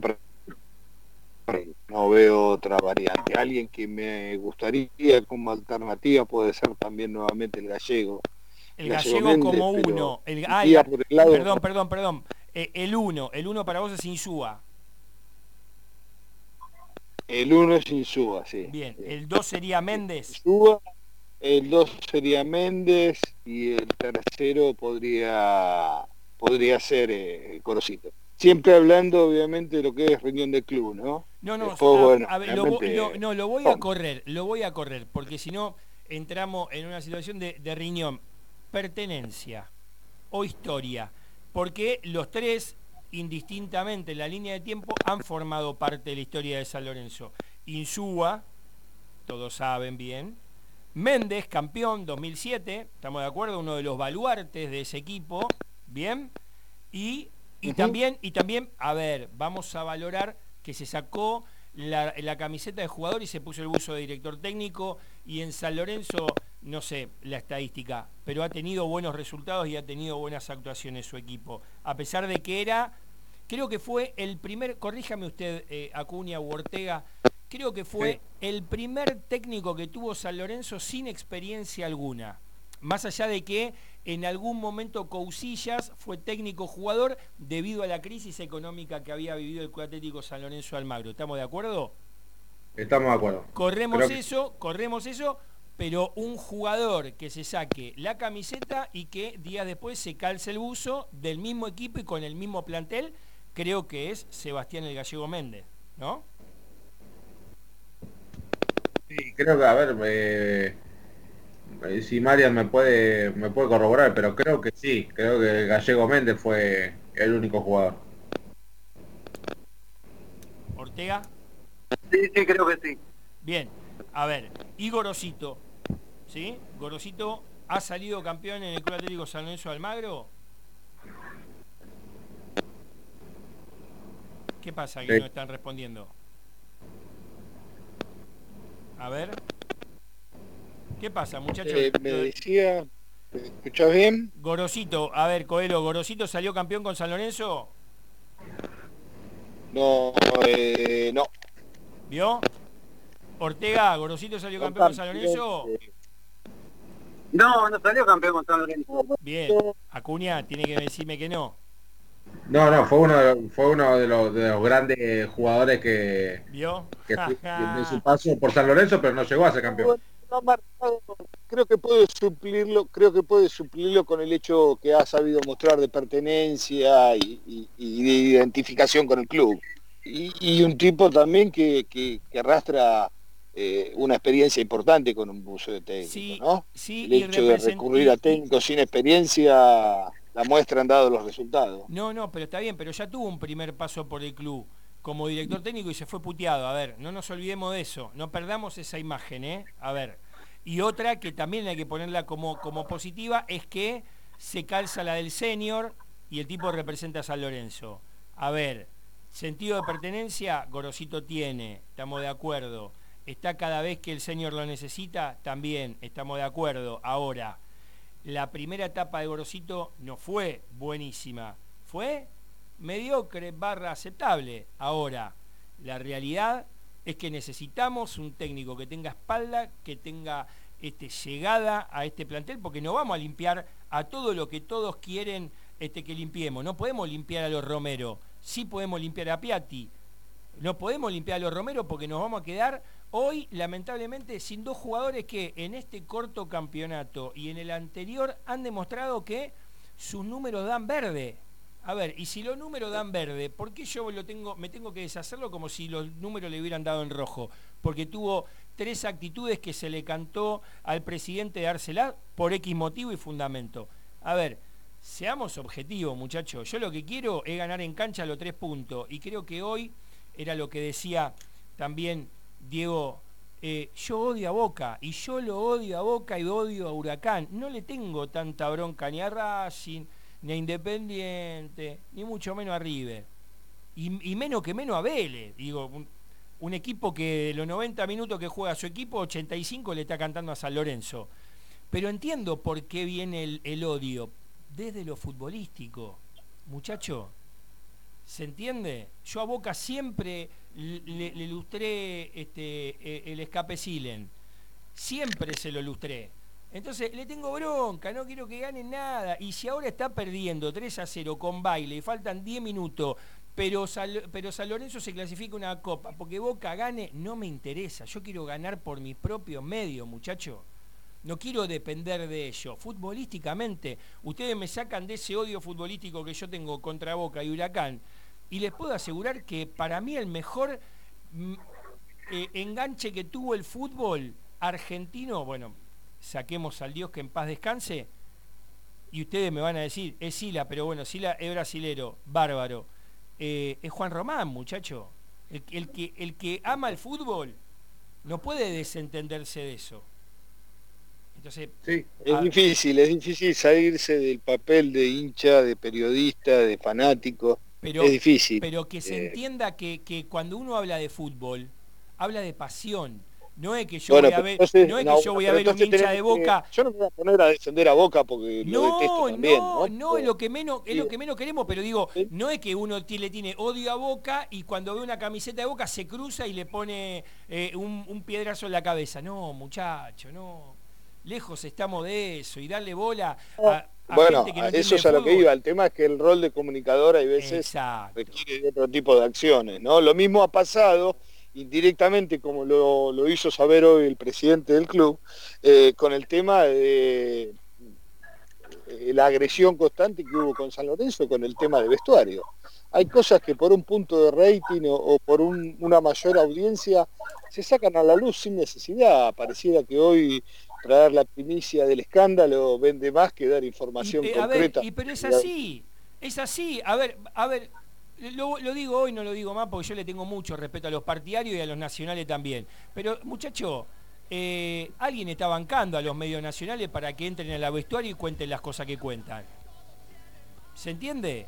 no veo otra variante. Alguien que me gustaría como alternativa puede ser también nuevamente el gallego. El gallego, como uno. El, perdón, perdón, perdón. Eh, el uno. El uno para vos es Insúa. El uno es Insúa, sí. Bien. El dos sería Méndez. Insúa, el dos sería Méndez y el tercero podría podría ser eh, Corosito siempre hablando obviamente de lo que es reunión de club, ¿no? No, no, lo, no, lo voy a correr, lo voy a correr, porque si no entramos en una situación de, de riñón, pertenencia o historia, porque los tres indistintamente en la línea de tiempo han formado parte de la historia de San Lorenzo. Insúa, todos saben bien, Méndez, campeón 2007, estamos de acuerdo, uno de los baluartes de ese equipo, bien, y y, también, y también, a ver, vamos a valorar que se sacó la, camiseta de jugador y se puso el buzo de director técnico y en San Lorenzo, no sé la estadística, pero ha tenido buenos resultados y ha tenido buenas actuaciones su equipo. A pesar de que era, creo que fue el primer, corríjame usted, eh, Acuña u Ortega, creo que fue el primer técnico que tuvo San Lorenzo sin experiencia alguna. Más allá de que en algún momento Cousillas fue técnico jugador debido a la crisis económica que había vivido el Club Atlético San Lorenzo Almagro. ¿Estamos de acuerdo? Estamos de acuerdo. Corremos eso, corremos eso, pero un jugador que se saque la camiseta y que días después se calce el buzo del mismo equipo y con el mismo plantel, creo que es Sebastián el Gallego Méndez, ¿no? Sí, creo que, a ver, eh, eh, si Marian me puede, me puede corroborar, pero creo que sí, creo que Gallego Méndez fue el único jugador. Ortega. Sí, sí, creo que sí. Bien, a ver, y Gorosito, ¿sí? Gorosito ha salido campeón en el Club Atlético San Lorenzo de Almagro. ¿Qué pasa que Sí. no están respondiendo? A ver. ¿Qué pasa, muchachos? Eh, me decía, ¿me escuchás bien? Gorosito, a ver, Coelho, ¿Gorosito salió campeón con San Lorenzo? No, eh, no. ¿Vio? Ortega, ¿Gorosito salió campeón con San Lorenzo? No, no salió campeón con San Lorenzo. Bien. Acuña, tiene que decirme que no. No, no, fue uno de los, fue uno de los, de los grandes jugadores que, ¿Vio? que de su paso por San Lorenzo, pero no llegó a ser campeón. No ha marcado, creo que puede suplirlo, creo que puede suplirlo con el hecho que ha sabido mostrar de pertenencia y, y- y de identificación con el club. Y, y un tipo también que, que- que arrastra eh, una experiencia importante con un buzo de técnico, Sí, ¿no? sí, el hecho de recurrir a técnicos sin experiencia la muestra han dado los resultados. No, no, pero está bien, pero ya tuvo un primer paso por el club como director técnico y se fue puteado. A ver, no nos olvidemos de eso, no perdamos esa imagen, ¿eh? A ver. Y otra que también hay que ponerla como, como positiva es que se calza la del senior y el tipo representa a San Lorenzo. A ver, sentido de pertenencia, Gorosito tiene, estamos de acuerdo. Está cada vez que el senior lo necesita, también estamos de acuerdo. Ahora, la primera etapa de Gorosito no fue buenísima, fue mediocre barra aceptable. Ahora, la realidad es que necesitamos un técnico que tenga espalda, que tenga este, llegada a este plantel, porque no vamos a limpiar a todo lo que todos quieren este, que limpiemos. No podemos limpiar a los Romero, sí podemos limpiar a Piatti. No podemos limpiar a los Romero porque nos vamos a quedar hoy, lamentablemente, sin dos jugadores que en este corto campeonato y en el anterior han demostrado que sus números dan verde. A ver, y si los números dan verde, ¿por qué yo lo tengo, me tengo que deshacerlo como si los números le hubieran dado en rojo? Porque tuvo tres actitudes que se le cantó al presidente de Arcelá por X motivo y fundamento. A ver, seamos objetivos, muchachos. Yo lo que quiero es ganar en cancha los tres puntos. Y creo que hoy era lo que decía también Diego. eh, yo odio a Boca y yo lo odio a Boca y odio a Huracán. No le tengo tanta bronca ni a Racing, ni a Independiente, ni mucho menos a River. Y, menos que menos a Vélez. Digo, un, equipo que de los 90 minutos que juega su equipo, 85 le está cantando a San Lorenzo. Pero entiendo por qué viene el, el odio. Desde lo futbolístico. Muchacho, ¿se entiende? Yo a Boca siempre le, le lustré este, eh, el escape Silen. Siempre se lo lustré. Entonces, le tengo bronca, no quiero que gane nada. Y si ahora está perdiendo 3 a 0 con baile y faltan 10 minutos, pero, San- pero San Lorenzo se clasifica una copa, porque Boca gane, no me interesa. Yo quiero ganar por mis propios medios, muchacho. No quiero depender de ello. Futbolísticamente, ustedes me sacan de ese odio futbolístico que yo tengo contra Boca y Huracán. Y les puedo asegurar que para mí el mejor mm, eh, enganche que tuvo el fútbol argentino, bueno, saquemos al Dios que en paz descanse, y ustedes me van a decir, es Sila, pero bueno, Sila es brasilero, bárbaro. Eh, es Juan Román, muchacho. El, el que, el que ama el fútbol no puede desentenderse de eso. Entonces, Es Ah. difícil, es difícil salirse del papel de hincha, de periodista, de fanático. pero, es difícil. pero que se Eh, entienda que, que cuando uno habla de fútbol, habla de pasión. No es que yo bueno, voy a ver, entonces- no es no, que yo voy a ver un hincha de que- boca yo no me voy a poner a defender a Boca porque lo detesto No, también. no, ¿no? no, es lo que menos, es lo que menos queremos, pero digo, no es que uno le tiene odio a Boca y cuando ve una camiseta de Boca se cruza y le pone eh, un, un piedrazo en la cabeza. No, muchacho, no. Lejos estamos de eso y darle bola a, a Bueno, gente que no eso es a lo que iba. El tema es que el rol de comunicador hay veces Exacto. requiere de otro tipo de acciones, ¿no? Lo mismo ha pasado indirectamente, como lo, hizo saber hoy el presidente del club, eh, con el tema de eh, la agresión constante que hubo con San Lorenzo con el tema de vestuario. Hay cosas que por un punto de rating o, por una mayor audiencia se sacan a la luz sin necesidad. Pareciera que hoy traer la primicia del escándalo vende más que dar información concreta. y, pero es así, es así. A ver, a ver, lo, lo, digo hoy, no lo digo más, porque yo le tengo mucho respeto a los partidarios y a los nacionales también. Pero, muchacho, eh, alguien está bancando a los medios nacionales para que entren en la vestuario y cuenten las cosas que cuentan. ¿Se entiende?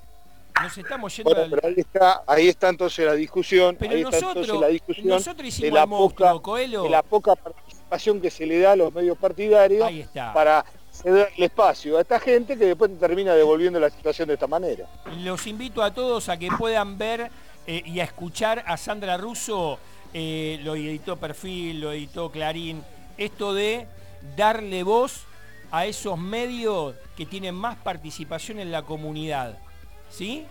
Nos estamos yendo pero ahí está, ahí está entonces la discusión. Pero nosotros, la discusión nosotros hicimos la poca, de la poca participación que se le da a los medios partidarios para ceder el espacio a esta gente que después termina devolviendo la situación de esta manera. Los invito a todos a que puedan ver eh, y a escuchar a Sandra Russo eh, lo editó Perfil, lo editó Clarín, esto de darle voz a esos medios que tienen más participación en la comunidad, ¿sí?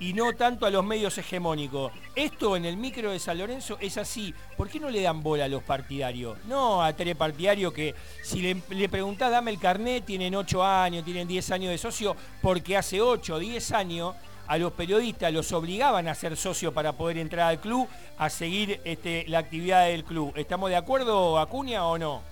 Y no tanto a los medios hegemónicos. Esto en el micro de San Lorenzo es así. ¿Por qué no le dan bola a los partidarios? No a telepartidarios que si le, le preguntás dame el carnet, tienen 8 años, tienen 10 años de socio, porque hace 8 o 10 años a los periodistas los obligaban a ser socios para poder entrar al club, a seguir este, la actividad del club. ¿Estamos de acuerdo, Acuña, o no?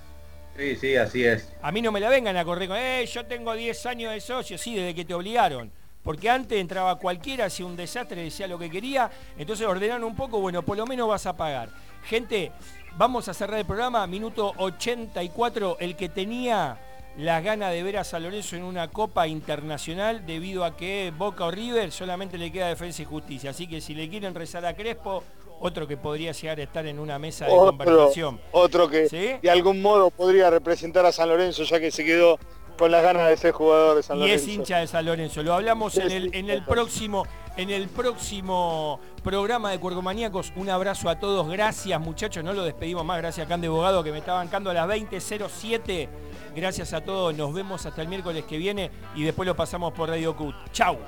Sí, sí, así es. A mí no me la vengan a correr con, eh, yo tengo 10 años de socio, sí, desde que te obligaron. Porque antes entraba cualquiera, hacía un desastre, decía lo que quería, entonces ordenaron un poco, bueno, por lo menos vas a pagar. Gente, vamos a cerrar el programa, minuto 84, el que tenía las ganas de ver a San Lorenzo en una Copa Internacional debido a que Boca o River solamente le queda defensa y justicia. Así que si le quieren rezar a Crespo, otro que podría llegar a estar en una mesa de conversación. Otro que de algún modo podría representar a San Lorenzo ya que se quedó con las ganas de ser jugador de San Lorenzo. Y es hincha de San Lorenzo. Lo hablamos en el, en el próximo en el próximo programa de Cuergomaníacos. Un abrazo a todos. Gracias, muchachos. No lo despedimos más. Gracias a Can de Bogado que me está bancando a las 20.07. Gracias a todos. Nos vemos hasta el miércoles que viene y después lo pasamos por Radio Cut. Chau.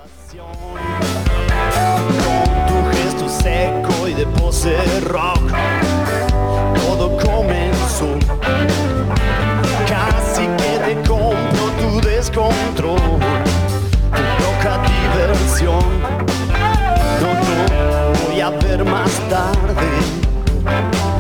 tu gesto seco y de pose rock, todo comenzó. Casi que te tu descontrol, tu loca diversión. No, no, voy a ver más tarde.